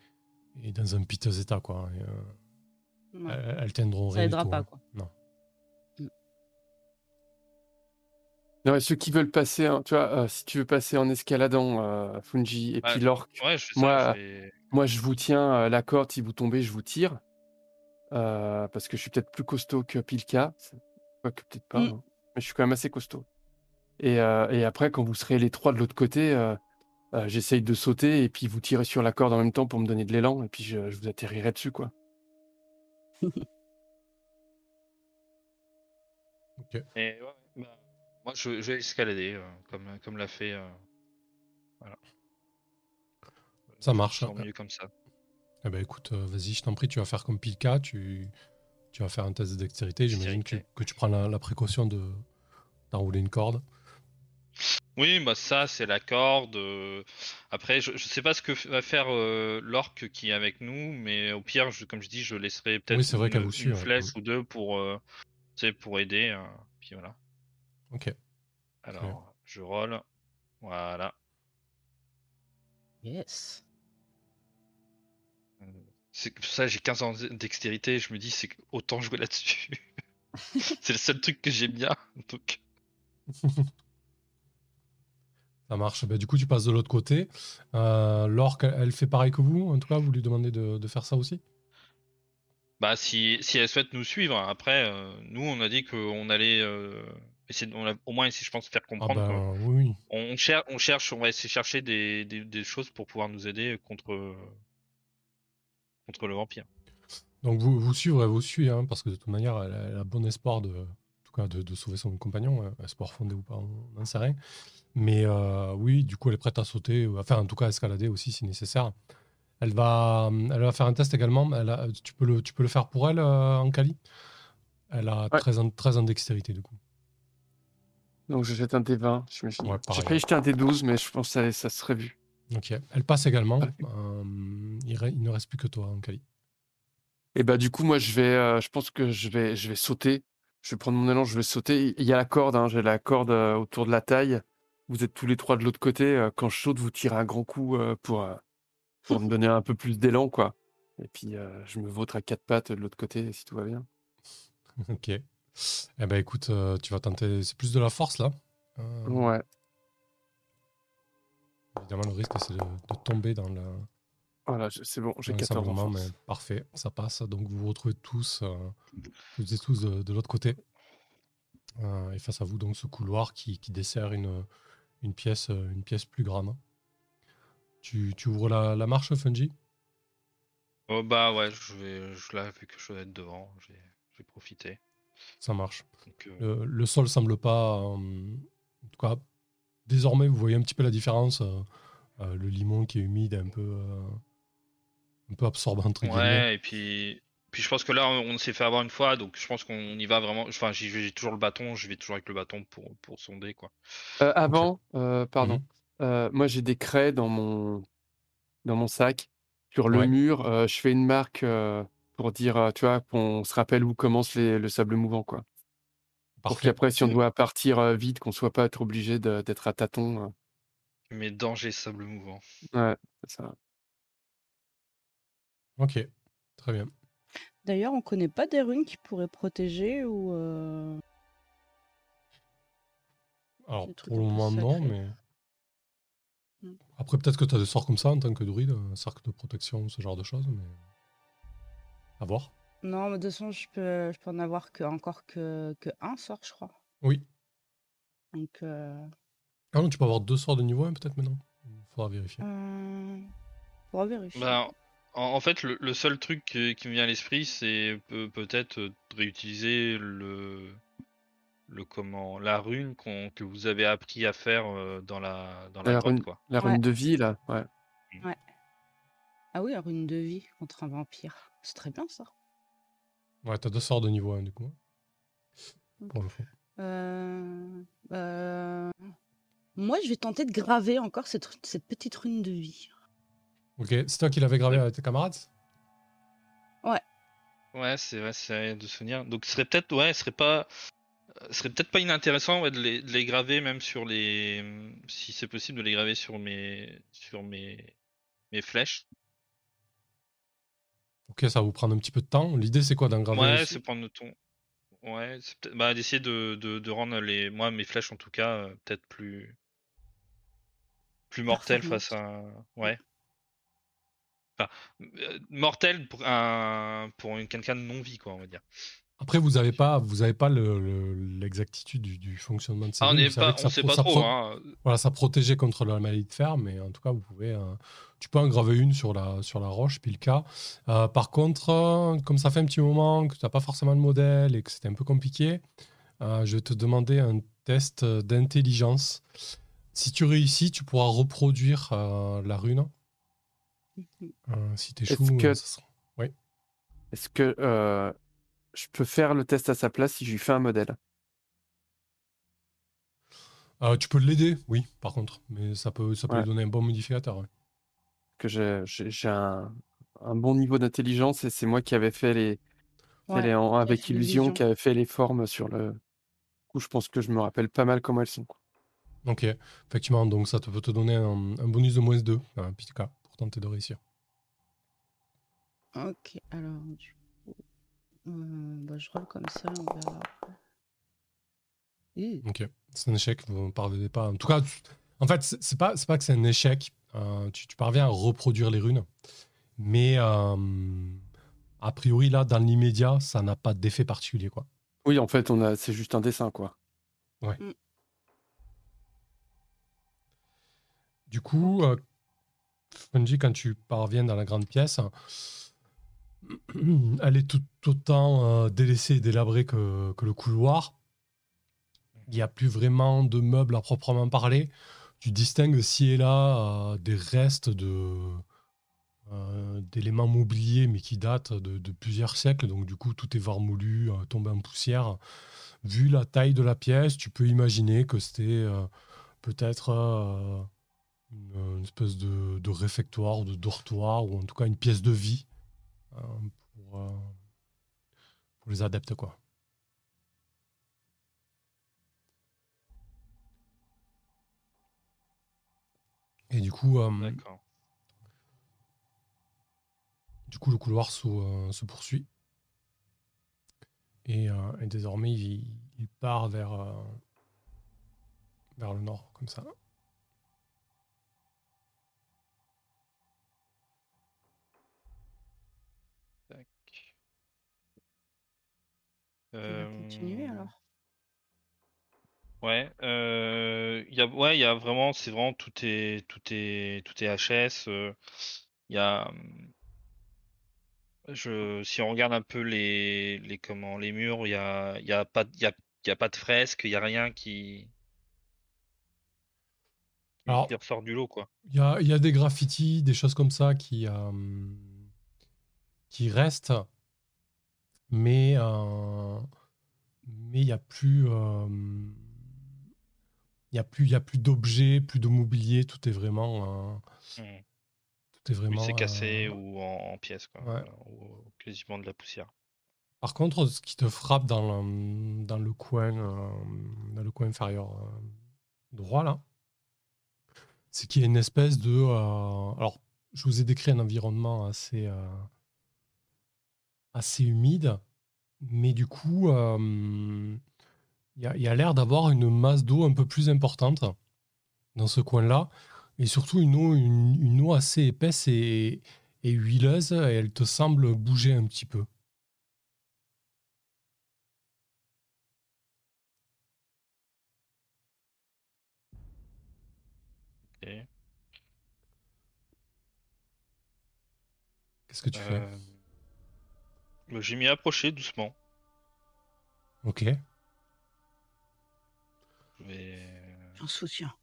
[SPEAKER 1] et dans un piteux état, quoi. Et, euh, elles, elles tiendront
[SPEAKER 2] Ça
[SPEAKER 1] rien du
[SPEAKER 2] aidera
[SPEAKER 1] tout,
[SPEAKER 2] pas,
[SPEAKER 1] hein.
[SPEAKER 2] quoi.
[SPEAKER 1] Non.
[SPEAKER 4] Non, ceux qui veulent passer, hein, tu vois, euh, si tu veux passer en escaladant, euh, Fungi, et
[SPEAKER 3] Ouais.
[SPEAKER 4] puis l'orque,
[SPEAKER 3] Ouais, ça.
[SPEAKER 4] Moi,
[SPEAKER 3] vais-
[SPEAKER 4] moi, je vous tiens euh, la corde. Si vous tombez, je vous tire. Euh, parce que je suis peut-être plus costaud que Pilka. Quoique peut-être pas.
[SPEAKER 2] Mm.
[SPEAKER 4] hein. Mais je suis quand même assez costaud. Et, euh, et après, quand vous serez les trois de l'autre côté, euh, euh, j'essaye de sauter et puis vous tirez sur la corde en même temps pour me donner de l'élan. Et puis je, je vous atterrirai dessus, quoi.
[SPEAKER 1] Ok.
[SPEAKER 3] Et ouais, bah, moi, je, je vais escalader, euh, comme, comme l'a fait. euh, voilà.
[SPEAKER 1] Ça marche.
[SPEAKER 3] Mieux comme ça.
[SPEAKER 1] Eh ben écoute, vas-y, je t'en prie, tu vas faire comme Pilka, tu, tu vas faire un test de dextérité. J'imagine que tu,
[SPEAKER 3] Dextérité.
[SPEAKER 1] que tu prends la, la précaution de d'enrouler une corde.
[SPEAKER 3] Oui, bah ça, c'est la corde. euh, Après, je, je sais pas ce que va faire euh, l'orque qui est avec nous, mais au pire, je- comme je dis, je laisserai peut-être
[SPEAKER 1] Oui, c'est vrai
[SPEAKER 3] une,
[SPEAKER 1] qu'elle vous suit,
[SPEAKER 3] une
[SPEAKER 1] ouais.
[SPEAKER 3] flèche ou deux pour, euh, pour aider. euh, puis voilà.
[SPEAKER 1] Ok.
[SPEAKER 3] Alors, je roll. Voilà.
[SPEAKER 2] Yes.
[SPEAKER 3] C'est pour ça j'ai 15 ans de dextérité, je me dis c'est autant jouer là-dessus. c'est le seul truc que j'aime bien. Donc,
[SPEAKER 1] Ça marche. Ben, du coup, tu passes de l'autre côté. Euh, L'orque, elle, elle fait pareil que vous. En tout cas, vous lui demandez de, de faire ça aussi?
[SPEAKER 3] bah si, si elle souhaite nous suivre, après, euh, nous on a dit qu'on allait euh, essayer, de- on a au moins essayer, je pense, de faire
[SPEAKER 1] Ah
[SPEAKER 3] comprendre. que
[SPEAKER 1] oui,
[SPEAKER 3] on, cherche, on cherche, on va essayer de chercher des, des, des choses pour pouvoir nous aider contre contre le vampire.
[SPEAKER 1] Donc vous, vous suivre, elle vous suit, hein, parce que de toute manière, elle, a- elle a bon espoir de, en tout cas, de, de sauver son compagnon. hein. Espoir fondé ou pas, on n'en sait rien. Mais euh, oui, du coup, elle est prête à sauter, enfin, en tout cas, à escalader aussi si nécessaire. Elle va, elle va faire un test également. Elle a- tu, peux le, tu peux le faire pour elle, euh, en Cali? Elle a
[SPEAKER 4] Ouais.
[SPEAKER 1] 13, ans, 13 ans dextérité, du coup.
[SPEAKER 4] Donc je jette un D20, j'imagine.
[SPEAKER 1] Ouais,
[SPEAKER 4] J'ai failli jeter un D12, mais je pense que ça, ça serait vu.
[SPEAKER 1] Ok. Elle passe également. Euh, il, re- il ne reste plus que toi, en.
[SPEAKER 4] Et bah du coup, moi, je vais, euh, je pense que je vais, je vais sauter. Je vais prendre mon élan, je vais sauter. Il y a la corde, hein, j'ai la corde euh, autour de la taille. Vous êtes tous les trois de l'autre côté. euh, quand je saute, vous tirez un grand coup pour, pour me donner un peu plus d'élan, quoi. Et puis, je me vautre à quatre pattes de l'autre côté, si tout va bien.
[SPEAKER 1] Ok. Eh ben écoute, euh, tu vas tenter. C'est plus de la force là.
[SPEAKER 4] Ouais.
[SPEAKER 1] Évidemment, le risque c'est de, de tomber dans la,
[SPEAKER 4] Voilà, c'est bon, j'ai
[SPEAKER 1] Un
[SPEAKER 4] 14 en
[SPEAKER 1] simplement,
[SPEAKER 4] force.
[SPEAKER 1] mais parfait, ça passe. Donc vous vous retrouvez tous, euh, toutes et tous de, de l'autre côté. Euh, et face à vous, donc ce couloir qui, qui dessert une, une, pièce, euh, une pièce plus grande. Tu, tu ouvres la, la marche, Fungi?
[SPEAKER 3] Oh bah ouais, je vais, je là vu que je vais être devant, je vais, je vais profiter.
[SPEAKER 1] Ça marche.
[SPEAKER 3] Donc, euh,
[SPEAKER 1] Le, le sol semble pas. euh, en tout cas, désormais, vous voyez un petit peu la différence. euh, euh, le limon qui est humide, un peu, euh, un peu absorbant, entre guillemets.
[SPEAKER 3] ouais, et puis, puis je pense que là on s'est fait avoir une fois, donc je pense qu'on y va vraiment. Enfin, j'ai toujours le bâton, je vais toujours avec le bâton pour, pour sonder quoi.
[SPEAKER 4] Euh, avant, euh, pardon,
[SPEAKER 1] Mhm.
[SPEAKER 4] euh, moi j'ai des craies dans mon, dans mon sac. Sur le
[SPEAKER 1] Ouais.
[SPEAKER 4] mur, euh, je fais une marque euh, pour dire, euh, tu vois, qu'on se rappelle où commence les- le sable mouvant, quoi. Pour
[SPEAKER 1] Parfait.
[SPEAKER 4] qu'après, si on doit partir euh, vite, qu'on soit pas trop obligé d'être à tâtons.
[SPEAKER 3] Mes dangers sable mouvant.
[SPEAKER 4] Ouais, ça.
[SPEAKER 1] Ok, très bien.
[SPEAKER 2] D'ailleurs, on connaît pas des runes qui pourraient protéger ou. euh,
[SPEAKER 1] Alors, pour le moment, non, mais.
[SPEAKER 2] Mm.
[SPEAKER 1] Après, peut-être que tu as des sorts comme ça en tant que druide, un cercle de protection, ce genre de choses, mais. À voir.
[SPEAKER 2] Non, mais de toute façon, je peux, je peux en avoir que, encore que, que un sort, je crois.
[SPEAKER 1] Oui.
[SPEAKER 2] Donc, euh,
[SPEAKER 1] Ah non, tu peux avoir deux sorts de niveau 1 peut-être maintenant? Il faudra vérifier.
[SPEAKER 2] euh, va vérifier.
[SPEAKER 3] Bah, en, en fait, le, le seul truc qui, qui me vient à l'esprit, c'est peut- peut-être euh, réutiliser le, le comment, la rune que vous avez appris à faire euh, dans la, dans la,
[SPEAKER 4] La
[SPEAKER 3] grotte,
[SPEAKER 4] rune.
[SPEAKER 3] quoi.
[SPEAKER 4] La
[SPEAKER 2] Ouais.
[SPEAKER 4] rune de vie, là, ouais.
[SPEAKER 2] Ah oui, la rune de vie contre un vampire. C'est très bien ça.
[SPEAKER 1] Ouais, t'as deux sorts de niveau 1 du coup. Pour le coup.
[SPEAKER 2] Euh, euh, Moi, je vais tenter de graver encore cette, cette petite rune de vie.
[SPEAKER 1] Ok, c'est toi qui l'avais gravé avec tes camarades
[SPEAKER 3] Ouais, c'est vrai, c'est de souvenir. Donc, ce serait peut-être, ouais, ce serait pas, ce serait peut-être pas inintéressant ouais, de, les, de les graver même sur les, si c'est possible, de les graver sur mes, sur mes, mes flèches.
[SPEAKER 1] Ok, ça va vous prendre un petit peu de temps. L'idée, c'est quoi d'en graver
[SPEAKER 3] Ouais, c'est prendre le ton. Ouais, c'est peut-être bah, d'essayer de, de, de rendre les moi mes flèches en tout cas euh, peut-être plus plus mortelles face à ouais. Enfin, euh, mortelles pour un pour une quelqu'un de non vie quoi on va dire.
[SPEAKER 1] Après, vous n'avez pas, vous avez pas le- le- l'exactitude du, du fonctionnement de ces
[SPEAKER 3] Ah, on
[SPEAKER 1] ça
[SPEAKER 3] sait pas
[SPEAKER 1] ça
[SPEAKER 3] trop hein.
[SPEAKER 1] Voilà, ça protégeait contre la maladie de fer, mais en tout cas, vous pouvez, euh, tu peux en graver une sur la, sur la roche, puis le cas. Euh, par contre, euh, comme ça fait un petit moment que tu n'as pas forcément de modèle et que c'était un peu compliqué, je vais te demander un test d'intelligence. Si tu réussis, tu pourras reproduire la rune. Euh, si tu échoues,
[SPEAKER 4] que-
[SPEAKER 1] euh, ça sera-
[SPEAKER 4] Est-ce que euh, je peux faire le test à sa place si je lui fais un modèle?
[SPEAKER 1] Euh, tu peux l'aider, oui, par contre, mais ça peut, ça peut
[SPEAKER 4] Ouais.
[SPEAKER 1] lui donner un bon modificateur. ouais.
[SPEAKER 4] Que j'ai j'ai- j'ai un, un bon niveau d'intelligence et c'est moi qui avais fait les, fait
[SPEAKER 2] Ouais,
[SPEAKER 4] les en- avec
[SPEAKER 2] fait
[SPEAKER 4] illusion, qui avait fait les formes sur le. Du coup, je pense que je me rappelle pas mal comment elles sont. quoi.
[SPEAKER 1] Ok, effectivement, donc ça te peut te donner un, un bonus de moins 2, un petit cas, pour tenter de réussir.
[SPEAKER 2] Ok, alors du coup, euh, bah, je roule comme ça, on verra. Ih,
[SPEAKER 1] Ok, c'est un échec, vous ne parvenez pas. En tout cas, en fait, c'est pas, c'est pas que c'est un échec, euh, tu, tu parviens à reproduire les runes, mais euh, a priori, là, dans l'immédiat, ça n'a pas d'effet particulier, quoi.
[SPEAKER 4] Oui, en fait, on a, c'est juste un dessin, quoi.
[SPEAKER 1] Du coup, euh, Fungi, quand tu parviens dans la grande pièce, elle est tout autant euh, délaissée et délabrée que, que le couloir. Il n'y a plus vraiment de meubles à proprement parler. Tu distingues ci et là euh, des restes de euh, d'éléments mobiliers, mais qui datent de, plusieurs siècles. Donc du coup, tout est varmoulu, tombé en poussière. Vu la taille de la pièce, tu peux imaginer que c'était peut-être une, une espèce de, de réfectoire, de dortoir, ou en tout cas une pièce de vie euh, pour, euh, pour les adeptes. Quoi. Et du coup, euh, du coup le couloir se, euh, se poursuit. Et, euh, et désormais, il, il part vers, euh, vers le nord, comme ça.
[SPEAKER 2] Continuer alors.
[SPEAKER 3] Ouais, euh, y a, ouais, il y a vraiment, c'est vraiment tout est, tout est, tout est HS. euh, Il y a, hum, je, si on regarde un peu les, les comment, les murs, il y a, il y a pas, il y a, il y a pas de fresque, il y a rien qui, qui,
[SPEAKER 1] Alors-
[SPEAKER 3] qui ressort du lot, quoi.
[SPEAKER 1] Il y a, il y a des graffitis, des choses comme ça qui, euh, qui restent, mais euh, mais il n'y a plus, euh, il y a plus, il y a plus d'objets, plus de mobilier, tout est vraiment, euh,
[SPEAKER 3] Hmm.
[SPEAKER 1] tout est vraiment.
[SPEAKER 3] c'est cassé ou en, en pièces, quoi.
[SPEAKER 1] ouais.
[SPEAKER 3] Ou quasiment de la poussière.
[SPEAKER 1] Par contre, ce qui te frappe dans le, dans le coin, dans le coin inférieur droit là, c'est qu'il y a une espèce de. alors, je vous ai décrit un environnement assez, euh, assez humide, mais du coup, euh, il y a, il y a l'air d'avoir une masse d'eau un peu plus importante dans ce coin-là, et surtout une eau, une, une eau assez épaisse et, et huileuse, et elle te semble bouger un petit peu. Qu'est-ce que tu fais?
[SPEAKER 3] Euh, J'ai m'y approché doucement.
[SPEAKER 1] Ok.
[SPEAKER 3] Je vais,
[SPEAKER 2] soutiens.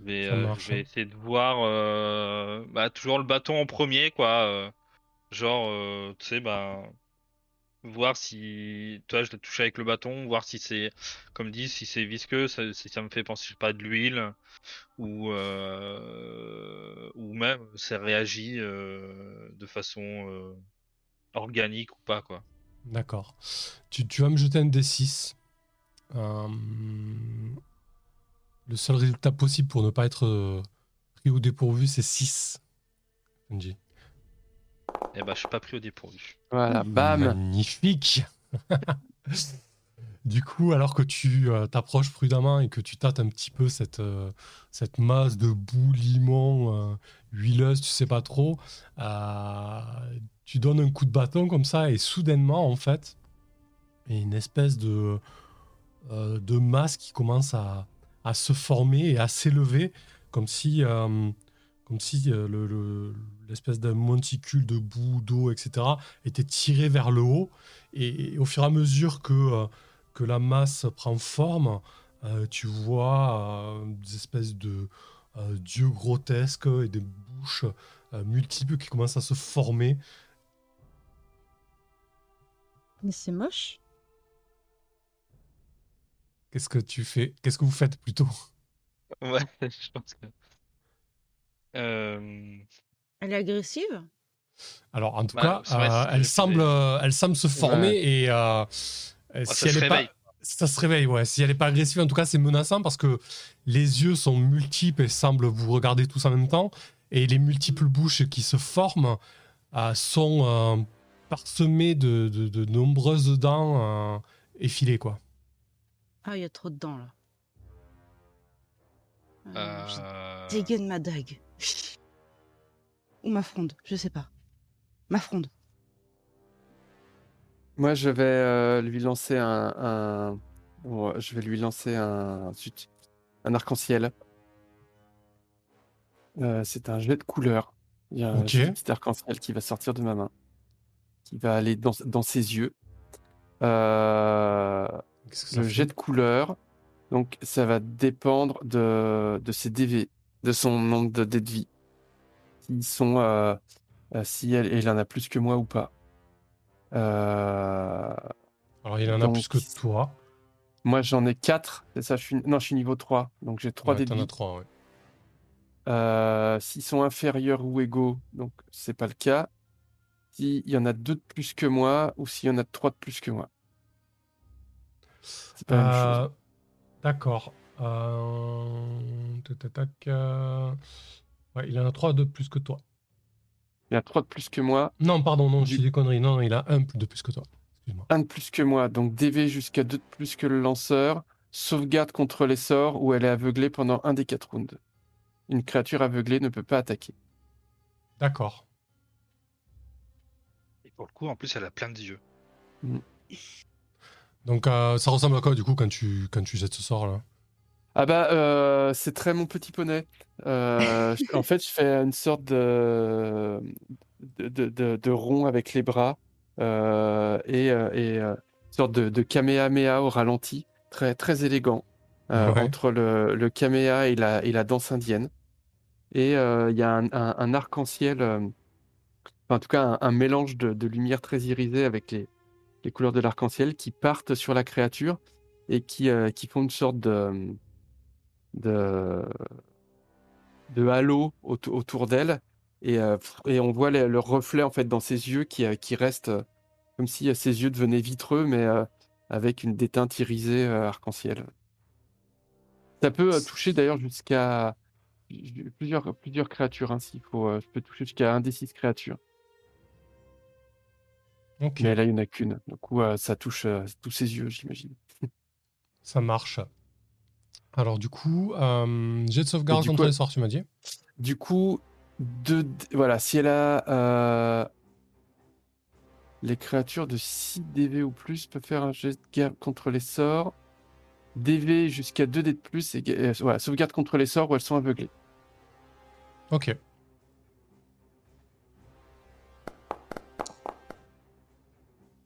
[SPEAKER 3] je vais,
[SPEAKER 1] Ça
[SPEAKER 3] euh,
[SPEAKER 1] marche,
[SPEAKER 3] je vais
[SPEAKER 1] hein.
[SPEAKER 3] essayer de voir euh, bah, toujours le bâton en premier, quoi. euh, genre, euh, tu sais, bah, voir si, toi, je l'ai touché avec le bâton, voir si c'est, comme dit, si c'est visqueux, ça, si ça me fait penser, je sais pas, de l'huile, ou, euh, ou même ça réagit euh, de façon euh, organique ou pas, quoi.
[SPEAKER 1] D'accord. Tu, tu vas me jeter un D6. Euh, le seul résultat possible pour ne pas être euh, pris au dépourvu, c'est 6. Fungi.
[SPEAKER 3] Et bah, je suis pas pris au dépourvu.
[SPEAKER 4] Voilà, bam.
[SPEAKER 1] Magnifique. du coup, alors que tu euh, t'approches prudemment et que tu tâtes un petit peu cette, euh, cette masse de boue, limon, euh, huileuse, tu sais pas trop, euh, tu donnes un coup de bâton comme ça et soudainement, en fait, il y a une espèce de, euh, de masse qui commence à, à se former et à s'élever comme si, euh, comme si euh, le- le- l'espèce d'un monticule de boue, d'eau, etc., était tiré vers le haut. Et, et au fur et à mesure que, euh, que la masse prend forme, euh, tu vois euh, des espèces de euh, dieux grotesques et des bouches euh, multiples qui commencent à se former.
[SPEAKER 2] Mais c'est moche.
[SPEAKER 1] Qu'est-ce que tu fais? Qu'est-ce que vous faites plutôt?
[SPEAKER 3] Ouais, je pense que. Euh,
[SPEAKER 2] Elle est agressive?
[SPEAKER 1] Alors, en tout
[SPEAKER 3] Bah,
[SPEAKER 1] cas, euh, elle, semble, euh, elle semble se former et euh, si
[SPEAKER 3] ça
[SPEAKER 1] elle
[SPEAKER 3] se
[SPEAKER 1] est pas,
[SPEAKER 3] réveille.
[SPEAKER 1] ça se réveille, ouais. Si elle n'est pas agressive, en tout cas, c'est menaçant parce que les yeux sont multiples et semblent vous regarder tous en même temps. Et les multiples bouches qui se forment euh, sont euh, parsemées de, de- de nombreuses dents euh, effilées, quoi.
[SPEAKER 2] Ah, il y a trop de dents là. Euh, je dégaine ma dague. Ou ma fronde, je sais pas. Ma fronde.
[SPEAKER 4] Moi, je vais euh, lui lancer un, un- bon, je vais lui lancer un, zut, un arc-en-ciel. Euh, c'est un jet de couleur. Il y a un petit arc-en-ciel qui va sortir de ma main, qui va aller dans, dans ses yeux. Euh, le jet de couleur, donc ça va dépendre de, de ses DV, de son nombre de de vie. S'ils sont, euh, euh, si elle, elle en a plus que moi ou pas. Euh,
[SPEAKER 1] Alors, il en a plus que toi.
[SPEAKER 4] Moi, j'en ai 4. C'est ça, je suis... Non, je suis niveau 3. Donc, j'ai 3
[SPEAKER 1] Ouais,
[SPEAKER 4] dés de
[SPEAKER 1] t'en as
[SPEAKER 4] vie.
[SPEAKER 1] trois, ouais.
[SPEAKER 4] Euh, S'ils sont inférieurs ou égaux, donc c'est pas le cas. S'il y en a 2 de plus que moi ou s'il y en a 3 de plus que moi. C'est pas la même chose.
[SPEAKER 1] D'accord. Euh, euh, Ouais, il en a trois de plus que toi.
[SPEAKER 4] Il a 3 de plus que moi,
[SPEAKER 1] Non, pardon, non, dis des conneries. Non, non, il a un de plus que toi. Excuse-moi.
[SPEAKER 4] 1 de plus que moi. Donc, DV jusqu'à 2 de plus que le lanceur. Sauvegarde contre les sorts où elle est aveuglée pendant un des 4 rounds. Une créature aveuglée ne peut pas attaquer.
[SPEAKER 1] D'accord.
[SPEAKER 3] Et pour le coup, en plus, elle a plein de yeux.
[SPEAKER 1] Donc euh, ça ressemble à quoi du coup quand tu, quand tu jettes ce sort là?
[SPEAKER 4] Ah bah, euh, c'est très mon petit poney. Euh, en fait, je fais une sorte de, de, de, de- de rond avec les bras euh, et, et une sorte de, kamehameha au ralenti, très, très élégant,
[SPEAKER 1] Ouais.
[SPEAKER 4] entre le, le kameha et la, et la danse indienne. Et il y a un, un- un arc-en-ciel, en tout cas un, un mélange de, de lumière très irisée avec les, les couleurs de l'arc-en-ciel qui partent sur la créature et qui, qui font une sorte de, de, de halo auto- autour d'elle. Et, euh, et on voit le, le reflet en fait dans ses yeux qui, euh, qui reste euh, comme si ses yeux devenaient vitreux, mais avec une déteinte irisée arc-en-ciel. Ça peut toucher d'ailleurs jusqu'à plusieurs, plusieurs créatures ainsi. Faut, euh, je peux toucher jusqu'à un des six créatures. Mais là, il n'y en a qu'une. Du coup, ça touche tous ses yeux, j'imagine.
[SPEAKER 1] ça marche. Alors du coup, euh, jet de sauvegarde contre
[SPEAKER 4] coup-
[SPEAKER 1] les sorts, tu m'as dit
[SPEAKER 4] Du coup, voilà, si elle a euh, les créatures de 6 DV ou plus peuvent faire un jet de guerre contre les sorts. DV jusqu'à 2 D de plus et euh, voilà, sauvegarde contre les sorts où elles sont aveuglées.
[SPEAKER 1] Ok.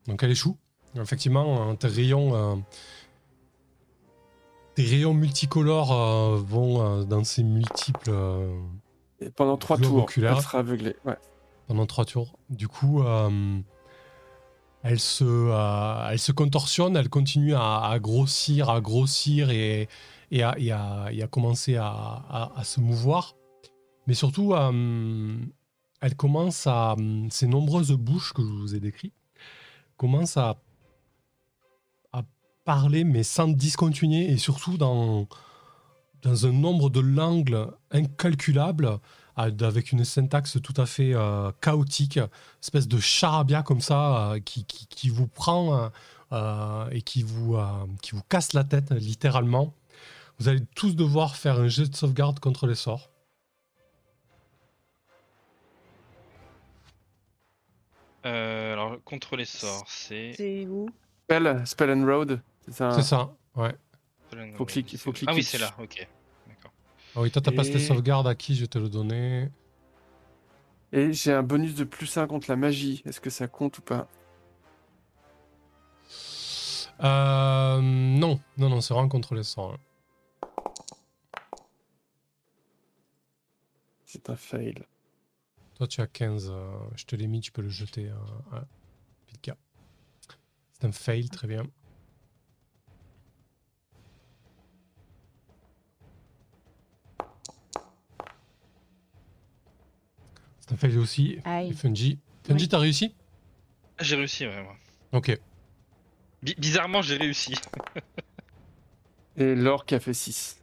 [SPEAKER 1] Donc elle échoue. Effectivement, euh, tes tes rayons multicolores euh, vont euh, dans ces multiples euh,
[SPEAKER 4] Et pendant 3
[SPEAKER 1] Globe
[SPEAKER 4] tours, elle sera aveuglée. Ouais.
[SPEAKER 1] pendant trois tours. Du coup, elle se, elle se contorsionne, elle continue à, à grossir, à grossir et, et, à, et à- et à commencer à, se mouvoir. Mais surtout, elle commence à. Ces nombreuses bouches que je vous ai décrites commencent à parler, mais sans discontinuer et surtout dans, dans un nombre de langues incalculables avec une syntaxe tout à fait euh, chaotique, espèce de charabia comme ça euh, qui, qui, qui vous prend euh, euh, et qui vous, euh, qui vous casse la tête littéralement. Vous allez tous devoir faire un jet de sauvegarde contre les sorts.
[SPEAKER 3] Euh, alors, contre les sorts, c'est.
[SPEAKER 2] C'est où?
[SPEAKER 4] Spell, Spell and Road, c'est ça
[SPEAKER 1] C'est ça, ouais.
[SPEAKER 4] Faut cliquer- faut cliquer
[SPEAKER 3] Ah oui, c'est là, ok. D'accord.
[SPEAKER 1] Ah oui, toi, t'as pas
[SPEAKER 4] Et-
[SPEAKER 1] cette sauvegarde à qui je vais te le donner
[SPEAKER 4] Et j'ai un bonus de plus 1 contre la magie. Est-ce que ça compte ou pas?
[SPEAKER 1] Euh, non, non, non, c'est vraiment contre les sorts. hein.
[SPEAKER 4] C'est un fail.
[SPEAKER 1] Toi, tu as 15. euh, je te l'ai mis, tu peux le jeter. euh, à Pilka. C'est un fail, très bien. C'est un fail aussi.
[SPEAKER 2] Aïe.
[SPEAKER 1] Et Fungi. Fungi,
[SPEAKER 2] Oui.
[SPEAKER 1] t'as réussi?
[SPEAKER 3] J'ai réussi, ouais. ouais.
[SPEAKER 1] Ok.
[SPEAKER 3] Bi- bizarrement, j'ai réussi.
[SPEAKER 4] Et l'orque a fait 6.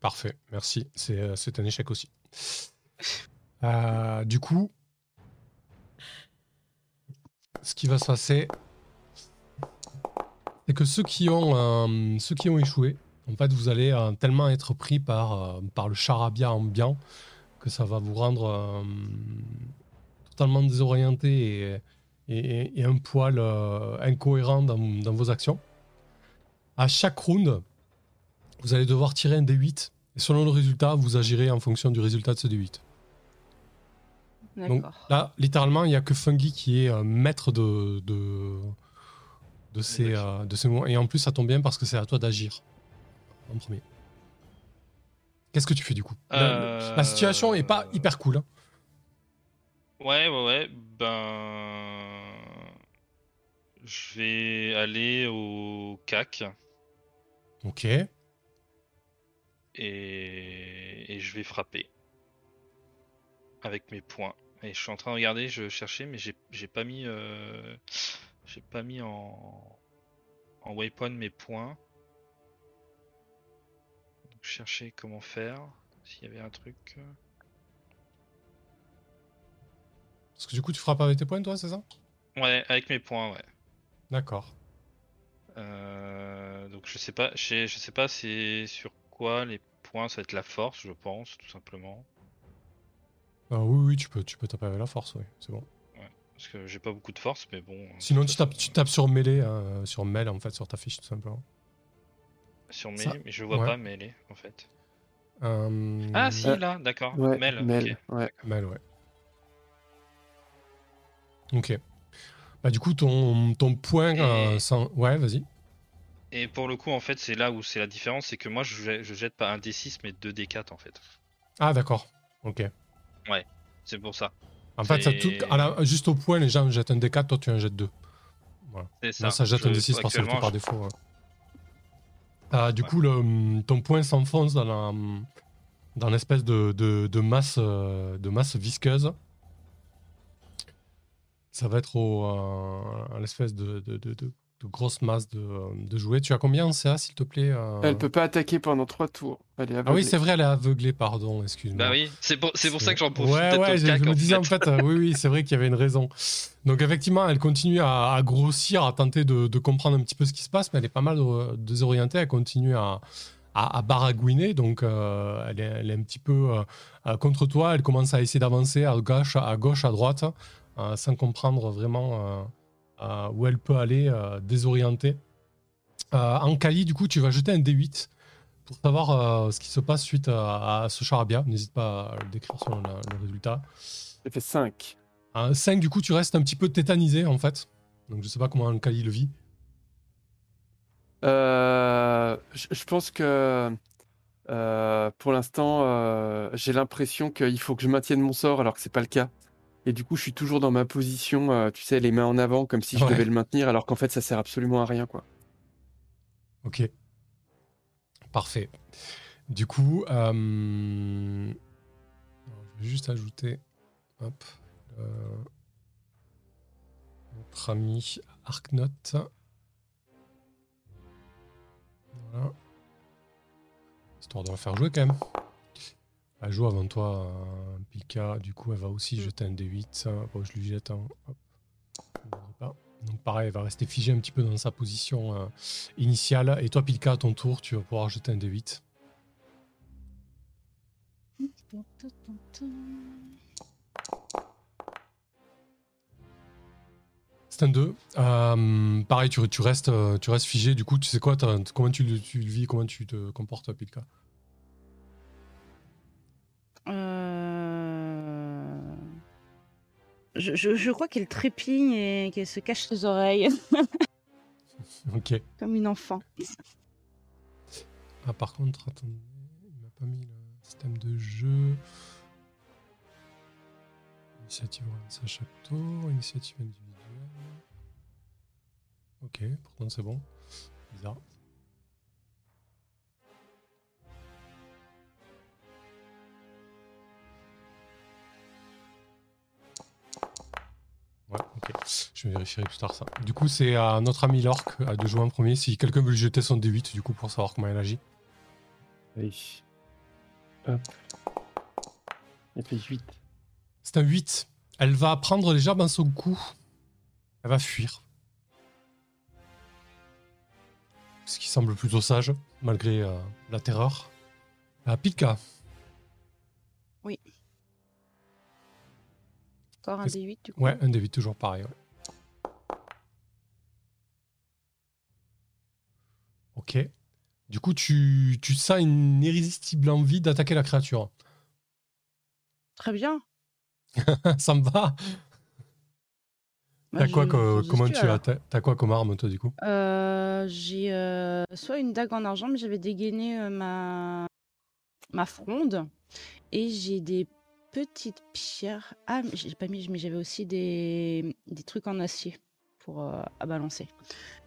[SPEAKER 1] Parfait, merci. C'est euh, c'est un échec aussi. Euh, du coup, ce qui va se passer, c'est que ceux qui ont, euh, ceux qui ont échoué, en fait, vous allez euh, tellement être pris par, euh, par le charabia ambiant que ça va vous rendre euh, totalement désorienté et, et- et un poil euh, incohérent dans, dans vos actions. À chaque round, vous allez devoir tirer un D8 et selon le résultat, vous agirez en fonction du résultat de ce D8. Donc là, littéralement, il n'y a que Fungi qui est euh, maître de, de, de, ces, euh, de ces mots. Et en plus, ça tombe bien parce que c'est à toi d'agir en premier. Qu'est-ce que tu fais du coup? La-
[SPEAKER 3] Euh,
[SPEAKER 1] La situation est pas hyper cool. hein.
[SPEAKER 3] Ouais, ouais, ouais. Ben. Je vais aller au CAC
[SPEAKER 1] Ok.
[SPEAKER 3] et... et je vais frapper. Avec mes poings. Et je suis en train de regarder, je cherchais, mais j'ai j'ai pas mis. euh, J'ai pas mis en. En waypoint mes points. Cherchais comment faire. S'il y avait un truc.
[SPEAKER 1] Parce que du coup, tu frappes avec tes points, toi, c'est ça?
[SPEAKER 3] Ouais, avec mes points, ouais.
[SPEAKER 1] D'accord.
[SPEAKER 3] Euh, donc je sais pas, je sais, je sais pas c'est sur quoi les points, ça va être la force, je pense, tout simplement.
[SPEAKER 1] Ah oui, oui, tu peux, tu peux taper avec la force, oui, c'est bon.
[SPEAKER 3] Parce que j'ai pas beaucoup de force, mais bon.
[SPEAKER 1] Sinon, tu tapes, tu tapes sur mêlée, hein, sur mail en fait, sur ta fiche tout simplement.
[SPEAKER 3] Sur
[SPEAKER 1] Ça-
[SPEAKER 3] mêlée, mais je vois
[SPEAKER 1] ouais.
[SPEAKER 3] pas mêlée en fait.
[SPEAKER 1] Euh,
[SPEAKER 3] Ah si, là, d'accord.
[SPEAKER 4] Ouais,
[SPEAKER 3] Mel,
[SPEAKER 4] Mel,
[SPEAKER 3] ok.
[SPEAKER 4] ouais.
[SPEAKER 1] Ouais. Ok. Bah, du coup, ton, ton point.
[SPEAKER 3] Et-
[SPEAKER 1] euh, sans... Ouais, vas-y.
[SPEAKER 3] Et pour le coup, en fait, c'est là où c'est la différence, c'est que moi, je, jette- je jette pas un D6, mais deux D4 en fait.
[SPEAKER 1] Ah, d'accord. Ok.
[SPEAKER 3] C'est pour ça.
[SPEAKER 1] En fait, ça, tout, à la- juste au point, les gens jettent un D4, toi tu en jettes deux.
[SPEAKER 3] C'est ça.
[SPEAKER 1] Moi, ça jette
[SPEAKER 3] Je-
[SPEAKER 1] un D6 par,
[SPEAKER 3] actuellement,
[SPEAKER 1] par
[SPEAKER 3] je-
[SPEAKER 1] défaut. ouais. Ah, du coup, le, ton point s'enfonce dans la, dans l'espèce euh, de masse visqueuse. Ça va être au, euh, à l'espèce de, de, de, de- de grosse masse de, de jouets. Tu as combien en CA, s'il te plaît euh
[SPEAKER 4] Elle peut pas attaquer pendant trois tours. Elle est
[SPEAKER 1] Ah oui,
[SPEAKER 4] aveuglée.
[SPEAKER 1] c'est vrai, elle est aveuglée, pardon, excuse-moi.
[SPEAKER 3] Bah oui, c'est pour, c'est pour ça que j'en profite
[SPEAKER 1] Ouais, je, me disais en
[SPEAKER 3] fait.
[SPEAKER 1] euh, oui, oui, c'est vrai qu'il y avait une raison. Donc effectivement, elle continue à, à grossir, à tenter de, de comprendre un petit peu ce qui se passe, mais elle est pas mal euh, désorientée. Elle continue à, à, à baragouiner, donc euh, elle, est, elle est un petit peu euh, euh, contre toi. Elle commence à essayer d'avancer à gauche, à gauche, à droite, euh, sans comprendre vraiment euh, euh, où elle peut aller, euh, désorientée. Euh, en Kali, du coup, tu vas jeter un D8 pour savoir euh, ce qui se passe suite à, à ce charabia. N'hésite pas à le décrire sur le, le résultat.
[SPEAKER 4] Elle fait 5.
[SPEAKER 1] Un 5, du coup, tu restes un petit peu tétanisé en fait. Donc je sais pas comment Kali le vit.
[SPEAKER 4] Euh, je, je pense que euh, pour l'instant, euh, j'ai l'impression qu'il faut que je maintienne mon sort alors que c'est pas le cas. Et du coup, je suis toujours dans ma position, euh, tu sais, les mains en avant, comme si je
[SPEAKER 1] Ouais.
[SPEAKER 4] devais le maintenir, alors qu'en fait, ça sert absolument à rien, quoi.
[SPEAKER 1] Ok. Parfait. Du coup, euh, je vais juste ajouter hop, le- notre ami Arknote. Voilà. Histoire de la faire jouer quand même. Elle joue avant toi, Pilka. Du coup, elle va aussi jeter un D8. Bon, je lui jette un. Hop. Pas. Donc pareil, elle va rester figée un petit peu dans sa position euh, initiale. Et toi, Pilka, à ton tour, tu vas pouvoir jeter un D8. C'est un 2. Euh, pareil, tu, tu restes, euh, tu restes figé. Du coup, tu sais quoi Comment tu, le- tu le vis Comment tu te comportes, Pilka
[SPEAKER 2] Je, je- je crois qu'elle trépigne et qu'elle se cache les oreilles
[SPEAKER 1] Ok.
[SPEAKER 2] comme une enfant.
[SPEAKER 1] Ah, par contre, attendez, il m'a pas mis le système de jeu. Initiative à chaque tour, initiative individuelle. Ok, pourtant c'est bon. Bizarre. Ouais, ok. Je vérifierai plus tard ça. Du coup, c'est à notre ami Lork à de jouer en premier. Si quelqu'un veut lui jeter son D8, du coup, pour savoir comment elle agit.
[SPEAKER 4] Oui. Hop. Elle fait 8.
[SPEAKER 1] C'est un 8. Elle va prendre les gerbes dans son cou. Elle va fuir. Ce qui semble plutôt sage, malgré euh, la terreur. Ah, Pilka.
[SPEAKER 2] Encore un
[SPEAKER 1] Qu'est-ce-
[SPEAKER 2] D8 du coup.
[SPEAKER 1] Ouais, un D8, toujours pareil. ouais. Ok. Du coup, tu, tu sens une irrésistible envie d'attaquer la créature.
[SPEAKER 2] Très bien.
[SPEAKER 1] Ça me va. T'as quoi
[SPEAKER 2] fonce
[SPEAKER 1] comment tu as t'as quoi comme arme toi du coup?
[SPEAKER 2] Euh, J'ai euh, soit une dague en argent, mais j'avais dégainé euh, ma ma fronde et j'ai des petites pierres. Ah, mais j'ai pas mis, mais j'avais aussi des des trucs en acier pour euh, à balancer.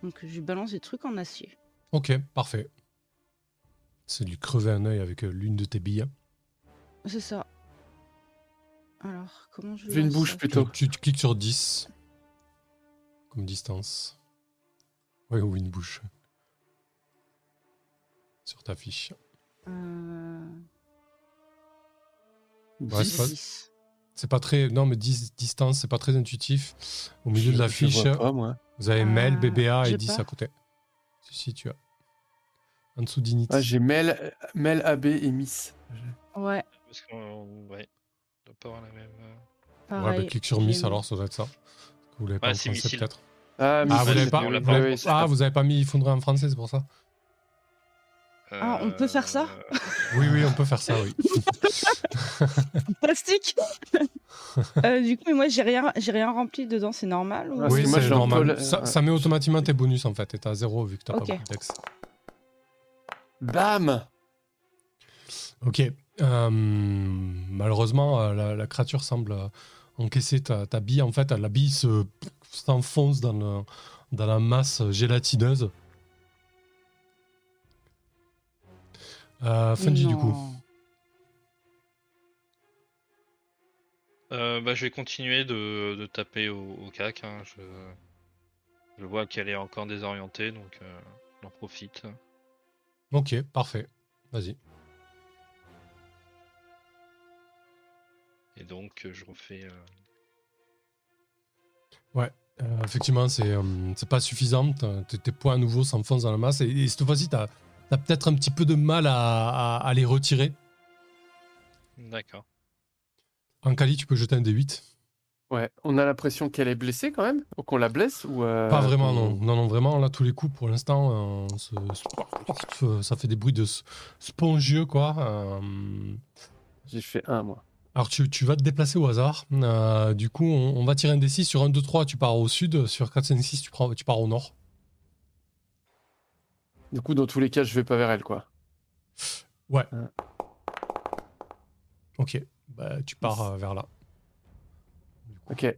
[SPEAKER 2] Donc je balance des trucs en acier.
[SPEAKER 1] Ok, parfait. C'est lui crever un œil avec euh, l'une de tes billes.
[SPEAKER 2] C'est ça. Alors comment je
[SPEAKER 4] Fais une bouche plutôt.
[SPEAKER 1] Tu, tu cliques sur 10 comme distance. Ouais, ou une bouche. Sur ta fiche.
[SPEAKER 2] Euh,
[SPEAKER 1] Ouais, c'est pas-
[SPEAKER 2] 10.
[SPEAKER 1] C'est pas très. Non, mais 10 distance, c'est pas très intuitif. Au milieu de la
[SPEAKER 4] Je- je
[SPEAKER 1] fiche,
[SPEAKER 4] vois pas, moi.
[SPEAKER 1] vous avez Mel,
[SPEAKER 2] Ah,
[SPEAKER 1] BBA et
[SPEAKER 2] j'ai
[SPEAKER 1] 10
[SPEAKER 2] pas.
[SPEAKER 1] à côté. Si, si, tu as. En dessous d'Init.
[SPEAKER 4] Ah, j'ai Mel, Mel AB et Miss.
[SPEAKER 2] Ouais.
[SPEAKER 3] Parce qu'on ouais, on doit pas avoir la même. euh,
[SPEAKER 1] Ouais, bah, clique sur Miss
[SPEAKER 2] mis-
[SPEAKER 1] alors, ça doit être ça. Vous l'avez pas en français peut-être
[SPEAKER 4] Ah,
[SPEAKER 1] Ah, vous l'avez pas, l'avez- ah, avez pas mis Fondre en français, c'est pour ça
[SPEAKER 2] Ah, on peut faire ça
[SPEAKER 3] Euh,
[SPEAKER 1] Oui, oui, on peut faire ça, oui.
[SPEAKER 2] Plastique Euh, Du coup, mais moi, j'ai rien, j'ai rien rempli dedans, c'est normal ou...
[SPEAKER 4] Ah,
[SPEAKER 1] oui, c'est normal. Ça, ça met automatiquement tes bonus en fait, et t'as zéro vu que t'as pas beaucoup de dex.
[SPEAKER 4] Bam
[SPEAKER 1] Ok. Euh, malheureusement, la, la créature semble encaisser ta, ta bille. En fait, la bille se- s'enfonce dans, le- dans la masse gélatineuse. Euh, Fungi, du coup.
[SPEAKER 3] Euh, bah, je vais continuer de, de taper au, au cac. hein, Je, je vois qu'elle est encore désorientée, donc euh, j'en profite.
[SPEAKER 1] Ok, parfait. Vas-y.
[SPEAKER 3] Et donc, euh, je refais. euh,
[SPEAKER 1] Euh, effectivement, c'est euh, c'est pas suffisant. T'as- Tes, tes points à nouveau s'enfoncent dans la masse. Et, et cette fois-ci, t'as as, peut-être un petit peu de mal à, à- à les retirer.
[SPEAKER 3] D'accord.
[SPEAKER 1] En Kali, tu peux jeter un D8.
[SPEAKER 4] Ouais, on a l'impression qu'elle est blessée quand même Ou qu'on la blesse ou euh,
[SPEAKER 1] Pas vraiment, non. Non, non, vraiment, là, tous les coups, pour l'instant, euh, ça fait des bruits de spongieux, quoi. Euh,
[SPEAKER 4] J'ai fait un, moi.
[SPEAKER 1] alors, tu, tu vas te déplacer au hasard. Euh, du coup, on, on va tirer un D6. Sur 1, 2, 3, tu pars au sud. Sur 4, 5, 6, tu, prends, tu pars au nord.
[SPEAKER 4] Du coup, dans tous les cas, je vais pas vers elle, quoi.
[SPEAKER 1] Ok, bah, tu pars euh, vers là.
[SPEAKER 4] Ok.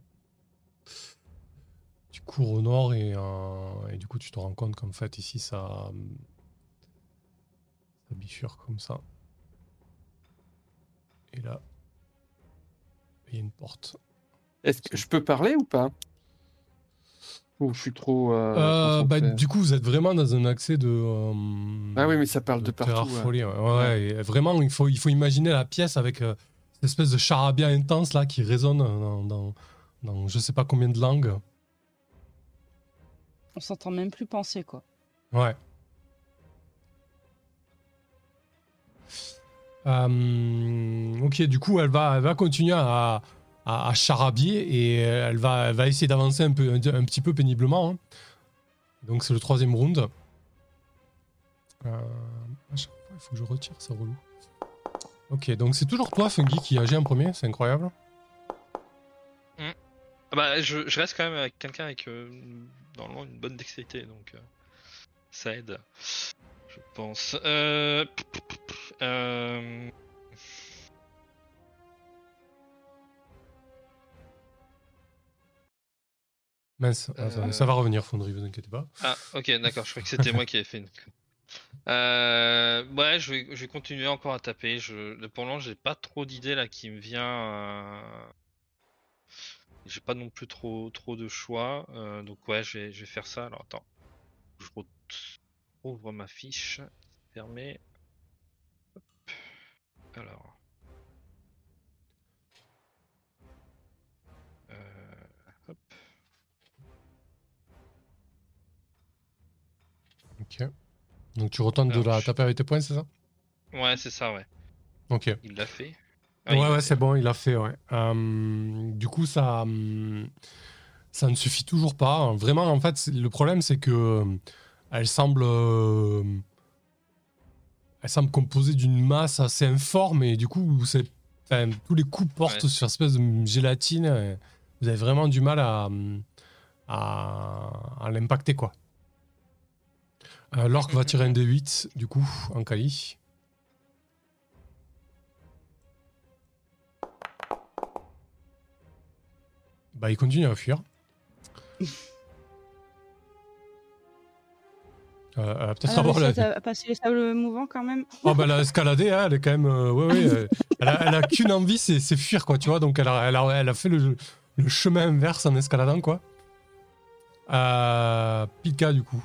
[SPEAKER 1] Tu cours au nord et, euh, et du coup, tu te rends compte qu'en fait, ici, ça, ça bifurque comme ça. Et là, il y a une porte.
[SPEAKER 4] Est-ce que je peux parler ou pas? Ou je suis trop. euh,
[SPEAKER 1] Euh, bah, du coup, vous êtes vraiment dans un accès de. euh,
[SPEAKER 4] Ah oui, mais ça parle de partout.
[SPEAKER 1] terreur
[SPEAKER 4] ouais.
[SPEAKER 1] folie, ouais. Ouais, ouais, et vraiment, il faut, il faut imaginer la pièce avec euh, cette espèce de charabia intense là qui résonne dans, dans, dans je sais pas combien de langues.
[SPEAKER 2] On s'entend même plus penser, quoi.
[SPEAKER 1] Ouais. Euh, ok, du coup, elle va, elle va continuer à, à, charabier et elle va, elle va essayer d'avancer un, peu, un, petit peu péniblement. hein. Donc, c'est le troisième round. Euh, il faut que je retire, c'est relou. Ok, donc c'est toujours toi, Fungi, qui agit en premier, c'est incroyable.
[SPEAKER 3] Ah Bah, je, reste quand même avec quelqu'un avec euh, normalement une bonne dextérité, donc euh, ça aide, je pense. Euh...
[SPEAKER 1] Mince,
[SPEAKER 3] Euh.
[SPEAKER 1] ça va revenir, Fondry, vous inquiétez pas.
[SPEAKER 3] Ah, ok, d'accord, je crois que c'était moi qui avais fait une. Euh, ouais, je vais, je vais continuer encore à taper. Je, pour moment, j'ai pas trop d'idées là qui me vient. euh, J'ai pas non plus trop, trop de choix. euh, donc ouais, je vais, je vais faire ça. Alors attends, je re- ouvre ma fiche. Fermée. Hop. Alors.
[SPEAKER 1] Ok. Donc tu retournes de la
[SPEAKER 3] je-
[SPEAKER 1] taper avec tes points, c'est ça?
[SPEAKER 3] Ouais, c'est ça, ouais.
[SPEAKER 1] Ok.
[SPEAKER 3] Il l'a fait. Ah,
[SPEAKER 1] ouais,
[SPEAKER 3] l'a
[SPEAKER 1] ouais, c'est bon, il a fait, ouais. Euh, du coup, ça, hum, ça ne suffit toujours pas. Vraiment, en fait, le problème, c'est que euh, elle semble, euh, elle semble composée d'une masse assez informe et du coup, c'est, enfin, tous les coups portent
[SPEAKER 3] Ouais.
[SPEAKER 1] sur une espèce de gélatine. vous avez vraiment du mal à, hum, à, à l'impacter, quoi. Euh, L'orque va tirer un D8, du coup, en Kali. Bah, il continue à fuir. Euh, elle va peut-être avoir la...
[SPEAKER 2] à passer les sables mouvants quand même.
[SPEAKER 1] Oh, bah, elle a escaladé, hein, elle est quand même. euh, ouais, ouais, euh, elle, a, qu'une envie, c'est c'est fuir, quoi, tu vois. Donc, elle a, elle a, elle a fait le, le chemin inverse en escaladant, quoi. Pika, du coup.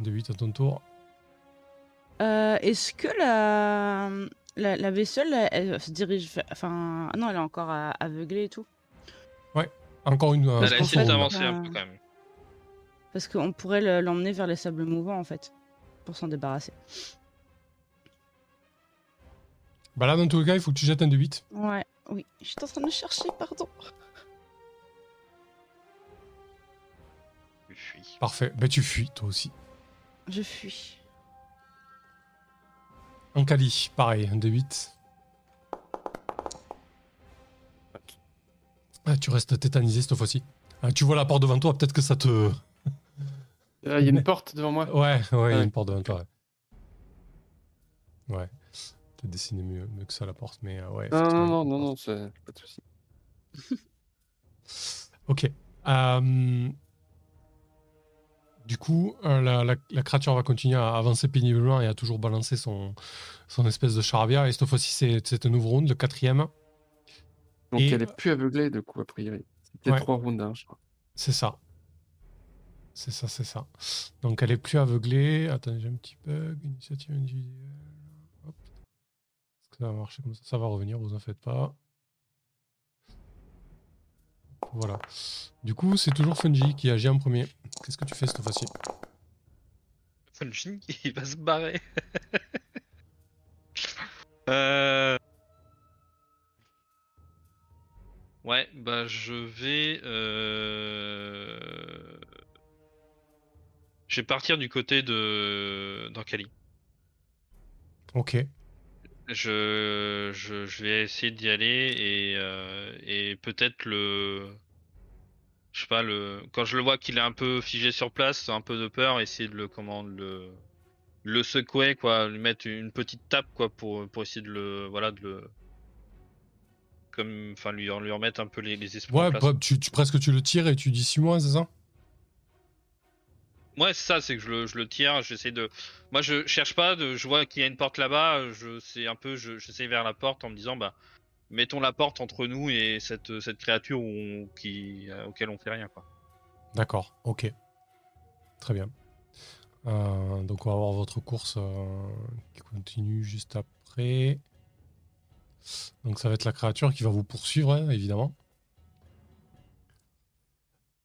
[SPEAKER 1] De 8 à ton tour.
[SPEAKER 2] Euh, est-ce que la, la, vaisselle, elle, se dirige. Enfin, non, elle est encore aveuglée et tout?
[SPEAKER 1] Ouais, encore une. Euh,
[SPEAKER 3] elle a essayé d'avancer un peu euh, quand même.
[SPEAKER 2] Parce qu'on pourrait l'emmener vers les sables mouvants en fait, pour s'en débarrasser.
[SPEAKER 1] Bah là, dans tous les cas, il faut que tu jettes un de 8.
[SPEAKER 2] Ouais, oui. Je suis en train de chercher, pardon.
[SPEAKER 1] Parfait. Bah tu fuis, toi aussi.
[SPEAKER 2] Je fuis.
[SPEAKER 1] En Cali, pareil, un D8. Ah, tu restes tétanisé cette fois-ci. Ah, tu vois la porte devant toi, peut-être que ça te.
[SPEAKER 4] Il y a une porte devant moi.
[SPEAKER 1] Ouais, ouais, il y a une porte devant toi. Ouais. Ouais. T'as dessiné mieux, mieux que ça la porte, mais euh, ouais.
[SPEAKER 4] Non, non, non, non, non, c'est pas de souci.
[SPEAKER 1] Ok. Euh, Du coup, euh, la, la- la créature va continuer à avancer péniblement et à toujours balancer son, son espèce de charabia. Et cette fois-ci, c'est un nouveau round, le quatrième.
[SPEAKER 4] Donc
[SPEAKER 1] Et-
[SPEAKER 4] elle est plus aveuglée, de coup, a priori. C'était
[SPEAKER 1] Ouais.
[SPEAKER 4] trois rounds, hein, je crois.
[SPEAKER 1] C'est ça. C'est ça, c'est ça. Donc elle est plus aveuglée. Attendez, j'ai un petit bug. Initiative individuelle. Hop. Est-ce que ça va marcher comme ça? Ça va revenir, vous en faites pas. Voilà. Du coup, c'est toujours Fungi qui agit en premier. Qu'est-ce que tu fais cette fois-ci
[SPEAKER 3] Fungi, il va se barrer. Euh, Ouais, bah je vais. euh, Je vais partir du côté de d'Ankali.
[SPEAKER 1] Ok.
[SPEAKER 3] Je, je, je vais essayer d'y aller et, euh, et peut-être le. Je sais pas, le... quand je le vois qu'il est un peu figé sur place, un peu de peur, essayer de le. Comment le. Le secouer, quoi, lui mettre une petite tape, quoi, pour, pour essayer de le. Voilà, de le. Comme. Enfin, lui, lui remettre un peu les, les esprits en
[SPEAKER 1] Ouais,
[SPEAKER 3] place.
[SPEAKER 1] bah, tu, tu- presque tu le tires et tu dis 6 mois, c'est ça?
[SPEAKER 3] Ouais, c'est ça, c'est que je le, je le tire, j'essaie de. Moi, je cherche pas, de... je vois qu'il y a une porte là-bas, je c'est un peu, je, j'essaie vers la porte en me disant, bah, mettons la porte entre nous et cette, cette créature qui, euh, auquel on fait rien, quoi.
[SPEAKER 1] D'accord, ok. Très bien. Euh, donc on va avoir votre course euh, qui continue juste après. Donc ça va être la créature qui va vous poursuivre, hein, évidemment.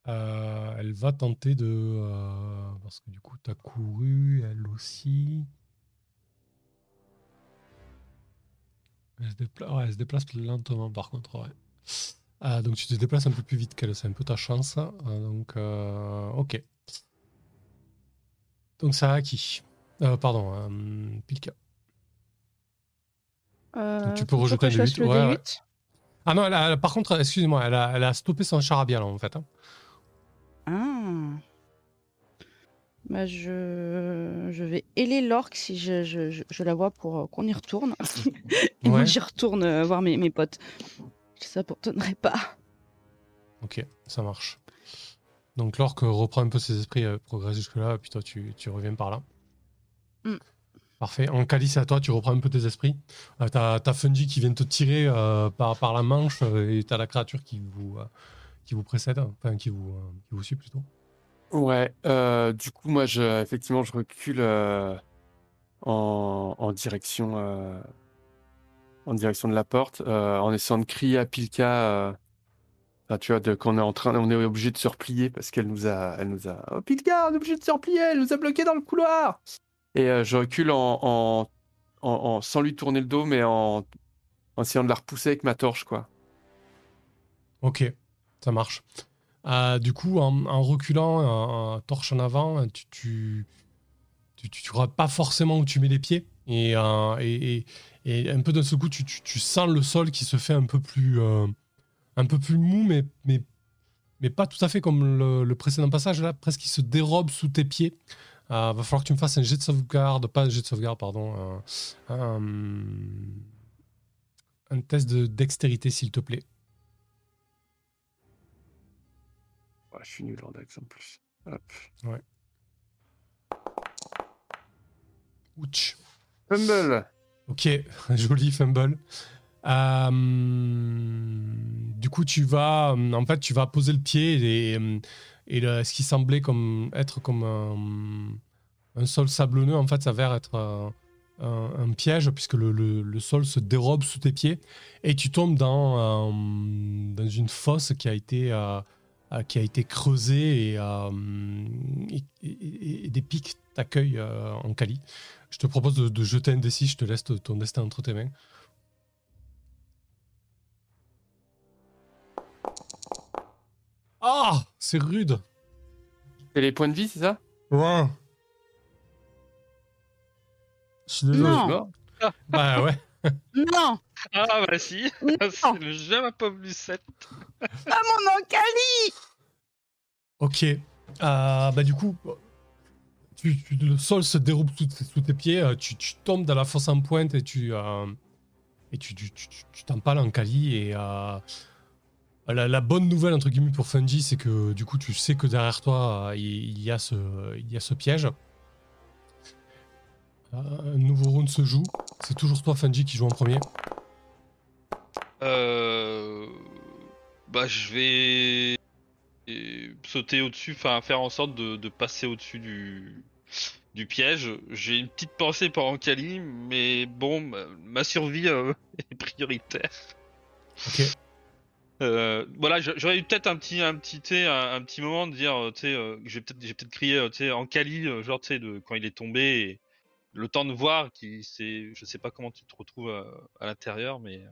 [SPEAKER 1] Euh, elle va tenter de... euh, parce que du coup, tu as couru, elle aussi. Elle se, dépla- ouais, elle se déplace lentement par contre. ouais. Ah, donc tu te déplaces un peu plus vite qu'elle, c'est un peu ta chance. Euh, donc, euh, ok. Donc ça a qui Euh, Pardon, euh, Pilka.
[SPEAKER 2] Euh,
[SPEAKER 1] tu peux rejeter
[SPEAKER 2] que je
[SPEAKER 1] un
[SPEAKER 2] fasse
[SPEAKER 1] D8,
[SPEAKER 2] le
[SPEAKER 1] ouais, ouais.
[SPEAKER 2] D8.
[SPEAKER 1] Ah non, elle a- par contre, excusez-moi, elle a, elle a stoppé son charabia là en fait. hein.
[SPEAKER 2] Ah. Bah, je... je vais héler l'orque si je, je, je- je la vois pour euh, qu'on y retourne. Et moi,
[SPEAKER 1] Ouais.
[SPEAKER 2] j'y retourne euh, voir mes, mes potes. Ça pourtonnerait pas.
[SPEAKER 1] Ok, ça marche. Donc l'orque reprend un peu ses esprits, euh, progresse jusque-là, puis toi tu, tu reviens par là.
[SPEAKER 2] Mm.
[SPEAKER 1] Parfait. En calice à toi, tu reprends un peu tes esprits. Euh, t'as, Fungi qui vient te tirer euh, par, par la manche euh, et t'as la créature qui vous, qui vous précède, enfin qui vous, euh, qui vous suit plutôt.
[SPEAKER 4] Ouais, euh, du coup, moi, je, effectivement, je recule euh, en, en direction, en direction de la porte, euh, en essayant de crier à Pilka, euh, enfin, tu vois, qu'on est en train, on est obligé de se replier parce qu'elle nous a, elle nous a, oh, Pilka, on est obligé de se replier, elle nous a bloqués dans le couloir. Et euh, je recule en, en, en- en- sans lui tourner le dos, mais en, en essayant de la repousser avec ma torche, quoi.
[SPEAKER 1] Ok, ça marche. Euh, du coup, en, en reculant, torche en avant, tu, tu, tu, pas forcément où tu mets les pieds. Et, euh, un peu d'un seul coup, tu, sens le sol qui se fait un peu plus, euh, un peu plus mou, mais, mais, mais pas tout à fait comme le, précédent passage. Là, presque il se dérobe sous tes pieds. Va falloir que tu me fasses un jet de sauvegarde, pas un jet de sauvegarde, pardon. un, un test de dextérité, s'il te plaît.
[SPEAKER 4] Ouais, je suis nul en Dex en plus. Hop.
[SPEAKER 1] Ouch.
[SPEAKER 4] Fumble.
[SPEAKER 1] Ok, joli fumble. Euh, du coup, tu vas, en fait, tu vas poser le pied et, et le- ce qui semblait comme être comme un, un sol sablonneux, en fait, s'avère être euh, un, un piège puisque le, le- le sol se dérobe sous tes pieds et tu tombes dans, euh, dans une fosse qui a été euh, euh, qui a été creusée et, euh, et- et- et des pics t'accueillent euh, en Cali. Je te propose de, de jeter un D6, je te laisse ton destin entre tes mains. Ah, c'est rude.
[SPEAKER 4] C'est les points de vie, c'est ça?
[SPEAKER 1] Ouais. Je suis désolé.
[SPEAKER 2] Non.
[SPEAKER 1] Bah ouais.
[SPEAKER 2] Non
[SPEAKER 3] Ah bah si, c'est le jeu ma pauvre Lucette.
[SPEAKER 2] Pas mon Ancali
[SPEAKER 1] Ok. Euh, bah du coup, tu, tu- le sol se déroule sous, sous tes pieds, euh, tu, tu tombes dans la fosse en pointe et tu euh, et tu tu, tu, tu- tu t'empales en Kali et euh, la, la bonne nouvelle entre guillemets pour Fungi, c'est que du coup tu sais que derrière toi il il y a ce il y a ce piège. Un nouveau round se joue. C'est toujours toi Fungi qui joue en premier.
[SPEAKER 3] Euh... Bah je vais sauter au-dessus, enfin faire en sorte de, de passer au-dessus du, du piège. J'ai une petite pensée pour Ankali, mais bon, ma, survie euh, est prioritaire.
[SPEAKER 1] Ok.
[SPEAKER 3] Euh, voilà, j'a- j'aurais eu peut-être un petit, un petit, un, un petit moment de dire, euh, tu sais, euh, j'ai peut-être, j'ai peut-être crié, tu sais, Ankali, genre, tu sais, quand il est tombé, et le temps de voir qui, c'est, je sais pas comment tu te retrouves euh, à l'intérieur, mais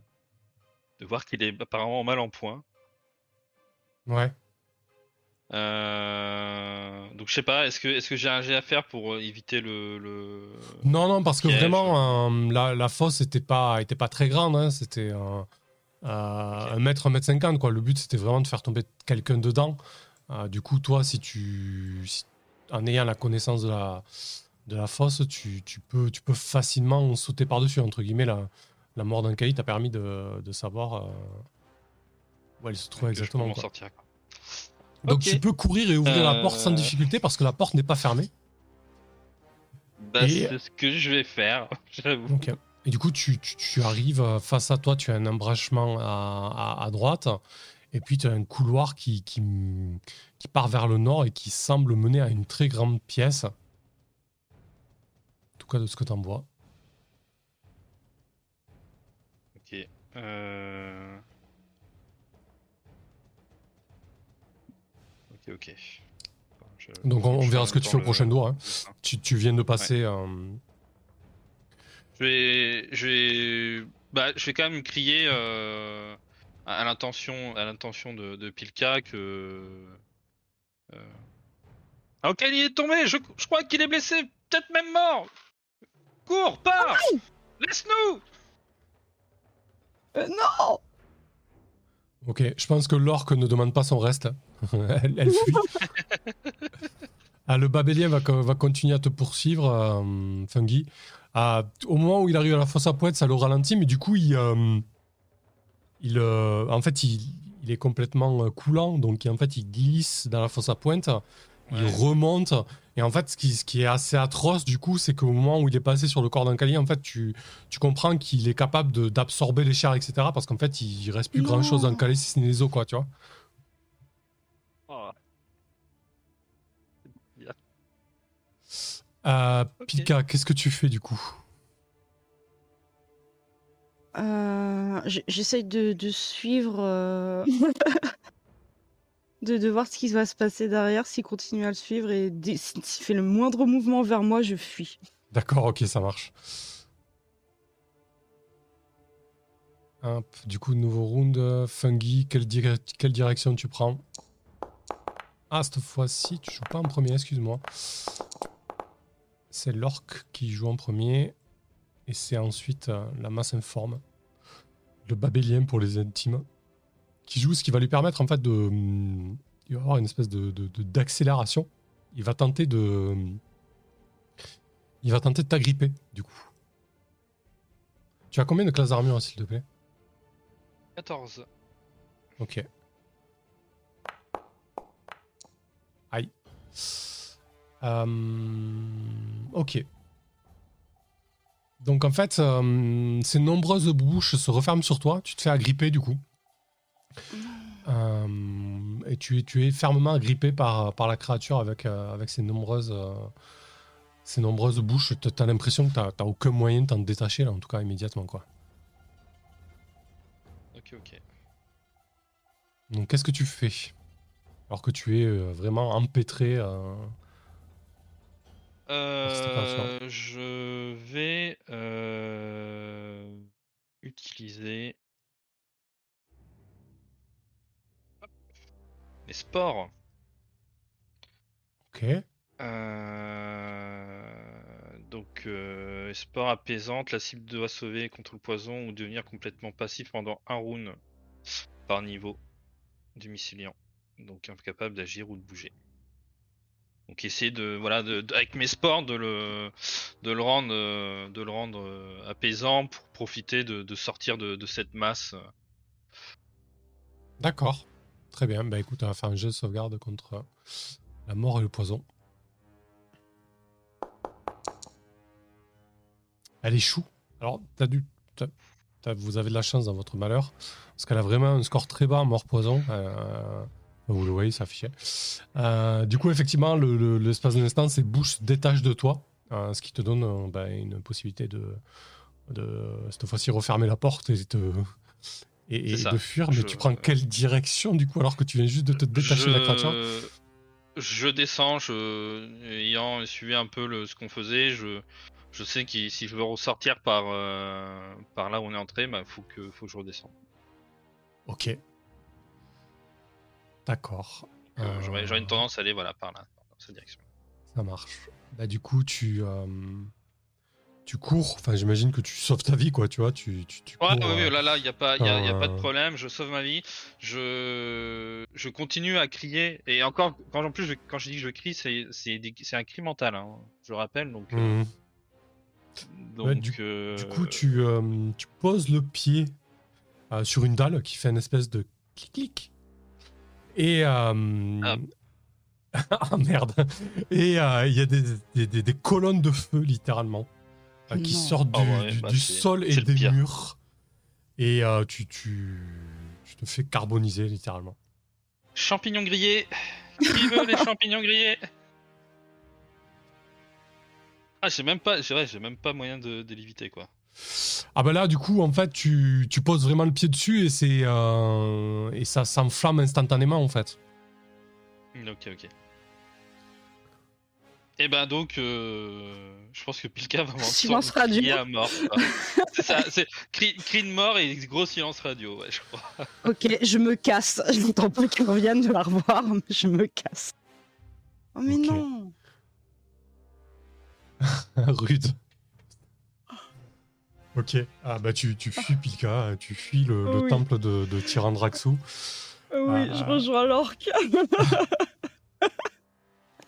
[SPEAKER 3] de voir qu'il est apparemment mal en point.
[SPEAKER 1] Ouais.
[SPEAKER 3] Euh, donc je sais pas, est-ce que est-ce que j'ai un jet à faire pour euh, éviter le, le...
[SPEAKER 1] Non, non, parce que vraiment, euh, la, la fosse était pas, était pas très grande. hein, C'était euh, un mètre, un mètre cinquante. Quoi. Le but, c'était vraiment de faire tomber quelqu'un dedans. Du coup, toi, si tu, si- en ayant la connaissance de la, de la fosse, tu, tu peux, tu peux facilement sauter par-dessus. Entre guillemets, la, la mort d'un Kali t'a permis de, de savoir euh, où elle se trouvait
[SPEAKER 3] que je peux
[SPEAKER 1] exactement.
[SPEAKER 3] m'en
[SPEAKER 1] quoi.
[SPEAKER 3] sortir, quoi.
[SPEAKER 1] Donc, tu peux courir et ouvrir la porte sans
[SPEAKER 3] Euh.
[SPEAKER 1] difficulté parce que la porte n'est pas fermée.
[SPEAKER 3] Bah,
[SPEAKER 1] Et-
[SPEAKER 3] c'est ce que je vais faire, j'avoue.
[SPEAKER 1] Et du coup, tu, tu- tu arrives euh, face à toi, tu as un embranchement à, à- à droite, et puis tu as un couloir qui, qui, qui part vers le nord et qui semble mener à une très grande pièce. Cas, de ce que tu en vois.
[SPEAKER 3] Ok. Euh... Ok, ok. Bon, je-
[SPEAKER 1] Donc, on, verra ce que tu fais au prochain tour. hein. Tu, tu viens de passer. euh,
[SPEAKER 3] Je vais, je vais, bah, je vais quand même crier euh, à l'intention, à l'intention de, de Pilka que. Euh... Ankali est tombé. Je, je crois qu'il est blessé, peut-être même mort. Cours, pars. Laisse-nous.
[SPEAKER 2] Euh, Non
[SPEAKER 1] Ok, je pense que l'orque ne demande pas son reste. elle, elle fuit. Ah, le babélien va, va continuer à te poursuivre, euh, Fungi. Ah, au moment où il arrive à la fosse à pointe, ça le ralentit, mais du coup, il, euh, il, euh, en fait, il, il est complètement coulant, donc en fait, il glisse dans la fosse à pointe, il
[SPEAKER 3] Ouais.
[SPEAKER 1] remonte, et en fait, ce qui, ce qui est assez atroce, du coup, c'est qu'au moment où il est passé sur le corps d'un calier, en fait, tu, tu comprends qu'il est capable d'absorber les chairs, etc., parce qu'en fait, il reste plus
[SPEAKER 2] Non.
[SPEAKER 1] grand-chose dans le calier, si ce n'est les os, quoi, tu vois.
[SPEAKER 3] Oh.
[SPEAKER 1] Euh. Pika, qu'est-ce que tu fais, du coup?
[SPEAKER 2] Euh, J'essaye de, de suivre, euh, de, voir ce qui va se passer derrière, s'il continue à le suivre et s'il fait le moindre mouvement vers moi, je fuis.
[SPEAKER 1] D'accord, ok, ça marche. Du coup, nouveau round. Fungi, quelle, dire- quelle direction tu prends? Ah, cette fois-ci, tu joues pas en premier, excuse-moi. C'est l'orque qui joue en premier. Et c'est ensuite euh, la masse informe. Le babélien pour les intimes. Qui joue, ce qui va lui permettre en fait de. hum, Il va avoir une espèce de, d'accélération. Il va tenter de. Il va tenter de t'agripper, du coup. Tu as combien de classes d'armure, s'il te plaît?
[SPEAKER 3] 14.
[SPEAKER 1] Ok. Aïe. Euh, ok. Donc en fait, euh, ces nombreuses bouches se referment sur toi. Tu te fais agripper du coup. Euh, et tu es, tu es fermement agrippé par, par la créature avec, euh, avec ces nombreuses, euh, ces nombreuses bouches. Tu as l'impression que tu n'as aucun moyen de t'en détacher, là, en tout cas immédiatement. quoi.
[SPEAKER 3] Ok, ok.
[SPEAKER 1] Donc qu'est-ce que tu fais Alors que tu es euh, vraiment empêtré. euh.
[SPEAKER 3] Euh, je vais utiliser Sports.
[SPEAKER 1] Ok.
[SPEAKER 3] Euh, Donc, euh, sport apaisante, la cible doit sauver contre le poison ou devenir complètement passif pendant un round par niveau du mycélian. Donc, incapable d'agir ou de bouger. Donc, essayer de, voilà, de, de- avec mes sports, de le, de le rendre, euh, de le rendre euh, apaisant pour profiter de, de sortir de cette masse.
[SPEAKER 1] D'accord. Très bien. Bah écoute, on va faire un jeu de sauvegarde contre euh, la mort et le poison. Elle échoue. Alors, t'as dû. t'as- vous avez de la chance dans votre malheur. Parce qu'elle a vraiment un score très bas mort-poison. Euh, vous le voyez, ça affichait. Euh, du coup, effectivement, le- le- l'espace d'un instant, ces bouches se détachent de toi. euh, ce qui te donne bah, une possibilité de, de cette fois-ci refermer la porte et, te, et, de fuir. Mais tu prends quelle direction du coup alors que tu viens juste de te détacher de la créature
[SPEAKER 3] je descends, je, ayant suivi un peu le, ce qu'on faisait, je, je sais que si je veux ressortir par, euh, par là où on est entré, bah, faut que, faut que je redescende.
[SPEAKER 1] Ok. D'accord.
[SPEAKER 3] Euh, J'aurais j'aurais une tendance à aller voilà, par là, dans cette direction.
[SPEAKER 1] Ça marche. Bah, du coup, tu, euh, tu cours. Enfin, j'imagine que tu sauves ta vie, quoi, tu vois. Tu, tu, tu
[SPEAKER 3] Ouais,
[SPEAKER 1] cours,
[SPEAKER 3] ouais, ouais,
[SPEAKER 1] euh,
[SPEAKER 3] là, là, il n'y a, pas- y a, y a pas de problème, je sauve ma vie, je, je continue à crier, et encore, quand en plus, je, quand je dis que je crie, c'est c'est des- c'est un cri mental, hein, je rappelle, donc... euh,
[SPEAKER 1] mhm.
[SPEAKER 3] donc
[SPEAKER 1] Ouais, du-
[SPEAKER 3] euh,
[SPEAKER 1] Du coup, tu, euh, tu poses le pied euh, sur une dalle qui fait une espèce de clic-clic. Et.
[SPEAKER 3] Ah.
[SPEAKER 1] ah, merde! Et il y a des- des- des colonnes de feu, littéralement, euh, qui
[SPEAKER 2] Non.
[SPEAKER 1] sortent du,
[SPEAKER 3] Ah ouais,
[SPEAKER 1] du-
[SPEAKER 3] bah
[SPEAKER 1] du sol et des
[SPEAKER 3] pire.
[SPEAKER 1] murs. Et euh, tu, tu, tu te fais carboniser, littéralement.
[SPEAKER 3] Champignons grillés Qui veut les champignons grillés? Ah, j'ai même pas, c'est vrai, j'ai même pas moyen de, de l'éviter quoi.
[SPEAKER 1] Ah bah là, du coup, en fait, tu, tu poses vraiment le pied dessus et, c'est, euh, et ça s'enflamme instantanément, en fait.
[SPEAKER 3] Ok, ok. Et ben donc, euh, je pense que Pilka va m'entendre
[SPEAKER 2] Silence
[SPEAKER 3] crier
[SPEAKER 2] radio.
[SPEAKER 3] à mort. c'est ça, c'est cri, cri de mort et gros silence radio, ouais, je crois.
[SPEAKER 2] Ok, je me casse. Je n'entends pas qu'ils reviennent de la revoir, mais je me casse. Oh mais non
[SPEAKER 1] Rude. Ok. Ah bah tu, tu fuis Pilka, tu fuis le, le
[SPEAKER 2] Oui.
[SPEAKER 1] temple de, de Tyrandraxu.
[SPEAKER 2] Oui,
[SPEAKER 1] Ah.
[SPEAKER 2] je rejoins l'orque.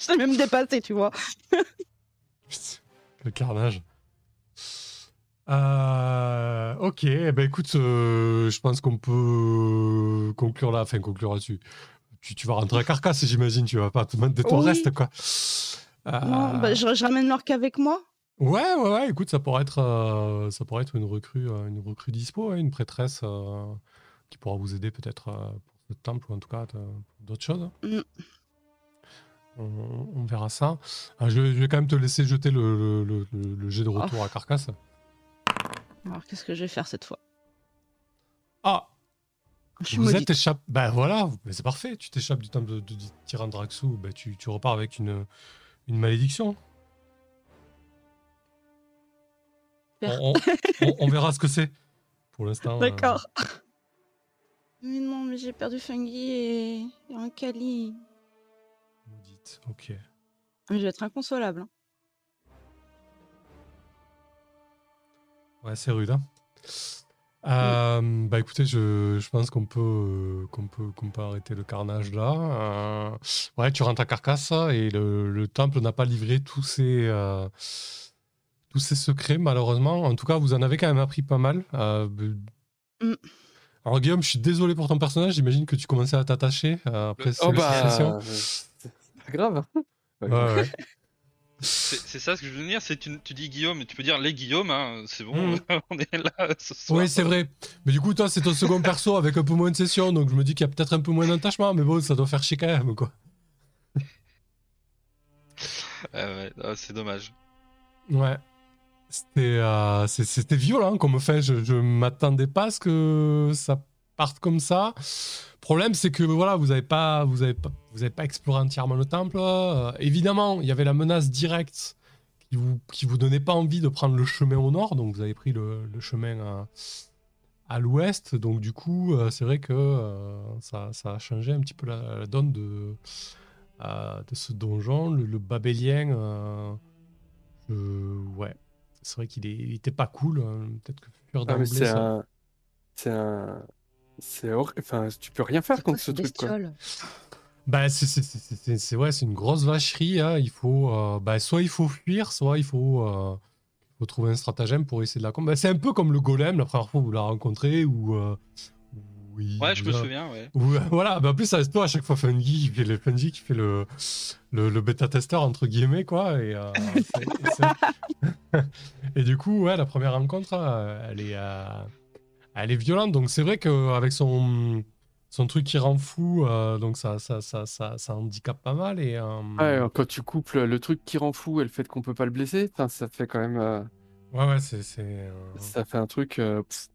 [SPEAKER 2] je t'ai même dépassé, tu vois.
[SPEAKER 1] le carnage. Euh, ok, eh ben écoute, euh, je pense qu'on peut conclure là, enfin conclure là-dessus. Tu, tu vas rentrer à carcasse, j'imagine, tu vas pas te mettre de ton
[SPEAKER 2] Oui.
[SPEAKER 1] reste, quoi. Euh,
[SPEAKER 2] Non, bah, je, je ramène l'orque avec moi.
[SPEAKER 1] Ouais, ouais, ouais, écoute, ça pourrait être, euh, ça pourrait être une recrue, euh, une recrue dispo, ouais, une prêtresse euh, qui pourra vous aider peut-être euh, pour ce temple ou en tout cas euh, pour d'autres choses.
[SPEAKER 2] Mm.
[SPEAKER 1] On, on verra ça. Ah, je, vais- je vais quand même te laisser jeter le, le- le- le- le jet de retour à Carcasse.
[SPEAKER 2] Alors qu'est-ce que je vais faire cette fois?
[SPEAKER 1] Ah,
[SPEAKER 2] Je
[SPEAKER 1] vous êtes échappé. Ben voilà, mais c'est parfait. Tu t'échappes du temple de, de, de Tyrandraxu, ben tu, tu repars avec une, une malédiction.
[SPEAKER 2] Super.
[SPEAKER 1] On, on- on- on verra ce que c'est. Pour l'instant. euh,
[SPEAKER 2] D'accord. Mais non, mais j'ai perdu Fungi et, et un Kali.
[SPEAKER 1] Ok.
[SPEAKER 2] Mais je vais être inconsolable. hein.
[SPEAKER 1] Ouais, c'est rude. Hein Euh, bah écoutez, je, je pense qu'on peut, euh, qu'on peut, qu'on peut arrêter le carnage là. Euh, ouais, tu rentres à Carcasse et le, le temple n'a pas livré tous ses, euh, tous ses secrets malheureusement. En tout cas, vous en avez quand même appris pas mal. Euh,
[SPEAKER 2] Mm.
[SPEAKER 1] Alors Guillaume, je suis désolé pour ton personnage. J'imagine que tu commençais à t'attacher euh, après cette
[SPEAKER 4] Oh bah, pas grave. hein. Pas
[SPEAKER 1] Ouais,
[SPEAKER 4] grave.
[SPEAKER 1] ouais.
[SPEAKER 3] C'est c'est ça ce que je veux dire, c'est tu, tu dis Guillaume, mais tu peux dire les Guillaume, hein, c'est bon,
[SPEAKER 1] Mhm.
[SPEAKER 3] on est là ce soir.
[SPEAKER 1] Oui, c'est vrai. Mais du coup, toi, c'est ton second perso avec un peu moins de sessions, donc je me dis qu'il y a peut-être un peu moins d'attachement, mais bon, ça doit faire chier quand même, quoi.
[SPEAKER 3] Ah ouais, ah, c'est dommage.
[SPEAKER 1] Ouais. C'était euh, violent comme fait. Je, je m'attendais pas à ce que ça comme ça. Problème, c'est que voilà, vous avez pas, vous avez pas, vous avez pas exploré entièrement le temple. Euh, évidemment, il y avait la menace directe qui vous, qui vous donnait pas envie de prendre le chemin au nord, donc vous avez pris le, le chemin à, à l'ouest. Donc du coup, euh, c'est vrai que euh, ça, ça a changé un petit peu la, la donne de, de ce donjon. Le, le babélien, ouais, c'est vrai qu'il est- il était pas cool. hein. Peut-être que
[SPEAKER 4] Ah, c'est un. C'est horrible. Enfin, tu peux rien faire
[SPEAKER 2] quoi
[SPEAKER 4] contre ce truc, quoi.
[SPEAKER 1] Bah, c'est c'est- c'est- c'est- c'est- c'est- ouais, c'est une grosse vacherie. hein. Il faut, euh, bah, soit il faut fuir, soit il faut, euh, faut trouver un stratagème pour essayer de la combattre. Bah, c'est un peu comme le golem la première fois que vous l'avez rencontré où, euh, où il
[SPEAKER 3] Ouais, je me souviens, ouais.
[SPEAKER 1] où, euh, voilà, bah, en plus, c'est toi à chaque fois Fungi qui fait le, Fungi qui fait le, le, le bêta-testeur entre guillemets, quoi. Et, euh, du coup, ouais, la première rencontre, euh, elle est, euh, elle est violente. Donc c'est vrai qu'avec son, son truc qui rend fou, euh, donc ça, ça, ça, ça, ça handicape pas mal. Et, euh,
[SPEAKER 4] Ouais, quand tu couples le truc qui rend fou et le fait qu'on peut pas le blesser, ça fait quand même. euh,
[SPEAKER 1] ouais, ouais, c'est, c'est, euh,
[SPEAKER 4] Ça fait un truc. euh, pff.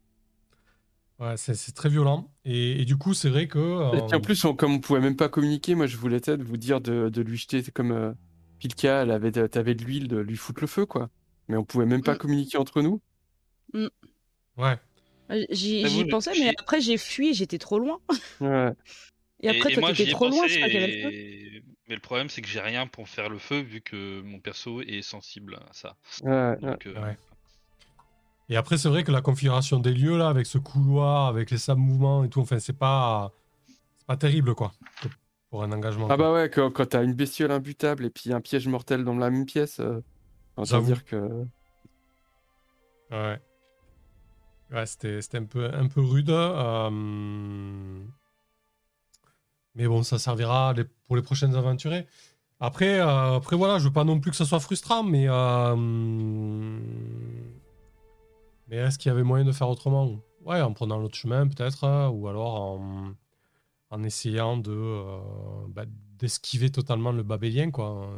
[SPEAKER 1] ouais, c'est, c'est très violent. Et, et du coup, c'est vrai que.
[SPEAKER 4] Et puis
[SPEAKER 1] euh,
[SPEAKER 4] en plus, on- comme on pouvait même pas communiquer, moi je voulais peut-être vous dire de, de lui jeter comme euh, Pilka, elle avait, de- t'avais de l'huile, de lui foutre le feu, quoi. Mais on pouvait même pas
[SPEAKER 2] Mm.
[SPEAKER 4] communiquer entre nous.
[SPEAKER 1] ouais.
[SPEAKER 2] J'y pensais, mais après j'ai fui, j'étais trop loin.
[SPEAKER 4] Ouais.
[SPEAKER 2] Et après, toi,
[SPEAKER 3] moi, j'y
[SPEAKER 2] t'étais
[SPEAKER 3] ai
[SPEAKER 2] trop loin, le feu.
[SPEAKER 3] et- Mais le problème, c'est que j'ai rien pour faire le feu vu que mon perso est sensible à ça.
[SPEAKER 4] Ouais, ouais.
[SPEAKER 3] Donc, euh,
[SPEAKER 1] Ouais. Et après, c'est vrai que la configuration des lieux, là, avec ce couloir, avec les sables mouvements et tout, enfin, c'est pas, c'est pas terrible, quoi, pour un engagement.
[SPEAKER 4] Ah
[SPEAKER 1] quoi.
[SPEAKER 4] bah ouais, quand, quand t'as une bestiole imbutable et puis un piège mortel dans la même pièce, euh, autant
[SPEAKER 1] J'avoue.
[SPEAKER 4] dire que.
[SPEAKER 1] Ouais. Ouais, c'était un peu, un peu rude. euh, Mais bon, ça servira les- pour les prochaines aventuriers. Après, euh, après, voilà, je veux pas non plus que ça soit frustrant, mais. euh, Mais est-ce qu'il y avait moyen de faire autrement? Ouais, en prenant l'autre chemin, peut-être, hein, ou alors en, en essayant de euh, bah, d'esquiver totalement le babélien, quoi.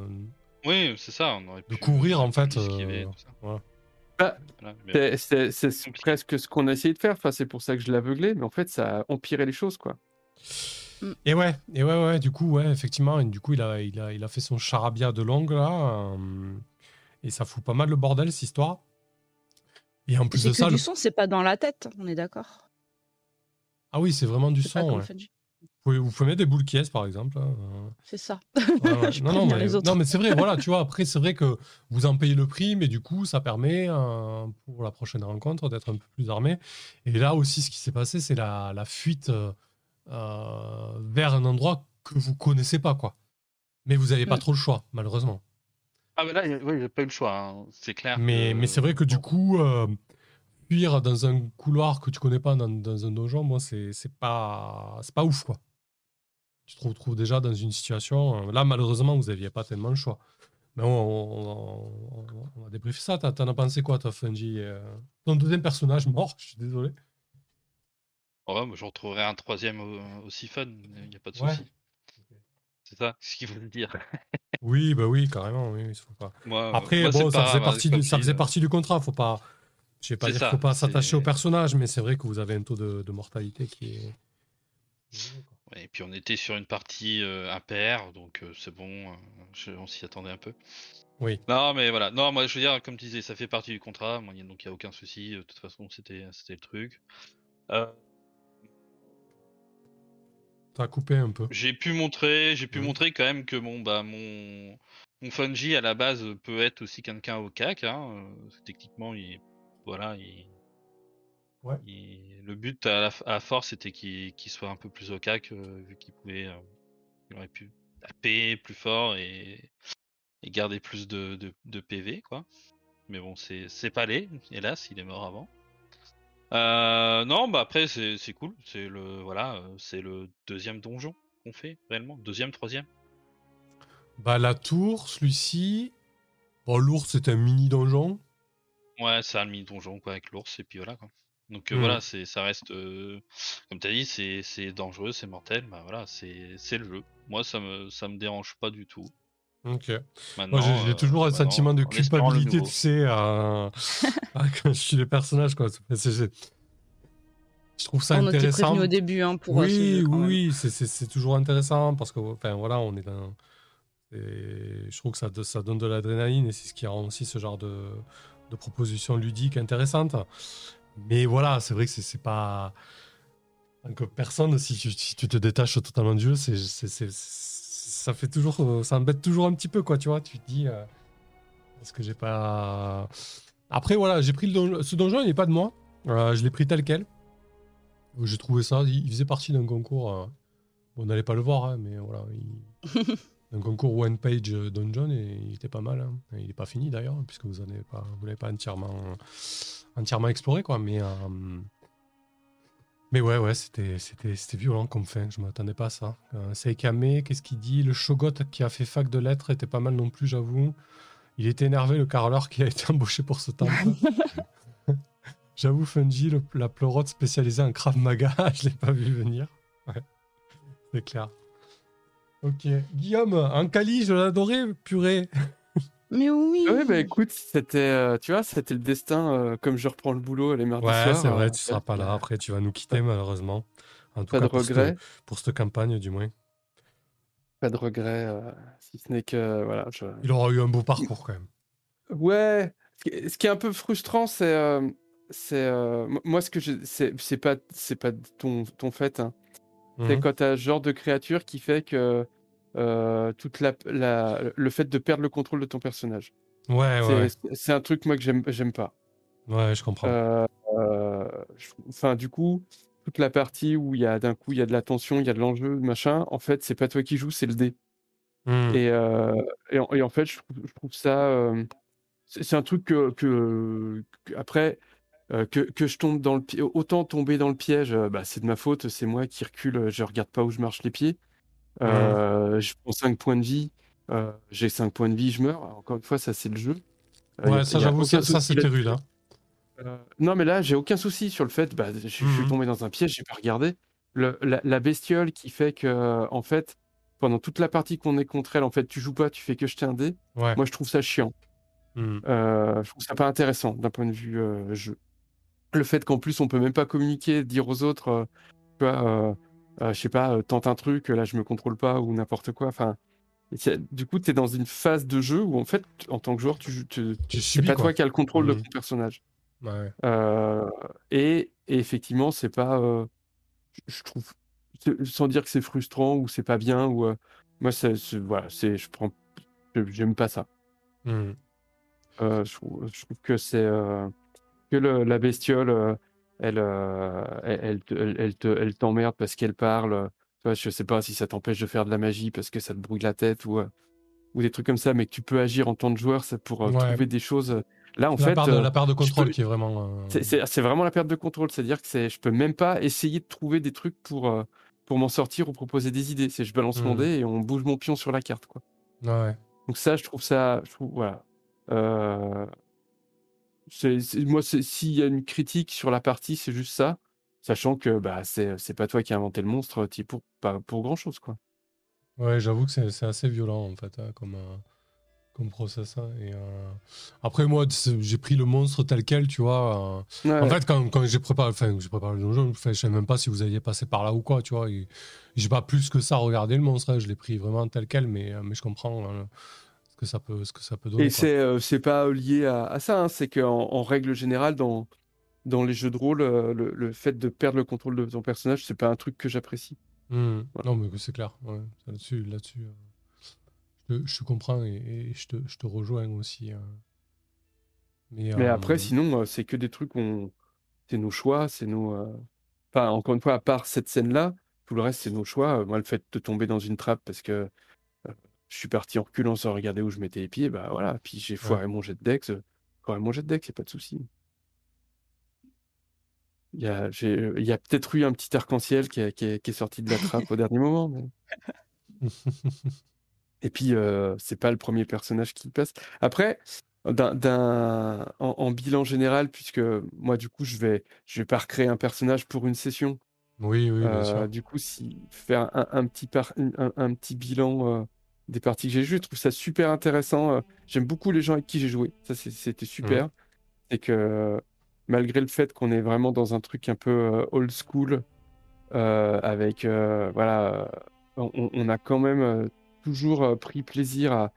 [SPEAKER 3] Oui, c'est ça. On aurait
[SPEAKER 1] De
[SPEAKER 3] pu-
[SPEAKER 1] courir, en fait,
[SPEAKER 3] pu l'esquiver,
[SPEAKER 1] euh,
[SPEAKER 3] tout ça.
[SPEAKER 1] voilà.
[SPEAKER 4] Bah,
[SPEAKER 3] Voilà,
[SPEAKER 4] C'est- presque ce qu'on a essayé de faire. Enfin, c'est pour ça que je l'ai aveuglé, mais en fait, ça a empiré les choses, quoi.
[SPEAKER 1] Et ouais, et ouais, ouais, du coup, ouais, effectivement, et du coup, il a, il a, il a fait son charabia de longue, là, euh, et ça fout pas mal le bordel, cette histoire. Et en plus de
[SPEAKER 2] que
[SPEAKER 1] ça,
[SPEAKER 2] du
[SPEAKER 1] le-
[SPEAKER 2] son, c'est pas dans la tête, on est d'accord.
[SPEAKER 1] ah oui, c'est vraiment du son, ouais. Vous pouvez, vous pouvez mettre des boules qui est, par exemple. euh,
[SPEAKER 2] C'est ça. Je
[SPEAKER 1] non, mais,
[SPEAKER 2] les autres.
[SPEAKER 1] non, mais c'est vrai, voilà, tu vois, après, c'est vrai que vous en payez le prix, mais du coup, ça permet, euh, pour la prochaine rencontre, d'être un peu plus armé. Et là aussi, ce qui s'est passé, c'est la, la fuite euh, vers un endroit que vous connaissez pas, quoi. Mais vous n'avez pas trop le choix, malheureusement.
[SPEAKER 3] Ah, mais là, il n'y a pas eu le choix. hein. C'est clair.
[SPEAKER 1] Mais,
[SPEAKER 3] que-
[SPEAKER 1] mais c'est vrai que du coup, euh, fuir dans un couloir que tu connais pas dans, dans un donjon, moi, c'est c'est pas, c'est pas ouf, quoi. Tu te retrouves déjà dans une situation. euh, là, malheureusement, vous n'aviez pas tellement le choix. Mais on, on, on- on va débriefer ça. T'en as pensé quoi, toi, Fungi euh, Ton deuxième personnage mort, je suis désolé.
[SPEAKER 3] Ouais, mais je retrouverai un troisième au- aussi fun. Il n'y a pas de
[SPEAKER 1] Ouais.
[SPEAKER 3] souci. C'est ça ce qu'il veut dire.
[SPEAKER 1] Oui, bah oui, carrément. Oui, il faut pas.
[SPEAKER 3] Moi,
[SPEAKER 1] Après,
[SPEAKER 3] moi,
[SPEAKER 1] bon, ça
[SPEAKER 3] pas
[SPEAKER 1] faisait, partie du, ça faisait partie du contrat. Faut pas. Je vais pas dire qu'il faut pas s'attacher au personnage, mais c'est vrai que vous avez un taux de, de mortalité qui est.
[SPEAKER 3] Et puis on était sur une partie euh, impair, donc euh, c'est bon, euh, je- on s'y attendait un peu.
[SPEAKER 1] Oui.
[SPEAKER 3] Non, mais voilà. Non, moi je veux dire, comme tu disais, ça fait partie du contrat, moi, y a- donc il n'y a aucun souci. De toute façon, c'était c'était le truc. Euh,
[SPEAKER 1] T'as coupé un peu.
[SPEAKER 3] j'ai pu montrer, j'ai pu montrer quand même que mon bah mon mon Fungi à la base peut être aussi quelqu'un au cac. Hein. Techniquement, il voilà, il,
[SPEAKER 1] Ouais.
[SPEAKER 3] il- le but à la à force c'était qu'il soit un peu plus au cac euh, vu qu'il pouvait, euh, il aurait pu taper plus fort et, et garder plus de, de, de PV quoi. Mais bon, c'est pas allé, hélas, il est mort avant. Euh, non, bah après c'est cool, c'est le voilà, c'est le deuxième donjon qu'on fait réellement, deuxième, troisième.
[SPEAKER 1] Bah, la tour, celui-ci. Bon, l'ours, c'est un mini donjon.
[SPEAKER 3] Ouais, c'est un mini donjon quoi avec l'ours et puis voilà quoi. Donc euh,
[SPEAKER 1] Mhm.
[SPEAKER 3] voilà, c'est ça reste euh, comme t'as dit, c'est c'est dangereux, c'est mortel, bah voilà, c'est c'est le jeu. Moi ça me ça me dérange pas du tout.
[SPEAKER 1] Ok.
[SPEAKER 3] Maintenant,
[SPEAKER 1] Moi, j'ai- j'ai
[SPEAKER 3] euh,
[SPEAKER 1] toujours un sentiment de
[SPEAKER 3] le
[SPEAKER 1] culpabilité, tu sais, à... à quand je suis les personnages, quoi. C'est- c'est- c'est- Je trouve ça
[SPEAKER 2] on était
[SPEAKER 1] intéressant.
[SPEAKER 2] prévenu au début hein, pour
[SPEAKER 1] oui,
[SPEAKER 2] jeu,
[SPEAKER 1] oui, c'est- c'est c'est toujours intéressant parce que, enfin, voilà, on est dans. et Je trouve que ça, ça donne de l'adrénaline et c'est ce qui rend aussi ce genre de, de proposition ludique intéressante. Mais voilà, c'est vrai que c'est- pas. En tant personne, si tu, te détaches totalement du jeu, ça fait toujours, euh, ça embête toujours un petit peu, quoi, tu vois. Tu te dis, euh, est-ce que j'ai pas. Après, voilà, j'ai pris le. Ce donjon, il n'est pas de moi. Euh, je l'ai pris tel quel. J'ai trouvé ça. Il faisait partie d'un concours. euh, On n'allait pas le voir, hein, mais voilà. il- un concours One Page Dungeon et il était pas mal. hein. Il n'est pas fini d'ailleurs, puisque vous n'avez pas, vous l'avez pas entièrement, entièrement exploré, quoi. Mais, euh, mais ouais, ouais, c'était, c'était, c'était violent comme fin. Je m'attendais pas à ça. Euh, Seikame, qu'est-ce qu'il dit? Le Shogot qui a fait fac de lettres était pas mal non plus, j'avoue. Il était énervé, le carreleur qui a été embauché pour ce temple. J'avoue, Fungi, le- la pleurote spécialisée en Krav Maga, je l'ai pas vu venir. Ouais, c'est clair. Ok. Guillaume, un Kali, je l'adorais, purée.
[SPEAKER 2] Mais oui.
[SPEAKER 4] Oui, bah écoute, c'était, euh, tu vois, c'était le destin. euh, comme je reprends le boulot les mardis
[SPEAKER 1] Ouais, c'est vrai,
[SPEAKER 4] euh,
[SPEAKER 1] tu seras pas là. Après, tu vas nous quitter, malheureusement. En tout
[SPEAKER 4] Pas
[SPEAKER 1] cas,
[SPEAKER 4] de
[SPEAKER 1] pour, cette-
[SPEAKER 4] regret.
[SPEAKER 1] pour cette campagne, du moins.
[SPEAKER 4] Pas de regret, euh, si ce n'est que voilà. Je...
[SPEAKER 1] Il aura eu un beau parcours, quand même.
[SPEAKER 4] Ouais. Ce qui est- ce qui est un peu frustrant, c'est, euh, c'est, euh, moi ce que je, c'est, c'est pas, c'est pas ton, ton fait. hein. C'est
[SPEAKER 1] Mhm.
[SPEAKER 4] quand t'as ce genre de créature qui fait que euh, toute la, la, le fait de perdre le contrôle de ton personnage.
[SPEAKER 1] Ouais,
[SPEAKER 4] C'est-
[SPEAKER 1] ouais,
[SPEAKER 4] c'est, un truc moi que j'aime, pas.
[SPEAKER 1] ouais, je comprends.
[SPEAKER 4] Euh, euh, je- Enfin, du coup, toute la partie où il y a d'un coup il y a de la tension, il y a de l'enjeu, machin. En fait, c'est pas toi qui joues, c'est le dé. Et, euh, et, en, et en fait, je trouve, je trouve ça. c'est c'est un truc que, que- que- après euh, que, que je tombe dans le piège. Autant tomber dans le piège, euh, bah, c'est de ma faute, c'est moi qui recule, euh, je regarde pas où je marche les pieds. Je prends 5 points de vie, j'ai 5 points de vie, je meurs. Encore une fois, ça c'est le jeu.
[SPEAKER 1] Ouais,
[SPEAKER 4] a-
[SPEAKER 1] ça, j'avoue, ça, ça, c'était rude. Hein.
[SPEAKER 4] Euh, non, mais là, j'ai aucun souci sur le fait, bah, je, je suis
[SPEAKER 1] Mhm.
[SPEAKER 4] tombé dans un piège, j'ai pas regardé. Le, la, la bestiole qui fait que, en fait, pendant toute la partie qu'on est contre elle, en fait, tu joues pas, tu fais que jeter un dé.
[SPEAKER 1] Ouais.
[SPEAKER 4] Moi, je trouve ça chiant. Euh, je trouve ça pas intéressant d'un point de vue euh, jeu. Le fait qu'en plus, on peut même pas communiquer, dire aux autres, euh, tu vois, euh, euh, je sais pas, tente un truc, là, je me contrôle pas ou n'importe quoi. Enfin, du coup, tu es dans une phase de jeu où, en fait, en tant que joueur, tu, tu,
[SPEAKER 1] Tu
[SPEAKER 4] c'est pas
[SPEAKER 1] quoi.
[SPEAKER 4] toi qui as le contrôle de
[SPEAKER 1] Mhm.
[SPEAKER 4] ton personnage.
[SPEAKER 1] Ouais.
[SPEAKER 4] Euh, et, et effectivement, c'est pas. euh, je trouve. Sans dire que c'est frustrant ou c'est pas bien, ou. euh, moi, c'est. Voilà, c'est. Je prends. J'aime pas ça. Je, trouve, je trouve que c'est. Que le- la bestiole, euh, elle, euh, elle, elle elle, elle te- elle t'emmerde parce qu'elle parle. Tu vois, je sais pas si ça t'empêche de faire de la magie parce que ça te brouille la tête ou, euh, ou des trucs comme ça, mais que tu peux agir en tant que joueur ça, pour
[SPEAKER 1] Ouais.
[SPEAKER 4] trouver des choses. Là, en
[SPEAKER 1] la,
[SPEAKER 4] fait.
[SPEAKER 1] part de, la part de contrôle
[SPEAKER 4] peux-
[SPEAKER 1] qui est vraiment.
[SPEAKER 4] c'est- vraiment la perte de contrôle, c'est-à-dire que c'est, je peux même pas essayer de trouver des trucs pour, pour m'en sortir ou proposer des idées. C'est je balance mon
[SPEAKER 1] Mhm.
[SPEAKER 4] dé et on bouge mon pion sur la carte, quoi.
[SPEAKER 1] Ouais.
[SPEAKER 4] Donc ça, je trouve ça, je trouve, voilà. Euh, c'est- c'est- moi, c'est- s'il y a une critique sur la partie, c'est juste ça, sachant que bah c'est, c'est pas toi qui as inventé le monstre, t'y pour pas pour grand chose, quoi.
[SPEAKER 1] Ouais, j'avoue que c'est c'est assez violent en fait, hein, comme, euh, comme process. hein, et, euh, Après, moi, j'ai pris le monstre tel quel, tu vois. euh,
[SPEAKER 4] Ouais,
[SPEAKER 1] En fait, quand, quand j'ai préparé, enfin, j'ai préparé le donjon, je sais même pas si vous aviez passé par là ou quoi, tu vois. et J'ai pas plus que ça regardé le monstre, hein, je l'ai pris vraiment tel quel, mais, euh, mais je comprends que ça peut, ce que ça peut donner.
[SPEAKER 4] Et c'est euh, pas lié à, à ça, hein, c'est qu'en en règle générale, dans, dans les jeux de rôle, euh, le, le fait de perdre le contrôle de ton personnage, c'est pas un truc que j'apprécie. Voilà.
[SPEAKER 1] Non, mais c'est clair. ouais. Là-dessus, là-dessus, euh, je, je comprends et, et je, te, je te rejoins aussi. euh. Mais,
[SPEAKER 4] Mais
[SPEAKER 1] euh,
[SPEAKER 4] après, sinon, c'est que des trucs, on... c'est nos choix, c'est nos. Enfin, encore une fois, à part cette scène-là, tout le reste, c'est nos choix. Moi, le fait de tomber dans une trappe parce que je suis parti en reculant sans regarder où je mettais les pieds, bah voilà. Puis j'ai foiré mon jet de dex, foiré mon jet de dex, c'est pas de souci. Il y a, peut-être eu un petit arc-en-ciel qui, est- qui est- qui est sorti de la trappe au dernier moment. mais- Et puis, euh, c'est pas le premier personnage qui passe. Après, d'un, en, en bilan général, puisque moi, du coup, je vais, je vais pas recréer un personnage pour une session.
[SPEAKER 1] Oui, oui, bien
[SPEAKER 4] Euh,
[SPEAKER 1] sûr.
[SPEAKER 4] du coup, si faire un, un petit, par- un, un petit bilan des parties que j'ai jouées, je trouve ça super intéressant. euh, J'aime beaucoup les gens avec qui j'ai joué. Ça, c'était super. C'est que malgré le fait qu'on est vraiment dans un truc un peu euh, old school, euh, avec euh, voilà, on, on a quand même toujours pris plaisir à,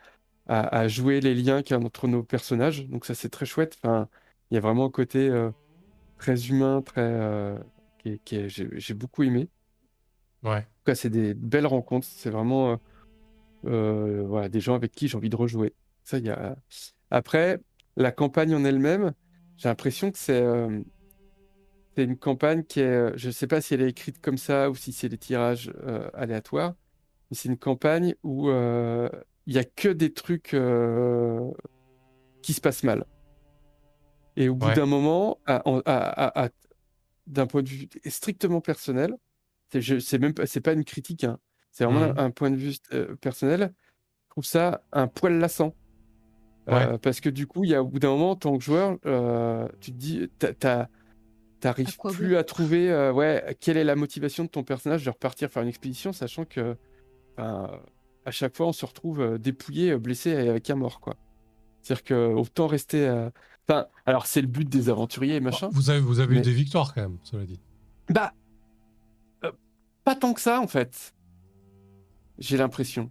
[SPEAKER 4] à, à jouer les liens qu'il y a entre nos personnages. Donc ça, c'est très chouette. Enfin, il y a vraiment un côté euh, très humain, très qui qui j'ai beaucoup aimé.
[SPEAKER 1] Ouais.
[SPEAKER 4] En tout cas, c'est des belles rencontres. C'est vraiment. Euh, euh, voilà, des gens avec qui j'ai envie de rejouer. Ça, y a... Après, la campagne en elle-même, j'ai l'impression que c'est euh, c'est une campagne qui est. Je ne sais pas si elle est écrite comme ça ou si c'est des tirages euh, aléatoires, mais c'est une campagne où il n'y a que des trucs qui se passent mal. Et au bout d'un moment, d'un point de vue strictement personnel, c'est même c'est pas une critique, hein, c'est vraiment mmh. un, point de vue personnel. Je trouve ça un poil lassant. parce que du coup, il y a au bout d'un moment, en tant que joueur, tu te dis, t'arrives plus à trouver, ouais, quelle est la motivation de ton personnage de repartir faire une expédition, sachant que, à chaque fois, on se retrouve dépouillé, blessé avec un mort, quoi. C'est-à-dire que autant rester. Enfin, alors c'est le but des aventuriers, machin.
[SPEAKER 1] Vous avez, vous avez eu des victoires quand même, cela dit.
[SPEAKER 4] Bah, pas tant que ça en fait. J'ai l'impression.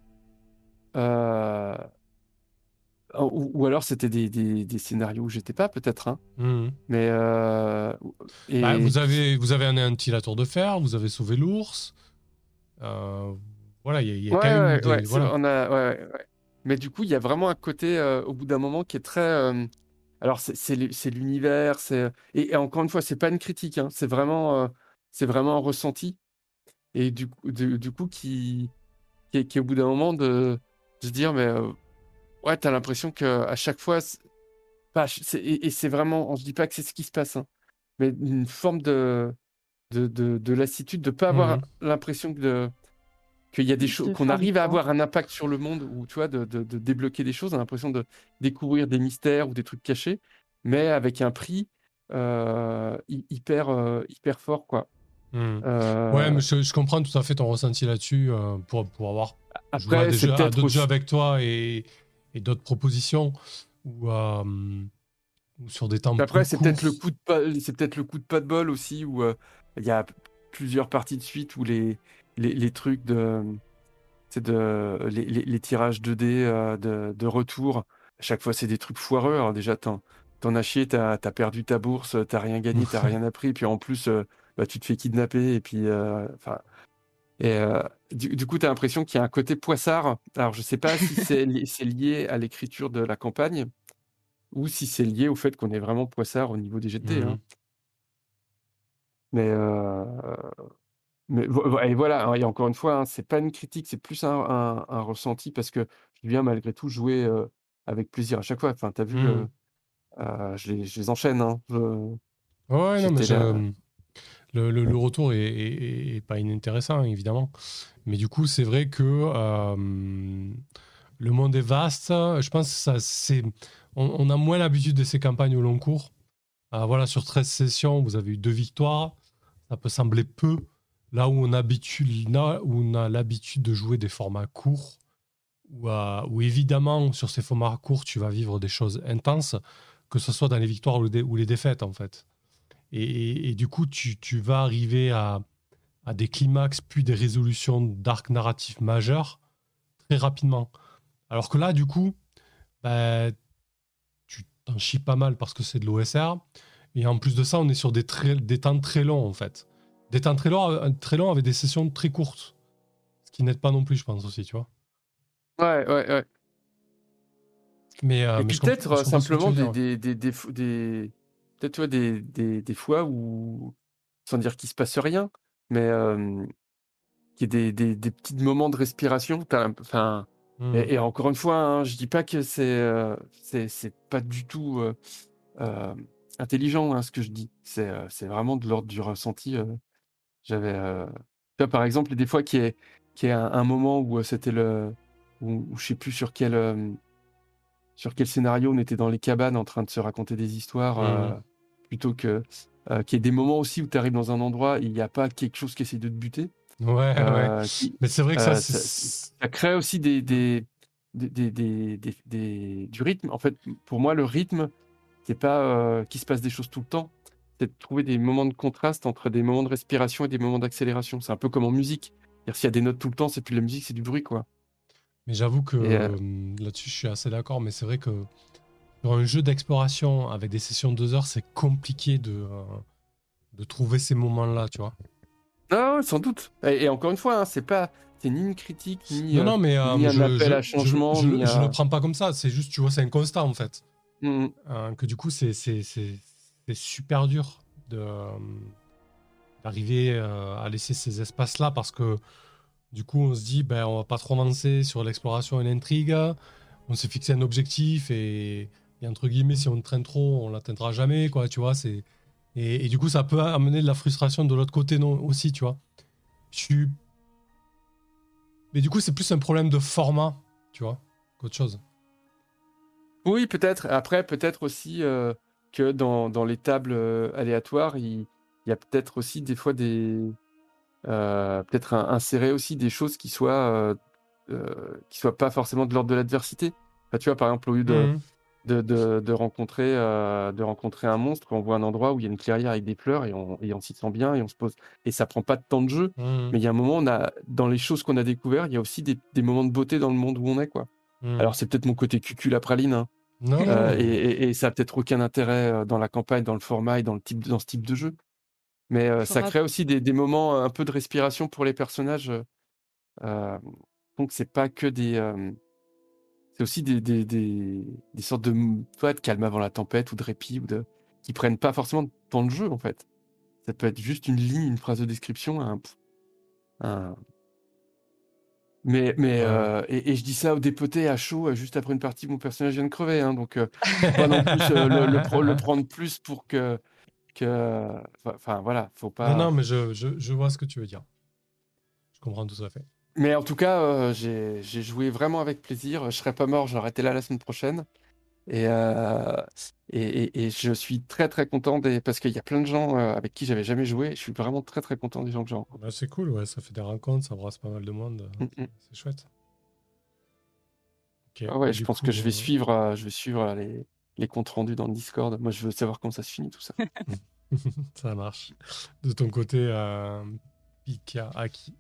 [SPEAKER 4] Euh, ou, alors c'était des, des, scénarios où j'étais pas, peut-être. Hein. Mmh. Mais. Euh,
[SPEAKER 1] bah, vous, avez, vous avez anéanti la tour de fer, vous avez sauvé l'ours. Euh, voilà, il y, a, quand même. Des,
[SPEAKER 4] Mais du coup, il y a vraiment un côté, au bout d'un moment, qui est très. Alors, c'est l'univers. Et, et, encore une fois, c'est pas une critique. Hein, c'est vraiment, c'est vraiment un ressenti. Et du, du coup, qui qui est, au bout d'un moment de, se dire, mais euh, ouais, t'as l'impression qu'à chaque fois, et, c'est vraiment, on se dit pas que c'est ce qui se passe, hein, mais une forme de, de, de, lassitude, de pas avoir mmh l'impression que qu'il y a des choses, qu'on arrive à avoir un impact sur le monde, ou tu vois, de, de, débloquer des choses, on a l'impression de découvrir des mystères ou des trucs cachés, mais avec un prix euh, hyper, euh, hyper fort, quoi.
[SPEAKER 1] Hmm. Euh, ouais, mais je, comprends tout à fait ton ressenti là-dessus euh, pour, pour avoir Après, joué à, d'autres jeux avec toi et, et d'autres propositions ou, euh, sur des temps
[SPEAKER 4] Après, c'est peut-être le coup de pas, c'est peut-être le coup de pas de bol aussi où il y a plusieurs parties de suite où les les, les trucs de c'est de les, les, tirages 2D de, de, retour. À chaque fois, c'est des trucs foireux. Alors déjà, t'en, t'en as chié, t'as, as perdu ta bourse, t'as rien gagné, t'as rien appris. Puis en plus, bah, tu te fais kidnapper et puis euh, enfin et euh, du, coup tu as l'impression qu'il y a un côté poissard alors je sais pas si c'est lié à l'écriture de la campagne ou si c'est lié au fait qu'on est vraiment poissard au niveau des GT hein. mmh mais euh, mais et voilà et encore une fois hein, c'est pas une critique c'est plus un, un, ressenti parce que je viens malgré tout jouer avec plaisir à chaque fois enfin t'as vu mmh je, les, je, les, enchaîne hein.
[SPEAKER 1] ouais non mais le, retour est, pas inintéressant, évidemment. Mais du coup, c'est vrai que euh, le monde est vaste. Je pense que ça, c'est, on, a moins l'habitude de ces campagnes au long cours. Euh, voilà, sur 13 sessions, vous avez eu deux victoires. Ça peut sembler peu. Là où on, a l'habitude de jouer des formats courts, euh, où, évidemment, sur ces formats courts, tu vas vivre des choses intenses, que ce soit dans les victoires ou les défaites, en fait. Et, du coup, tu, vas arriver à, des climax puis des résolutions d'arcs narratifs majeurs très rapidement. Alors que là, du coup, bah, tu t'en chies pas mal parce que c'est de l'OSR. Et en plus de ça, on est sur des, des temps très longs, en fait. Des temps très longs, euh, très longs avec des sessions très courtes. Ce qui n'aide pas non plus, je pense aussi, tu vois.
[SPEAKER 4] Ouais, ouais, ouais. Mais, euh, peut-être simplement des, des, des, des, tu vois, des, des, des, fois où, sans dire qu'il se passe rien, mais qu'il y ait des, des, petits moments de respiration. Enfin, mmh. et, encore une fois, hein, je dis pas que c'est c'est pas du tout intelligent hein, ce que je dis. C'est vraiment de l'ordre du ressenti. J'avais, par exemple, des fois qui est qui est un, moment où c'était le où, où, je sais plus sur quel sur quel scénario on était dans les cabanes en train de se raconter des histoires. Mmh plutôt que euh, qu'il y ait des moments aussi où tu arrives dans un endroit il n'y a pas quelque chose qui essaie de te buter.
[SPEAKER 1] Ouais, euh, ouais. mais c'est vrai que ça, euh, ça,
[SPEAKER 4] crée aussi des, des, des, des, des, du rythme. En fait, pour moi, le rythme, c'est pas qu'il se passe des choses tout le temps. C'est de trouver des moments de contraste entre des moments de respiration et des moments d'accélération. C'est un peu comme en musique. S'il y a des notes tout le temps, c'est plus la musique, c'est du bruit, quoi.
[SPEAKER 1] Mais j'avoue que là-dessus, je suis assez d'accord. Mais c'est vrai que sur un jeu d'exploration avec des sessions de deux heures, c'est compliqué de, euh, de trouver ces moments-là, tu vois.
[SPEAKER 4] Ah ouais, sans doute. Et, et encore une fois, hein, c'est pas, c'est ni une critique ni,
[SPEAKER 1] Non,
[SPEAKER 4] euh,
[SPEAKER 1] non, mais euh,
[SPEAKER 4] ni un
[SPEAKER 1] je,
[SPEAKER 4] appel
[SPEAKER 1] je-
[SPEAKER 4] à changement,
[SPEAKER 1] Je, je
[SPEAKER 4] à-
[SPEAKER 1] le prends pas comme ça. C'est juste, tu vois, c'est un constat en fait.
[SPEAKER 4] Mm,
[SPEAKER 1] Euh, que du coup, c'est super dur de, d'arriver à laisser ces espaces-là parce que du coup, on se dit, ben, on va pas trop avancer sur l'exploration et l'intrigue. On s'est fixé un objectif et, et entre guillemets, si on traîne trop, on l'atteindra jamais, quoi, tu vois. C'est et, et du coup, ça peut amener de la frustration de l'autre côté non, aussi, tu vois. Je suis... Mais du coup, c'est plus un problème de format, tu vois, qu'autre chose.
[SPEAKER 4] Oui, peut-être. Après, peut-être aussi euh, que dans, dans les tables euh, aléatoires, il, il y a peut-être aussi des fois des. euh, peut-être insérer aussi des choses qui soient, qui soient pas forcément de l'ordre de l'adversité. Enfin, tu vois, par exemple, au lieu de,
[SPEAKER 1] Mhm.
[SPEAKER 4] De, de, de rencontrer, euh, de rencontrer un monstre, on voit un endroit où il y a une clairière avec des fleurs et on, et on s'y sent bien et on se pose. Et ça prend pas de temps de jeu.
[SPEAKER 1] Mhm.
[SPEAKER 4] Mais il y a un moment, on a, dans les choses qu'on a découvertes, il y a aussi des, des moments de beauté dans le monde où on est, quoi.
[SPEAKER 1] Mhm.
[SPEAKER 4] Alors, c'est peut-être mon côté cucul la praline, hein.
[SPEAKER 1] non,
[SPEAKER 4] Euh,
[SPEAKER 1] non.
[SPEAKER 4] et, et- et ça a peut-être aucun intérêt euh, dans la campagne, dans le format et dans, le type, dans ce type de jeu. Mais euh, ça crée aussi des, des moments un peu de respiration pour les personnages. donc c'est pas que des... c'est aussi des, des, des, des sortes de, de calme avant la tempête ou de répit ou de, qui prennent pas forcément dans le jeu en fait. Ça peut être juste une ligne, une phrase de description, un, un- mais, mais euh, et, et je dis ça au dépoté à chaud, euh, juste après une partie où mon personnage vient de crever. hein, donc, euh, pas non plus euh, le, le le prendre plus pour que. que enfin, voilà, faut pas.
[SPEAKER 1] Non, non, mais je, je, je vois ce que tu veux dire. Je comprends tout à fait.
[SPEAKER 4] Mais en tout cas, euh, j'ai joué vraiment avec plaisir. Je serais pas mort, j'aurais été là la semaine prochaine. Et, euh, et, et- et je suis très très content des... parce qu'il y a plein de gens euh, avec qui j'avais jamais joué. Je suis vraiment très très content des gens que j'ai rencontrés.
[SPEAKER 1] Bah, c'est cool, ouais, ça fait des rencontres, ça brasse pas mal de monde.
[SPEAKER 4] Mm, mm.
[SPEAKER 1] C'est chouette.
[SPEAKER 4] Ah ouais, je pense
[SPEAKER 1] coup,
[SPEAKER 4] que je vais
[SPEAKER 1] euh,
[SPEAKER 4] suivre, je vais suivre les, les comptes rendus dans le Discord. Moi, je veux savoir comment ça se finit tout ça.
[SPEAKER 1] ça marche. De ton côté, euh, Pika, Aki.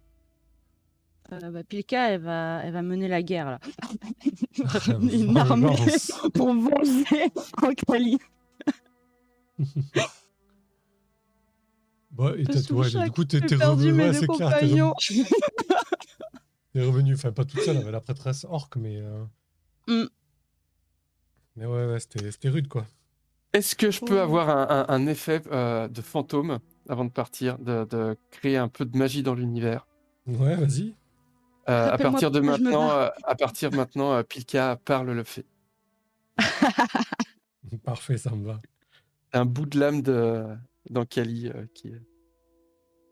[SPEAKER 2] Euh, bah, Pilka, elle va, elle va mener la guerre là. Une armée pour venger Ankali.
[SPEAKER 1] Bah, et t'as- du coup, t'es revenu. Ouais, c'est clair, t'es revenu, revenu. Enfin, pas toute seule avec la prêtresse orque, mais. euh,
[SPEAKER 2] Mm.
[SPEAKER 1] Mais ouais, ouais, c'était c'était rude, quoi.
[SPEAKER 4] Est-ce que je peux avoir un, un- un effet euh, de fantôme avant de partir, de, de créer un peu de magie dans l'univers?
[SPEAKER 1] Ouais, vas-y.
[SPEAKER 4] Euh, À
[SPEAKER 2] Rappelle-moi
[SPEAKER 4] partir de maintenant, euh, à partir maintenant, euh, Pilka parle le fait.
[SPEAKER 1] Parfait, ça me va.
[SPEAKER 4] Un bout de lame de d'Ankali euh, qui, est-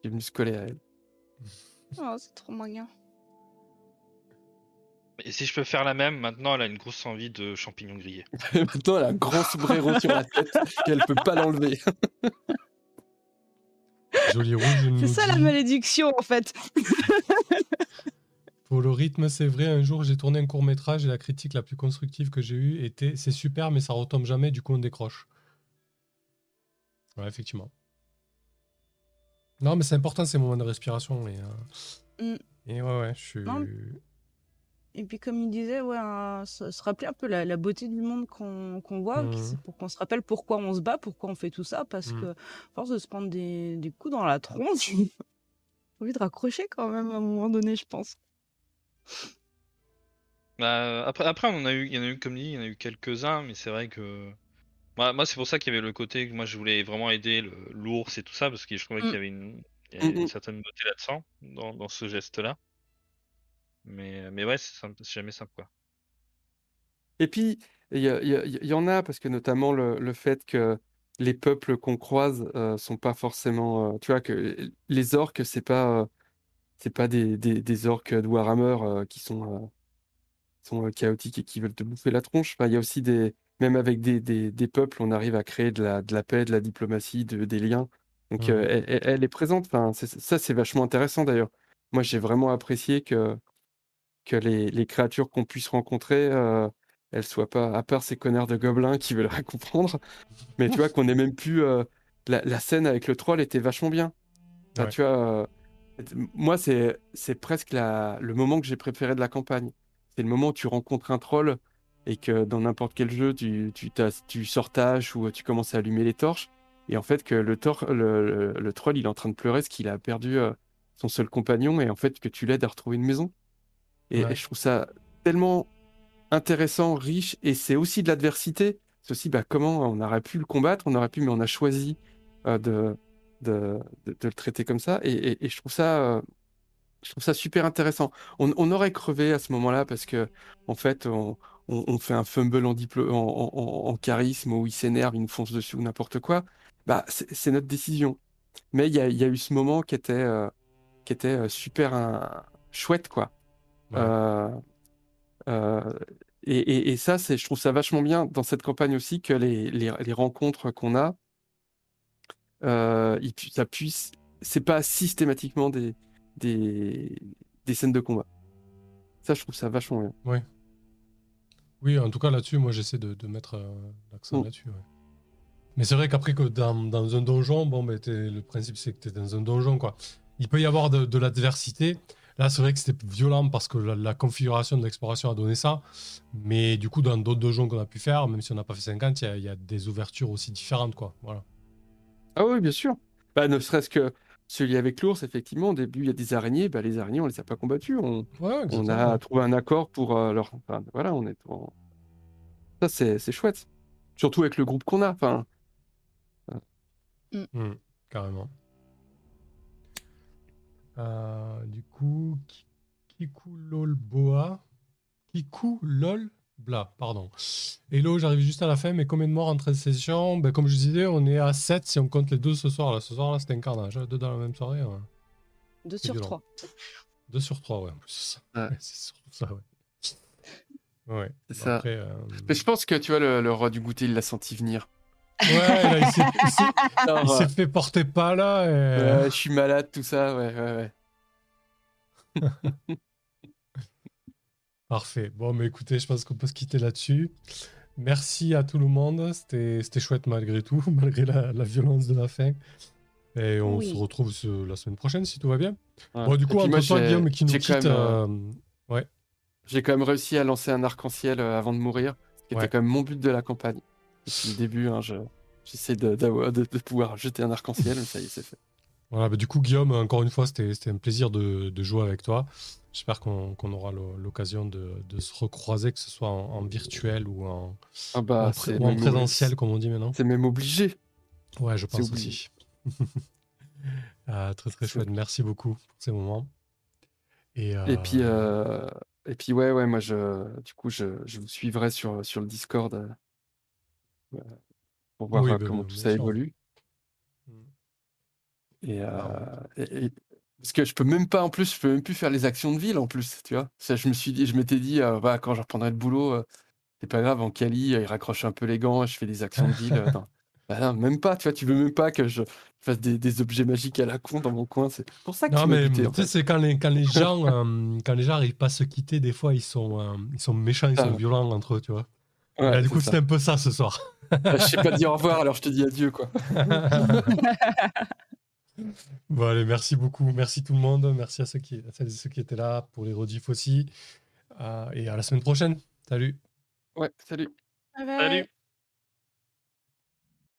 [SPEAKER 4] qui est venu se coller à elle.
[SPEAKER 2] Oh, c'est trop mignon.
[SPEAKER 3] Et si je peux faire la même, maintenant elle a une grosse envie de champignons grillés.
[SPEAKER 4] maintenant, elle a un grand sombrero sur la tête qu'elle peut pas l'enlever.
[SPEAKER 1] Joli rouge. nous
[SPEAKER 2] C'est ça la malédiction en fait.
[SPEAKER 1] Pour le rythme, c'est vrai. Un jour, j'ai tourné un court métrage et la critique la plus constructive que j'ai eue était c'est super, mais ça retombe jamais, du coup, on décroche. Ouais, effectivement. Non, mais c'est important ces moments de respiration. Et, euh,
[SPEAKER 2] Mm.
[SPEAKER 1] et ouais, ouais, je suis.
[SPEAKER 2] Non. Et puis comme il disait, ouais, se, se rappeler un peu la, la beauté du monde qu'on voit,
[SPEAKER 1] Mhm.
[SPEAKER 2] pour qu'on se rappelle pourquoi on se bat, pourquoi on fait tout ça, parce
[SPEAKER 1] Mhm.
[SPEAKER 2] que force de se prendre des, des coups dans la tronche, j'ai envie de raccrocher quand même à un moment donné, je pense.
[SPEAKER 3] Bah, après, après, on a eu, il y en a eu, comme dit, il y en a eu quelques-uns, mais c'est vrai que. Moi, moi c'est pour ça qu'il y avait le côté que moi je voulais vraiment aider l'ours et tout ça, parce que je trouvais
[SPEAKER 2] Mm.
[SPEAKER 3] qu'il y avait une, il y avait
[SPEAKER 4] Mm,
[SPEAKER 3] une certaine beauté là-dedans, dans, dans ce geste-là. Mais, mais ouais, c'est jamais simple, quoi.
[SPEAKER 4] Et puis, il y, en a, parce que notamment le, le fait que les peuples qu'on croise euh, sont pas forcément. euh, tu vois, que les orques, c'est pas, euh, c'est pas des, des, des orques de Warhammer euh, qui sont, euh, sont euh, chaotiques et qui veulent te bouffer la tronche. Enfin, il y a aussi des. Même avec des, peuples, on arrive à créer de la, de la paix, de la diplomatie, de, des liens. Donc, euh, elle, est présente. Enfin, ça, c'est vachement intéressant d'ailleurs. Moi, j'ai vraiment apprécié que, que les, les créatures qu'on puisse rencontrer. elles soient pas, à part ces connards de gobelins qui veulent rien comprendre, mais tu vois qu'on est même plus. euh, la, la scène avec le troll était vachement bien. Enfin,
[SPEAKER 1] Ouais.
[SPEAKER 4] Tu vois, moi, c'est c'est presque la, le moment que j'ai préféré de la campagne. C'est le moment où tu rencontres un troll et que dans n'importe quel jeu, tu, tu, tu hache ou tu commences à allumer les torches. Et en fait, que le, tor le, le- le troll, il est en train de pleurer parce qu'il a perdu euh, son seul compagnon et en fait que tu l'aides à retrouver une maison. Et,
[SPEAKER 1] Ouais.
[SPEAKER 4] et je trouve ça tellement intéressant, riche, et c'est aussi de l'adversité. C'est aussi bah, comment on aurait pu le combattre, on aurait pu, mais on a choisi euh, de, de, de, de le traiter comme ça. Et, et- et je trouve ça, euh, je trouve ça super intéressant. On, on aurait crevé à ce moment-là parce que, en fait, on, on, on fait un fumble en, diplo- en, en- en- en charisme où il s'énerve, il nous fonce dessus ou n'importe quoi. Bah, c'est notre décision. Mais il y a, il y a eu ce moment qui était, euh, qui était euh, super euh, chouette, quoi.
[SPEAKER 1] Ouais.
[SPEAKER 4] Euh, et, et- ça, c'est, je trouve ça vachement bien dans cette campagne aussi que les, les, les rencontres qu'on a, euh, il ça puisse, c'est pas systématiquement des, des, des scènes de combat. Ça, je trouve ça vachement bien.
[SPEAKER 1] Oui, en tout cas là-dessus, moi j'essaie de, de mettre euh, l'accent
[SPEAKER 4] Mm.
[SPEAKER 1] là-dessus. ouais. Mais c'est vrai qu'après que dans, dans un donjon, bon, t'es- le principe c'est que tu es dans un donjon. quoi. Il peut y avoir de, de l'adversité. Là, c'est vrai que c'était violent parce que la, la configuration de l'exploration a donné ça. Mais du coup, dans d'autres donjons qu'on a pu faire, même si on n'a pas fait 50, il y y, a des ouvertures aussi différentes. quoi. Voilà.
[SPEAKER 4] Ah oui, bien sûr. Bah, ne serait-ce que celui avec l'ours, effectivement, au début, il y a des araignées. Bah, les araignées, on les a pas combattues. On,
[SPEAKER 1] Ouais,
[SPEAKER 4] on
[SPEAKER 1] exactement.
[SPEAKER 4] a trouvé un accord pour euh, leur. Enfin, voilà, on est. en- Ça, c'est c'est chouette. Surtout avec le groupe qu'on a. Enfin,
[SPEAKER 1] Hmm, carrément. Euh, du coup, Ki- Kiku bla, pardon. Hello, j'arrive juste à la fin, mais combien de morts en 13 sessions ben, Comme je disais, on est à 7 si on compte les deux ce soir. Là. Ce soir, là, c'était un carnage. hein, Deux dans la même soirée. ouais.
[SPEAKER 2] 2
[SPEAKER 1] C'est
[SPEAKER 2] sur
[SPEAKER 1] violent.
[SPEAKER 2] 3.
[SPEAKER 1] 2 sur 3, ouais, en plus.
[SPEAKER 4] Ouais.
[SPEAKER 1] Ouais, c'est surtout ça, ouais. Ouais.
[SPEAKER 4] Ça.
[SPEAKER 1] Après, euh,
[SPEAKER 4] mais je pense que tu vois, le, le roi du goûter, il l'a senti venir.
[SPEAKER 1] Ouais, là, il s'est- il s'est- il
[SPEAKER 4] Alors,
[SPEAKER 1] s'est fait porter pas là. et-
[SPEAKER 4] je suis malade, tout ça, ouais, ouais, ouais.
[SPEAKER 1] Parfait. Bon, mais écoutez, je pense qu'on peut se quitter là-dessus. Merci à tout le monde. C'était c'était chouette malgré tout, malgré la, la violence de la fin. Et on
[SPEAKER 2] Oui.
[SPEAKER 1] se retrouve ce- la semaine prochaine si tout va bien.
[SPEAKER 4] Ouais.
[SPEAKER 1] Bon, du coup, entre toi, Guillaume, qui nous quitte.
[SPEAKER 4] euh,
[SPEAKER 1] euh,
[SPEAKER 4] J'ai quand même réussi à lancer un arc-en-ciel euh, avant de mourir, ce qui
[SPEAKER 1] Ouais.
[SPEAKER 4] était quand même mon but de la campagne. Depuis le début, hein, je- j'essaie de, d'avoir- de, de pouvoir jeter un arc-en-ciel, mais ça y est, c'est fait.
[SPEAKER 1] Voilà, bah, du coup, Guillaume, encore une fois, c'était c'était un plaisir de, de jouer avec toi. J'espère qu'on aura l'o- l'occasion de, de se recroiser, que ce soit en, en virtuel ou en,
[SPEAKER 4] Ah bah,
[SPEAKER 1] en pré-
[SPEAKER 4] c'est
[SPEAKER 1] ou en
[SPEAKER 4] même
[SPEAKER 1] présentiel, comme on dit maintenant.
[SPEAKER 4] C'est même obligé.
[SPEAKER 1] Ouais, je pense aussi. Ah, très très chouette. Merci beaucoup pour ces moments. Et,
[SPEAKER 4] Et puis,
[SPEAKER 1] euh,
[SPEAKER 4] euh, et puis ouais, ouais, moi, je, du coup, je, je vous suivrai sur, sur le Discord euh, euh, pour voir
[SPEAKER 1] Oui,
[SPEAKER 4] euh,
[SPEAKER 1] bah,
[SPEAKER 4] comment
[SPEAKER 1] bah,
[SPEAKER 4] tout ça
[SPEAKER 1] sûr.
[SPEAKER 4] évolue. Euh, et- parce que je peux même pas, en plus, je peux même plus faire les actions de ville, en plus, tu vois. Ça, je me suis dit, je m'étais dit, euh, bah, quand je reprendrai le boulot, euh, c'est pas grave, en Cali, euh, il raccroche un peu les gants, je fais des actions de ville. euh, non. Bah non, même pas, tu vois, tu veux même pas que je fasse des, des objets magiques à la con dans mon coin. C'est pour ça que
[SPEAKER 1] Non,
[SPEAKER 4] tu
[SPEAKER 1] mais tu
[SPEAKER 4] en
[SPEAKER 1] sais,
[SPEAKER 4] fait.
[SPEAKER 1] c'est quand les, quand les gens euh, quand les gens arrivent pas à se quitter, des fois, ils sont, ils sont méchants, ils
[SPEAKER 4] Ah
[SPEAKER 1] sont
[SPEAKER 4] ouais.
[SPEAKER 1] violents entre eux, tu vois.
[SPEAKER 4] Ouais,
[SPEAKER 1] Là, du
[SPEAKER 4] c'est
[SPEAKER 1] coup, c'était un peu ça ce soir.
[SPEAKER 4] Bah, je sais pas dire au revoir, alors je te dis adieu, quoi.
[SPEAKER 1] Bon, allez, merci beaucoup. Merci tout le monde. Merci à ceux qui, à celles et ceux qui étaient là, pour les rediffs aussi. Euh, et à la semaine prochaine. Salut.
[SPEAKER 4] Ouais, salut.
[SPEAKER 2] Bye bye.
[SPEAKER 3] Salut